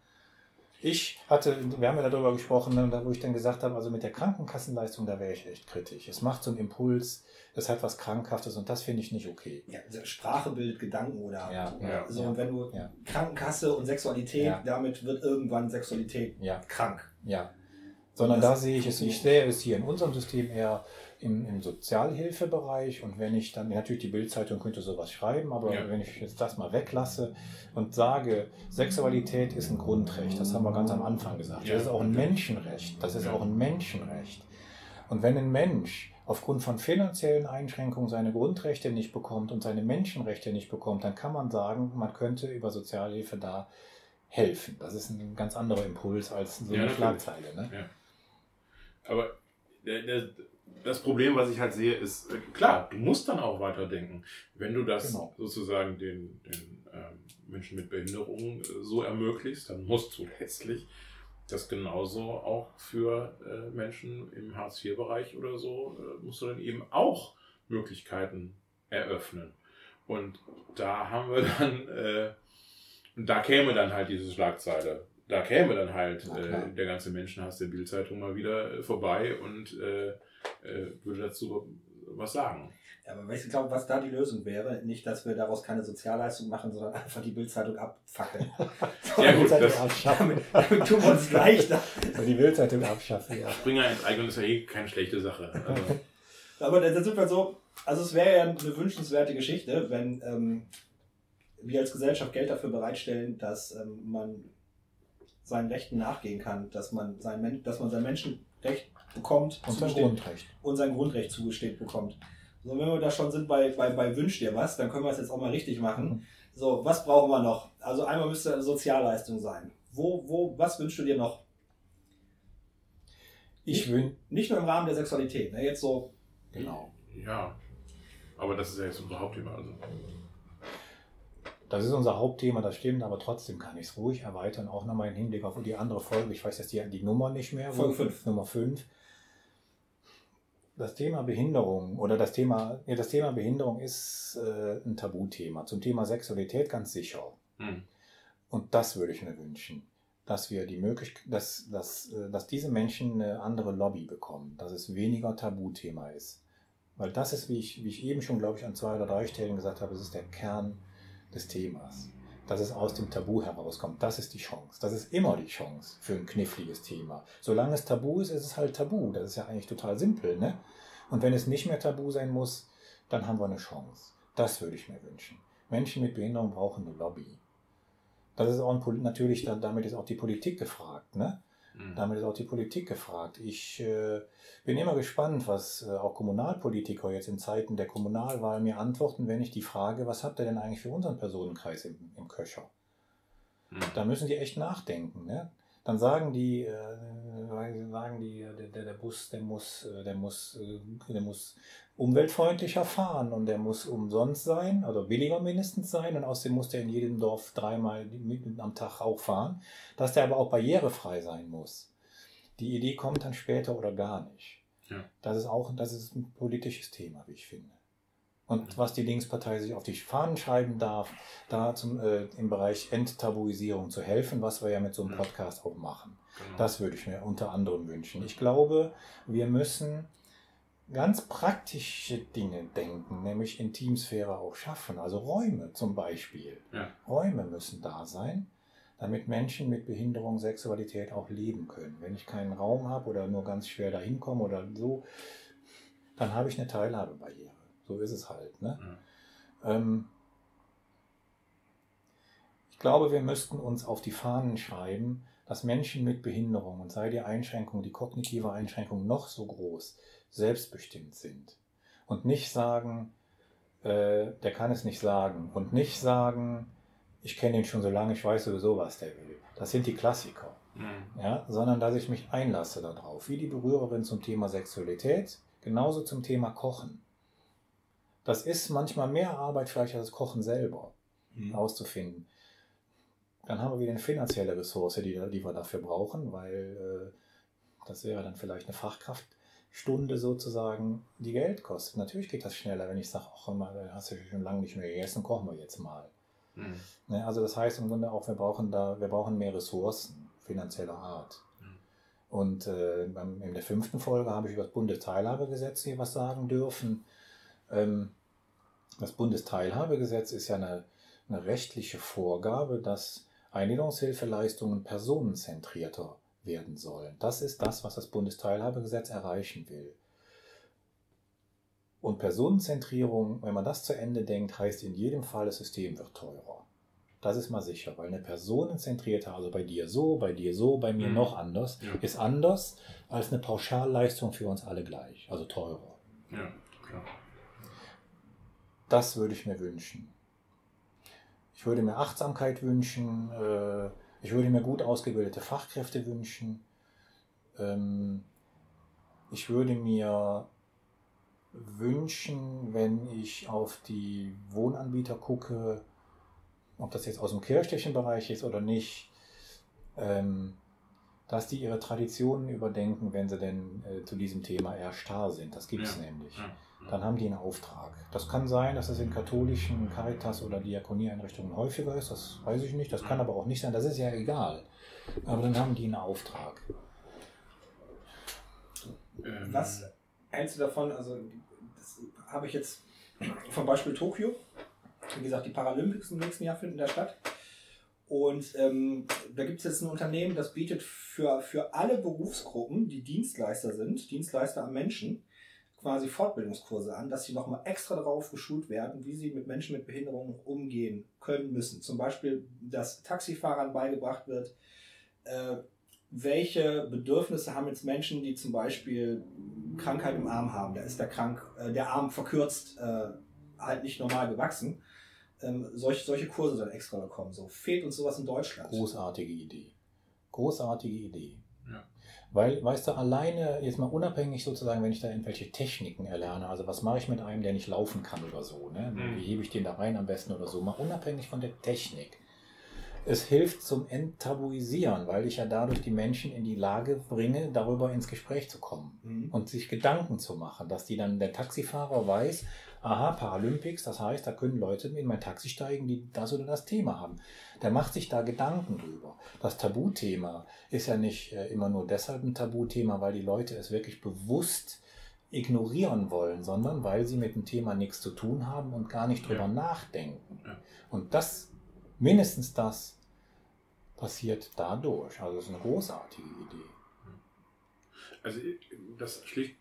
Ich hatte, wir haben ja darüber gesprochen, ne, wo ich dann gesagt habe, also mit der Krankenkassenleistung, da wäre ich echt kritisch. Es macht so einen Impuls, es hat was Krankhaftes und das finde ich nicht okay.
Ja, Sprache bildet Gedanken oder
Ja,
Ja.
so. Und wenn du. Krankenkasse und Sexualität, damit wird irgendwann Sexualität krank.
ja. Sondern da sehe ich es, ich sehe es hier in unserem System eher im, im Sozialhilfebereich und wenn ich dann, natürlich die Bildzeitung könnte sowas schreiben, aber
Ja.
wenn ich jetzt das mal weglasse und sage, Sexualität ist ein Grundrecht, das haben wir ganz am Anfang gesagt,
Ja,
das ist auch ein. Menschenrecht, das ist
Ja.
auch ein Menschenrecht. Und wenn ein Mensch aufgrund von finanziellen Einschränkungen seine Grundrechte nicht bekommt und seine Menschenrechte nicht bekommt, dann kann man sagen, man könnte über Sozialhilfe da helfen. Das ist ein ganz anderer Impuls als so eine. Schlagzeile. Ne?
Aber der, der, das Problem, was ich halt sehe, ist, äh, klar, du musst dann auch weiterdenken. Wenn du das
Genau.
sozusagen den, den ähm, Menschen mit Behinderungen äh, so ermöglicht, dann musst du letztlich das genauso auch für äh, Menschen im Hartz-IV-Bereich oder so, äh, musst du dann eben auch Möglichkeiten eröffnen. Und da haben wir dann, äh, da käme dann halt diese Schlagzeile. Da käme dann halt äh, der ganze Menschenhass der Bildzeitung mal wieder vorbei und würde dazu was sagen.
Ja, Aber ich glaube, was da die Lösung wäre, nicht, dass wir daraus keine Sozialleistung machen, sondern einfach die Bildzeitung abfackeln.
Ja, gut, das-
abschaffen.
Damit tun wir uns leichter.
So die Bildzeitung abschaffen, ja.
Springer enteignen ist ja eh keine schlechte Sache. Also,
Aber da sind wir so, also es wäre ja eine wünschenswerte Geschichte, wenn ähm, wir als Gesellschaft Geld dafür bereitstellen, dass ähm, man seinen Rechten nachgehen kann, dass man sein, Men dass man sein Menschenrecht bekommt
Und sein Grundrecht.
und sein Grundrecht zugesteht bekommt. So, wenn wir da schon sind bei, bei, bei Wünsch dir was, dann können wir es jetzt auch mal richtig machen. So, was brauchen wir noch? Also einmal müsste eine Sozialleistung sein. Wo, wo, was wünschst du dir noch?
Ich wün
Nicht nur im Rahmen der Sexualität, ne? jetzt so
genau.
ja, aber das ist ja jetzt unser Hauptthema. Also.
Das ist unser Hauptthema, das stimmt, aber trotzdem kann ich es ruhig erweitern, auch nochmal im Hinblick auf die andere Folge. Ich weiß jetzt die, die Nummer nicht mehr.
Folge fünf.
Nummer 5. Das Thema Behinderung oder das Thema, ja, das Thema Behinderung ist äh, ein Tabuthema. Zum Thema Sexualität ganz sicher.
Hm.
Und das würde ich mir wünschen, dass wir die Möglichkeit, dass, dass, äh, dass diese Menschen eine andere Lobby bekommen, dass es weniger Tabuthema ist. Weil das ist, wie ich, wie ich eben schon, glaube ich, an zwei oder drei Stellen gesagt habe, es ist der Kern des Themas. Dass es aus dem Tabu herauskommt. Das ist die Chance. Das ist immer die Chance für ein kniffliges Thema. Solange es tabu ist, ist es halt tabu. Das ist ja eigentlich total simpel. Ne? Und wenn es nicht mehr tabu sein muss, dann haben wir eine Chance. Das würde ich mir wünschen. Menschen mit Behinderung brauchen eine Lobby. Das ist auch ein, natürlich, damit ist auch die Politik gefragt. Ne?
Mhm.
Damit ist auch die Politik gefragt. Ich äh, bin immer gespannt, was äh, auch Kommunalpolitiker jetzt in Zeiten der Kommunalwahl mir antworten, wenn ich die frage, was habt ihr denn eigentlich für unseren Personenkreis im, im Köcher?
Mhm.
Da müssen die echt nachdenken. Ne? Dann sagen die, äh, sagen die, der, der, der Bus, der muss, äh, der muss, äh, der muss umweltfreundlicher fahren und der muss umsonst sein, oder billiger mindestens sein und außerdem muss der in jedem Dorf dreimal am Tag auch fahren, dass der aber auch barrierefrei sein muss. Die Idee kommt dann später oder gar nicht.
Ja.
Das ist auch das ist ein politisches Thema, wie ich finde. Und was die Linkspartei sich auf die Fahnen schreiben darf, da zum, äh, im Bereich Enttabuisierung zu helfen, was wir ja mit so einem. Podcast auch machen.
Genau.
Das würde ich mir unter anderem wünschen. Ich glaube, wir müssen ganz praktische Dinge denken, nämlich Intimsphäre auch schaffen. Also Räume zum Beispiel.
Ja.
Räume müssen da sein, damit Menschen mit Behinderung Sexualität auch leben können. Wenn ich keinen Raum habe oder nur ganz schwer dahin komme oder so, dann habe ich eine Teilhabebarriere. So ist es halt. Ne? Ähm, ich glaube, wir müssten uns auf die Fahnen schreiben, dass Menschen mit Behinderung, und sei die Einschränkung, die kognitive Einschränkung noch so groß, selbstbestimmt sind. Und nicht sagen, äh, der kann es nicht sagen. Und nicht sagen, ich kenne ihn schon so lange, ich weiß sowieso, was der will. Das sind die Klassiker.
Mhm.
Ja, sondern dass ich mich einlasse darauf. Wie die Berührerin zum Thema Sexualität, genauso zum Thema Kochen. Das ist manchmal mehr Arbeit vielleicht als das Kochen selber
Mhm.
auszufinden. Dann haben wir wieder eine finanzielle Ressource, die, die wir dafür brauchen, weil äh, das wäre dann vielleicht eine Fachkraftstunde sozusagen, die Geld kostet. Natürlich geht das schneller, wenn ich sage, ach, da hast du schon lange nicht mehr gegessen, kochen wir jetzt mal.
Mhm.
Ne, also das heißt im Grunde auch, wir brauchen da, wir brauchen mehr Ressourcen finanzieller Art.
Mhm.
Und äh, in der fünften Folge habe ich über das Bundesteilhabegesetz hier was sagen dürfen. Ähm, das Bundesteilhabegesetz ist ja eine, eine rechtliche Vorgabe, dass Eingliederungshilfeleistungen personenzentrierter werden sollen. Das ist das, was das Bundesteilhabegesetz erreichen will. Und Personenzentrierung, wenn man das zu Ende denkt, heißt in jedem Fall, das System wird teurer. Das ist mal sicher, weil eine personenzentrierte, also bei dir so, bei dir so, bei mir
Mhm.
noch anders,
Ja.
ist anders als eine Pauschalleistung für uns alle gleich, also teurer.
Ja, klar.
Das würde ich mir wünschen. Ich würde mir Achtsamkeit wünschen, äh, ich würde mir gut ausgebildete Fachkräfte wünschen. Ähm, ich würde mir wünschen, wenn ich auf die Wohnanbieter gucke, ob das jetzt aus dem kirchlichen Bereich ist oder nicht, ähm, dass die ihre Traditionen überdenken, wenn sie denn äh, zu diesem Thema eher starr sind. Das gibt es
Ja.
nämlich
Ja.
Dann haben die einen Auftrag. Das kann sein, dass es in katholischen Caritas- oder Diakonieeinrichtungen häufiger ist, das weiß ich nicht. Das kann aber auch nicht sein, das ist ja egal. Aber dann haben die einen Auftrag.
Ähm,
Was hältst du davon? Also, das habe ich jetzt vom Beispiel Tokio. Wie gesagt, die Paralympics im nächsten Jahr finden da statt. Und ähm, da gibt es jetzt ein Unternehmen, das bietet für, für alle Berufsgruppen, die Dienstleister sind, Dienstleister am Menschen, quasi Fortbildungskurse an, dass sie nochmal extra darauf geschult werden, wie sie mit Menschen mit Behinderungen umgehen können müssen. Zum Beispiel, dass Taxifahrern beigebracht wird, äh, welche Bedürfnisse haben jetzt Menschen, die zum Beispiel Krankheit im Arm haben. Da ist der krank, äh, der Arm verkürzt, äh, halt nicht normal gewachsen. Ähm, solche, solche Kurse dann extra bekommen. So fehlt uns sowas in Deutschland.
Großartige Idee. Großartige Idee. Weil, weißt du, alleine, jetzt mal unabhängig sozusagen, wenn ich da irgendwelche Techniken erlerne, also was mache ich mit einem, der nicht laufen kann oder so, ne?
Mhm.
wie hebe ich den da rein am besten oder so, mal unabhängig von der Technik. Es hilft zum Enttabuisieren, weil ich ja dadurch die Menschen in die Lage bringe, darüber ins Gespräch zu kommen
Mhm.
und sich Gedanken zu machen, dass die dann der Taxifahrer weiß, aha, Paralympics, das heißt, da können Leute in mein Taxi steigen, die das oder das Thema haben. Der macht sich da Gedanken drüber. Das Tabuthema ist ja nicht äh, immer nur deshalb ein Tabuthema, weil die Leute es wirklich bewusst ignorieren wollen, sondern weil sie mit dem Thema nichts zu tun haben und gar nicht drüber
Ja.
nachdenken.
Ja.
Und das, mindestens das, passiert dadurch. Also das ist eine großartige Idee.
Also das schlicht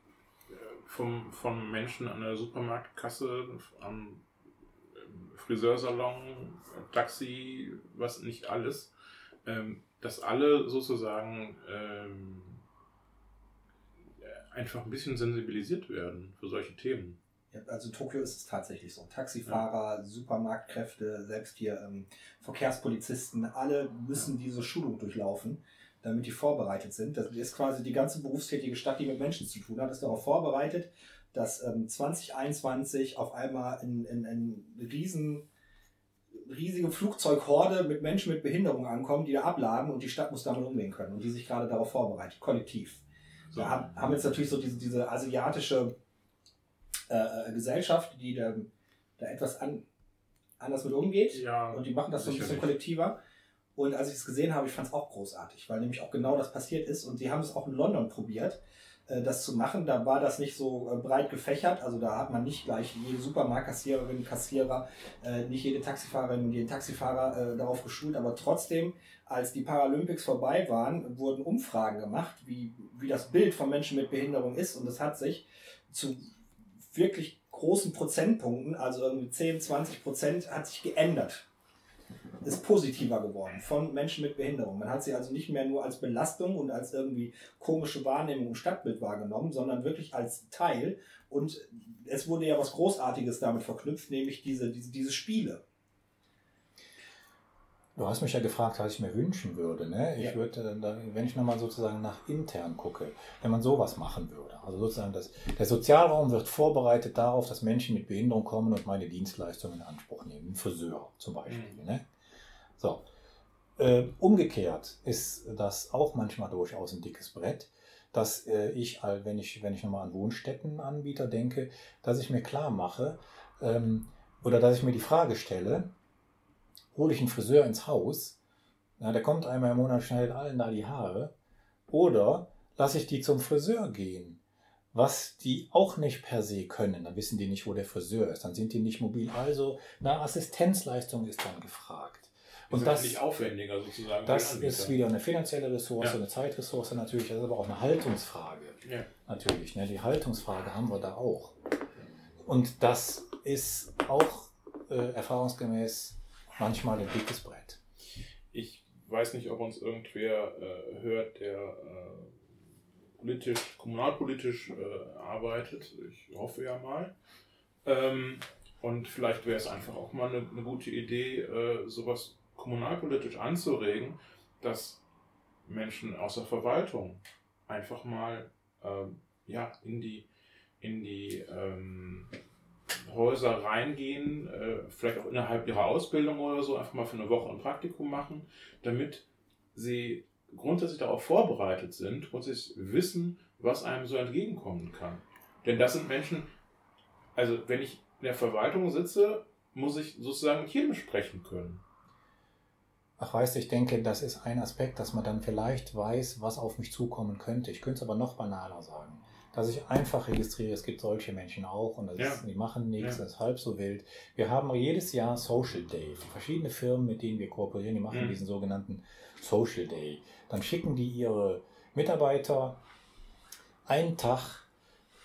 äh, vom, vom Menschen an der Supermarktkasse, am Friseursalon, Taxi, was nicht alles, ähm, dass alle sozusagen ähm, einfach ein bisschen sensibilisiert werden für solche Themen.
Ja, also in Tokio ist es tatsächlich so. Taxifahrer, Supermarktkräfte, selbst hier ähm, Verkehrspolizisten, alle müssen diese Schulung durchlaufen, damit die vorbereitet sind. Das ist quasi die ganze berufstätige Stadt, die mit Menschen zu tun hat, ist darauf vorbereitet, dass ähm, 2021 auf einmal ein, ein, ein riesen, riesige Flugzeughorde mit Menschen mit Behinderung ankommen, die da abladen und die Stadt muss damit umgehen können und die sich gerade darauf vorbereitet, kollektiv.
So.
Wir haben, haben jetzt natürlich so diese, diese asiatische äh, Gesellschaft, die da, da etwas an, anders mit umgeht.
Ja,
Und die machen das so ein bisschen kollektiver. Und als ich es gesehen habe, ich fand es auch großartig, weil nämlich auch genau das passiert ist. Und sie haben es auch in London probiert, äh, das zu machen. Da war das nicht so äh, breit gefächert. Also da hat man nicht gleich jede Supermarktkassiererin, Kassierer, äh, nicht jede Taxifahrerin und jeden Taxifahrer äh, darauf geschult. Aber trotzdem, als die Paralympics vorbei waren, wurden Umfragen gemacht, wie, wie das Bild von Menschen mit Behinderung ist. Und es hat sich zu wirklich großen Prozentpunkten, also irgendwie 10, 20 Prozent, hat sich geändert. Ist positiver geworden von Menschen mit Behinderung. Man hat sie also nicht mehr nur als Belastung und als irgendwie komische Wahrnehmung im Stadtbild wahrgenommen, sondern wirklich als Teil. Und es wurde ja was Großartiges damit verknüpft, nämlich diese, diese, diese Spiele.
Du hast mich ja gefragt, was ich mir wünschen würde. Ne? Ich
Ja.
würde, dann- wenn ich nochmal sozusagen nach intern gucke, wenn man sowas machen würde. Also sozusagen, das, der Sozialraum wird vorbereitet darauf, dass Menschen mit Behinderung kommen und meine Dienstleistungen in Anspruch nehmen. Ein Friseur zum Beispiel.
Mhm.
Ne? So. Äh, umgekehrt ist das auch manchmal durchaus ein dickes Brett, dass äh, ich, wenn ich, wenn ich nochmal an Wohnstättenanbieter denke, dass ich mir klar mache ähm, oder dass ich mir die Frage stelle, hole ich einen Friseur ins Haus, na, der kommt einmal im Monat, schneidet allen da die Haare, oder lasse ich die zum Friseur gehen, was die auch nicht per se können, dann wissen die nicht, wo der Friseur ist, dann sind die nicht mobil, also eine Assistenzleistung ist dann gefragt.
Und das
das,
aufwendiger sozusagen.
das ist wieder eine finanzielle Ressource,
Ja.
eine Zeitressource natürlich, das ist aber auch eine Haltungsfrage
Ja.
natürlich. Ne? Die Haltungsfrage haben wir da auch. Und das ist auch äh, erfahrungsgemäß manchmal ein dickes Brett.
Ich weiß nicht, ob uns irgendwer äh, hört, der äh, politisch, kommunalpolitisch äh, arbeitet. Ich hoffe ja mal. Ähm, und vielleicht wäre es einfach auch mal eine, eine gute Idee, äh, sowas kommunalpolitisch anzuregen, dass Menschen aus der Verwaltung einfach mal ähm, ja, in die, in die ähm, Häuser reingehen, äh, vielleicht auch innerhalb ihrer Ausbildung oder so, einfach mal für eine Woche ein Praktikum machen, damit sie grundsätzlich darauf vorbereitet sind und sie wissen, was einem so entgegenkommen kann. Denn das sind Menschen, also wenn ich in der Verwaltung sitze, muss ich sozusagen mit jedem sprechen können.
Ach weißt du, ich denke, das ist ein Aspekt, dass man dann vielleicht weiß, was auf mich zukommen könnte. Ich könnte es aber noch banaler sagen. Dass ich einfach registriere, es gibt solche Menschen auch und
Ja.
ist, die machen nichts,
Ja.
das ist halb so wild. Wir haben jedes Jahr Social Day. Verschiedene Firmen, mit denen wir kooperieren, die machen
Mhm.
diesen sogenannten Social Day. Dann schicken die ihre Mitarbeiter einen Tag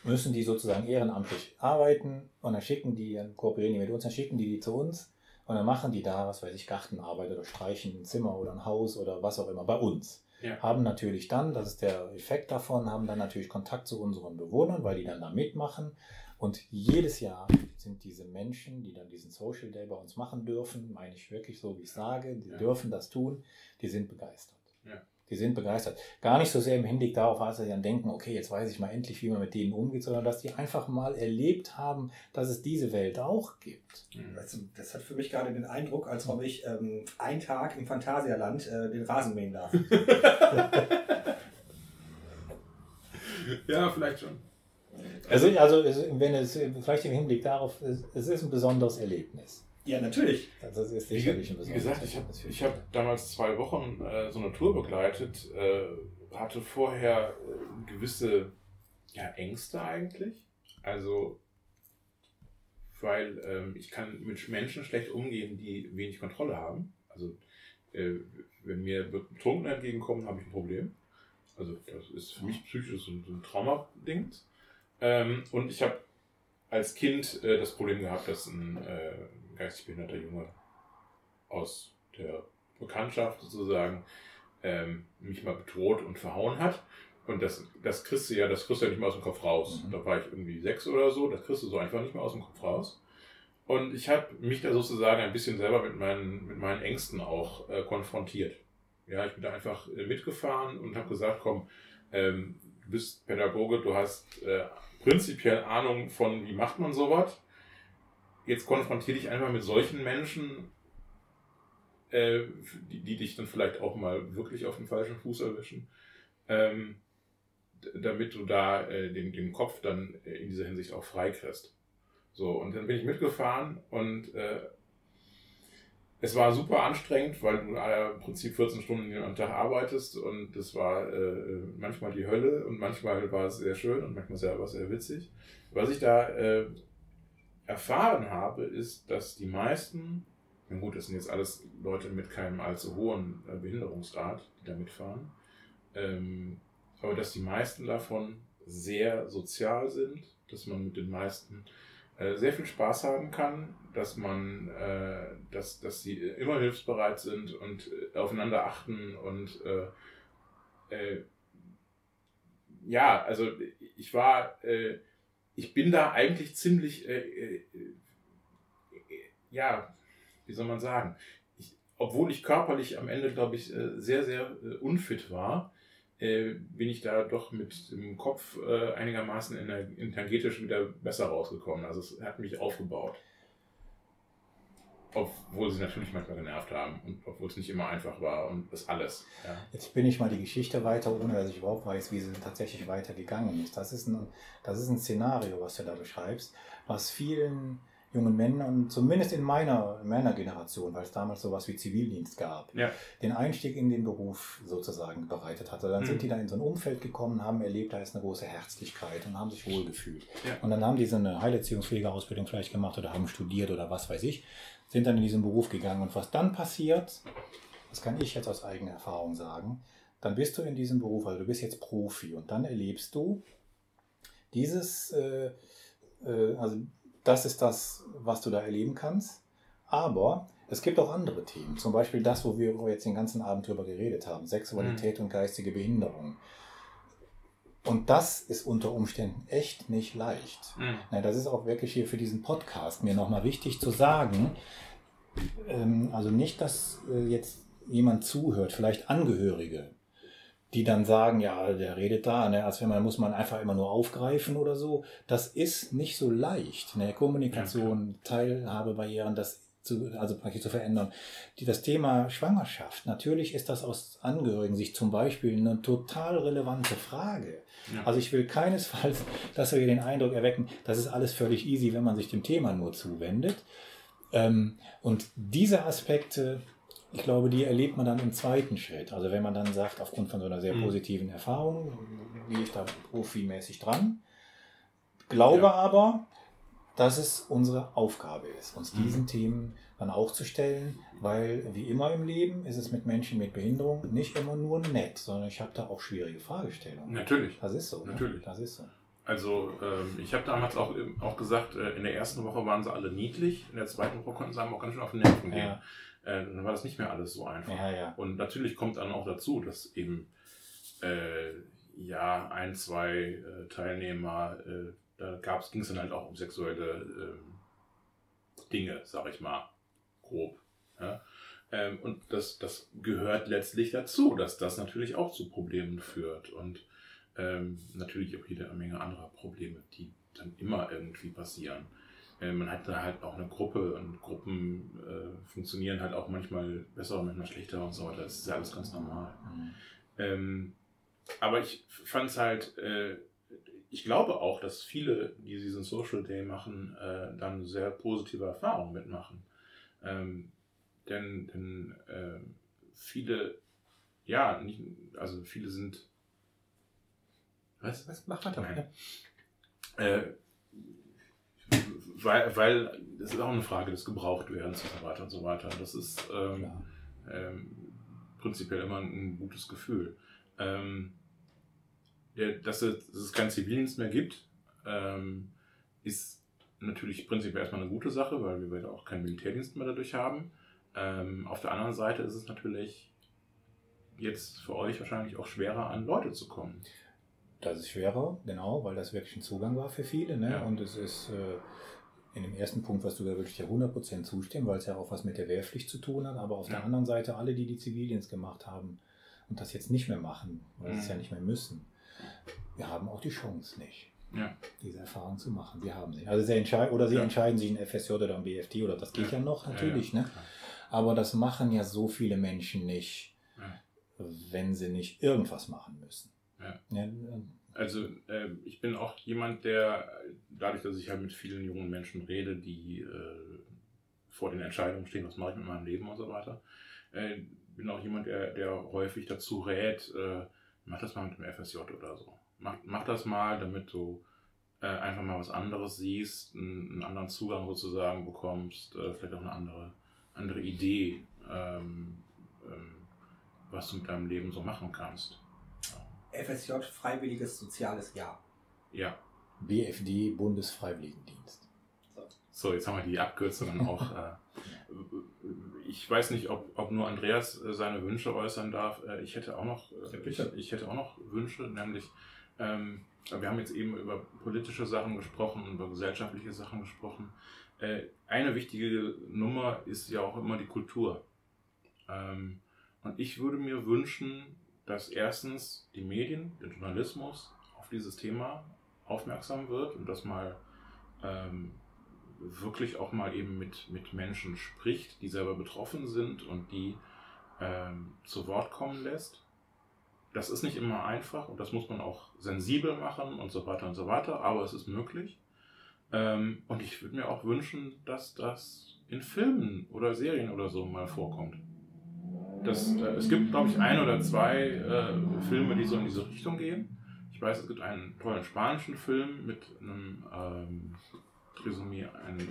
müssen die sozusagen ehrenamtlich arbeiten und dann schicken die, dann kooperieren die mit uns, dann schicken die die zu uns und dann machen die da, was weiß ich, Gartenarbeit oder streichen ein Zimmer oder ein Haus oder was auch immer bei uns.
Ja.
Haben natürlich dann, das ist der Effekt davon, haben dann natürlich Kontakt zu unseren Bewohnern, weil die dann da mitmachen. Und jedes Jahr sind diese Menschen, die dann diesen Social Day bei uns machen dürfen, meine ich wirklich so, wie ich sage, die
Ja.
dürfen das tun, die sind begeistert.
Ja.
Die sind begeistert. Gar nicht so sehr im Hinblick darauf, dass sie dann denken, okay, jetzt weiß ich mal endlich, wie man mit denen umgeht, sondern dass die einfach mal erlebt haben, dass es diese Welt auch gibt.
Also, das hat für mich gerade den Eindruck, als ob ich ähm, einen Tag im Phantasialand äh, den Rasen mähen darf.
Ja, vielleicht schon.
Also, also es- wenn es vielleicht im Hinblick darauf, es, es ist ein besonderes Erlebnis.
Ja, natürlich.
Also ist
Wie,
sicherlich ein
wie gesagt, ich habe ich hab damals zwei Wochen äh, so eine Tour begleitet, äh, hatte vorher äh, gewisse ja, Ängste eigentlich. Also, weil ähm, ich kann mit Menschen schlecht umgehen, die wenig Kontrolle haben. Also, äh, wenn mir Betrunken entgegenkommen, habe ich ein Problem. Also, das ist für mich psychisch so ein, so ein Trauma-Ding. Ähm, und ich habe als Kind äh, das Problem gehabt, dass ein äh, geistig behinderter Junge aus der Bekanntschaft sozusagen ähm, mich mal bedroht und verhauen hat. Und das, das kriegst du ja, das kriegst du ja nicht mehr aus dem Kopf raus.
Mhm.
Da war ich irgendwie sechs oder so, das kriegst du so einfach nicht mehr aus dem Kopf raus. Und ich habe mich da sozusagen ein bisschen selber mit meinen, mit meinen Ängsten auch äh, konfrontiert. Ja, ich bin da einfach äh, mitgefahren und habe gesagt, komm, ähm, du bist Pädagoge, du hast äh, prinzipiell Ahnung von, wie macht man sowas. Jetzt konfrontiere dich einfach mit solchen Menschen, äh, die, die dich dann vielleicht auch mal wirklich auf den falschen Fuß erwischen, ähm, damit du da äh, den, den Kopf dann äh, in dieser Hinsicht auch frei kriegst. So, und dann bin ich mitgefahren und äh, es war super anstrengend, weil du äh, im Prinzip 14 Stunden am Tag arbeitest und das war äh, manchmal die Hölle und manchmal war es sehr schön und manchmal war es sehr witzig. Was ich da äh, erfahren habe, ist, dass die meisten, na gut, das sind jetzt alles Leute mit keinem allzu hohen äh, Behinderungsgrad, die da mitfahren, ähm, aber dass die meisten davon sehr sozial sind, dass man mit den meisten äh, sehr viel Spaß haben kann, dass man, äh, dass, dass sie immer hilfsbereit sind und äh, aufeinander achten und äh, äh, ja, also ich war, ich bin da eigentlich ziemlich, äh, äh, äh, ja, wie soll man sagen, ich, obwohl ich körperlich am Ende, glaube ich, äh, sehr, sehr äh, unfit war, bin ich da doch mit dem Kopf einigermaßen ener- energetisch wieder besser rausgekommen. Also es hat mich aufgebaut. Obwohl sie natürlich manchmal genervt haben und obwohl es nicht immer einfach war und das alles. Ja.
Jetzt bin ich mal die Geschichte weiter, ohne dass ich überhaupt weiß, wie sie tatsächlich weitergegangen ist. Das ist ein, das ist ein Szenario, was du da beschreibst, was vielen jungen Männern, zumindest in meiner, in meiner Generation, weil es damals sowas wie Zivildienst gab,
Ja.
den Einstieg in den Beruf sozusagen bereitet hatte. Dann
Mhm.
sind die da in so ein Umfeld gekommen, haben erlebt, da ist eine große Herzlichkeit und haben sich wohlgefühlt.
Ja.
Und dann haben die so eine Heilerziehungspflegeausbildung vielleicht gemacht oder haben studiert oder was weiß ich, sind dann in diesen Beruf gegangen. Und was dann passiert, das kann ich jetzt aus eigener Erfahrung sagen, dann bist du in diesem Beruf, also du bist jetzt Profi und dann erlebst du dieses, äh, äh, also das ist das, was du da erleben kannst. Aber es gibt auch andere Themen, zum Beispiel das, wo wir jetzt den ganzen Abend drüber geredet haben, Sexualität und geistige Behinderung. Und das ist unter Umständen echt nicht leicht.
Mhm.
Na, das ist auch wirklich hier für diesen Podcast mir nochmal wichtig zu sagen. Ähm, also nicht, dass äh, jetzt jemand zuhört, vielleicht Angehörige, die dann sagen, ja, der redet da, ne, als wenn man muss man einfach immer nur aufgreifen oder so. Das ist nicht so leicht. Ne? Kommunikation, Teilhabebarrieren, das zu, also praktisch zu verändern. Die, das Thema Schwangerschaft, natürlich ist das aus Angehörigen-Sicht zum Beispiel eine total relevante Frage.
Ja.
Also ich will keinesfalls, dass wir hier den Eindruck erwecken, das ist alles völlig easy, wenn man sich dem Thema nur zuwendet. Ähm, und diese Aspekte, ich glaube, die erlebt man dann im zweiten Schritt. Also wenn man dann sagt, aufgrund von so einer sehr
Mhm.
positiven Erfahrung, gehe ich da profimäßig dran. Glaube
Ja.
aber, dass es unsere Aufgabe ist, uns
Mhm.
diesen Themen dann auch zu stellen, weil wie immer im Leben ist es mit Menschen mit Behinderung nicht immer nur nett, sondern ich habe da auch schwierige Fragestellungen.
Natürlich.
Das ist so. ne?
Natürlich.
Das ist so.
Also ähm, ich habe damals auch, auch gesagt, äh, in der ersten Woche waren sie alle niedlich, in der zweiten Woche konnten sie einem auch ganz schön auf den Nerven gehen.
Ja,
Äh, dann war das nicht mehr alles so einfach.
ja, ja.
Und natürlich kommt dann auch dazu, dass eben äh, ja ein, zwei äh, Teilnehmer, äh, da ging es dann halt auch um sexuelle ähm, Dinge, sag ich mal, grob. Ja? Ähm, und das, das gehört letztlich dazu, dass das natürlich auch zu Problemen führt und ähm, natürlich auch jede Menge anderer Probleme, die dann immer irgendwie passieren. Äh, man hat da halt auch eine Gruppe und Gruppen äh, funktionieren halt auch manchmal besser, manchmal schlechter und so weiter. Das ist ja alles ganz normal.
Mhm.
Ähm, aber ich fand es halt, äh, ich glaube auch, dass viele, die diesen Social Day machen, äh, dann sehr positive Erfahrungen mitmachen. Ähm, denn denn äh, viele, ja, nicht, also viele sind Was?
Was? Mach weiter.
Nein.
Ja.
Äh, weil, weil es ist auch eine Frage des Gebrauchtwerdens und so weiter und so weiter. Das ist ähm, ähm, prinzipiell immer ein gutes Gefühl. Ähm, der, dass, es, dass es keinen Zivildienst mehr gibt, ähm, ist natürlich prinzipiell erstmal eine gute Sache, weil wir auch keinen Militärdienst mehr dadurch haben. Ähm, auf der anderen Seite ist es natürlich jetzt für euch wahrscheinlich auch schwerer, an Leute zu kommen.
Das ist schwerer, genau, weil das wirklich ein Zugang war für viele. Ne?
Ja.
Und es ist äh, in dem ersten Punkt, was du da wirklich dir 100% zustimmen, weil es ja auch was mit der Wehrpflicht zu tun hat. Aber auf
Ja.
der anderen Seite, alle, die die Zivildienst gemacht haben und das jetzt nicht mehr machen, weil sie es
Mhm.
ja nicht mehr müssen, wir haben auch die Chance nicht,
Ja.
diese Erfahrung zu machen. Wir haben sie. Also sie entscheiden, oder sie
Ja.
entscheiden sich ein FSJ oder ein BFD oder das geht ja, noch natürlich.
Ja, ja,
Ne? Aber das machen ja so viele Menschen nicht,
Ja.
wenn sie nicht irgendwas machen müssen.
Ja.
Ja,
Also äh, ich bin auch jemand, der dadurch, dass ich halt mit vielen jungen Menschen rede, die äh, vor den Entscheidungen stehen, was mache ich mit meinem Leben und so weiter, äh, bin auch jemand, der, der häufig dazu rät, äh, mach das mal mit dem FSJ oder so. Mach, mach das mal, damit du äh, einfach mal was anderes siehst, einen, einen anderen Zugang sozusagen bekommst, äh, vielleicht auch eine andere, andere Idee, ähm, ähm, was du mit deinem Leben so machen kannst.
FSJ, Freiwilliges Soziales Jahr.
Ja.
BFD, Bundesfreiwilligendienst.
So, jetzt haben wir die Abkürzungen auch. Äh, ich weiß nicht, ob, ob nur Andreas äh, seine Wünsche äußern darf. Äh, ich hätte auch noch, äh, ich hätte auch noch Wünsche, nämlich ähm, wir haben jetzt eben über politische Sachen gesprochen, über gesellschaftliche Sachen gesprochen. Äh, eine wichtige Nummer ist ja auch immer die Kultur. Ähm, und ich würde mir wünschen, dass erstens die Medien, der Journalismus auf dieses Thema aufmerksam wird und das mal ähm, wirklich auch mal eben mit, mit Menschen spricht, die selber betroffen sind und die ähm, zu Wort kommen lässt. Das ist nicht immer einfach und das muss man auch sensibel machen und so weiter und so weiter, aber es ist möglich. Ähm, und ich würde mir auch wünschen, dass das in Filmen oder Serien oder so mal vorkommt. Das, äh, es gibt, glaube ich, ein oder zwei äh, Filme, die so in diese Richtung gehen. Ich weiß, es gibt einen tollen spanischen Film mit einem ähm, Trisomie ein,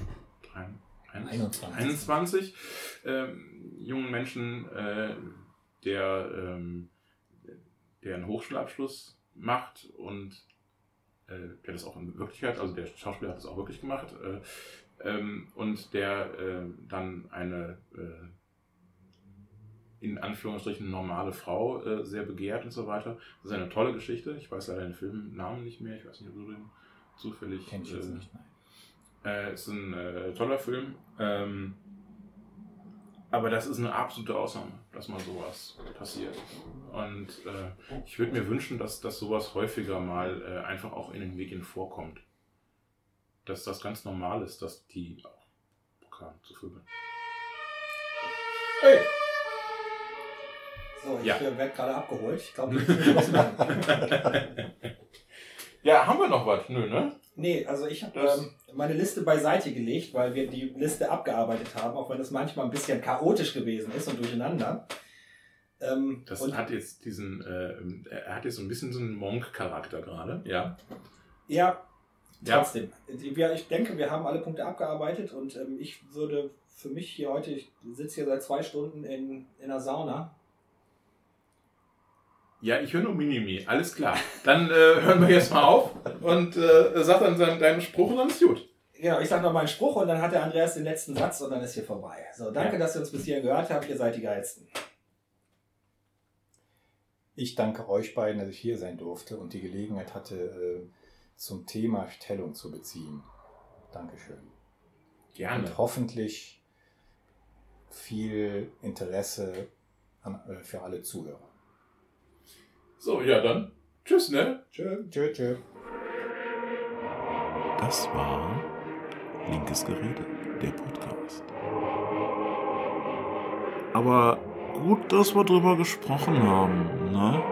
ein, ein,
21.
21 ähm, jungen Menschen, äh, der, ähm, der einen Hochschulabschluss macht und äh, der das auch in Wirklichkeit, also der Schauspieler hat das auch wirklich gemacht, äh, ähm, und der äh, dann eine äh, in Anführungsstrichen normale Frau äh, sehr begehrt und so weiter. Das ist eine tolle Geschichte. Ich weiß leider den Filmnamen nicht mehr. Ich weiß nicht, ob du den zufällig.
Kenn ich jetzt
äh,
nicht. Nein.
Äh, ist ein äh, toller Film. Ähm, aber das ist eine absolute Ausnahme, dass mal sowas passiert. Und äh, ich würde mir wünschen, dass, dass sowas häufiger mal äh, einfach auch in den Medien vorkommt. Dass das ganz normal ist, dass die auch Bock haben zu vögeln.
Hey! So, ich
Ja.
äh, werde gerade abgeholt. Ich glaube, wir müssen Schluss machen.
ja, haben wir noch was? Nö, ne?
Nee, also ich habe
Das-
ähm, meine Liste beiseite gelegt, weil wir die Liste abgearbeitet haben, auch wenn es manchmal ein bisschen chaotisch gewesen ist und durcheinander. Ähm,
Das
und,
hat jetzt diesen, äh, er hat jetzt so ein bisschen so einen Monk-Charakter gerade. Ja.
ja,
Ja.
trotzdem. Wir, ich denke, wir haben alle Punkte abgearbeitet und ähm, ich würde für mich hier heute, ich sitze hier seit zwei Stunden in, in der Sauna.
Ja, ich höre nur Minimi. Alles klar. Dann äh, hören wir jetzt mal auf und äh, sag dann seinen, deinen Spruch und dann ist gut.
Genau, ich sage noch meinen Spruch und dann hat der Andreas den letzten Satz und dann ist hier vorbei. So, danke,
Ja.
dass ihr uns bis hierhin gehört habt. Ihr seid die Geilsten.
Ich danke euch beiden, dass ich hier sein durfte und die Gelegenheit hatte, äh, zum Thema Stellung zu beziehen. Dankeschön.
Gerne.
Und hoffentlich viel Interesse an, äh, für alle Zuhörer.
So, ja, dann. Tschüss, ne?
Tschö.
Tschö, tschö.
Das war Linkes Gerede, der Podcast. Aber gut, dass wir drüber gesprochen haben, ne?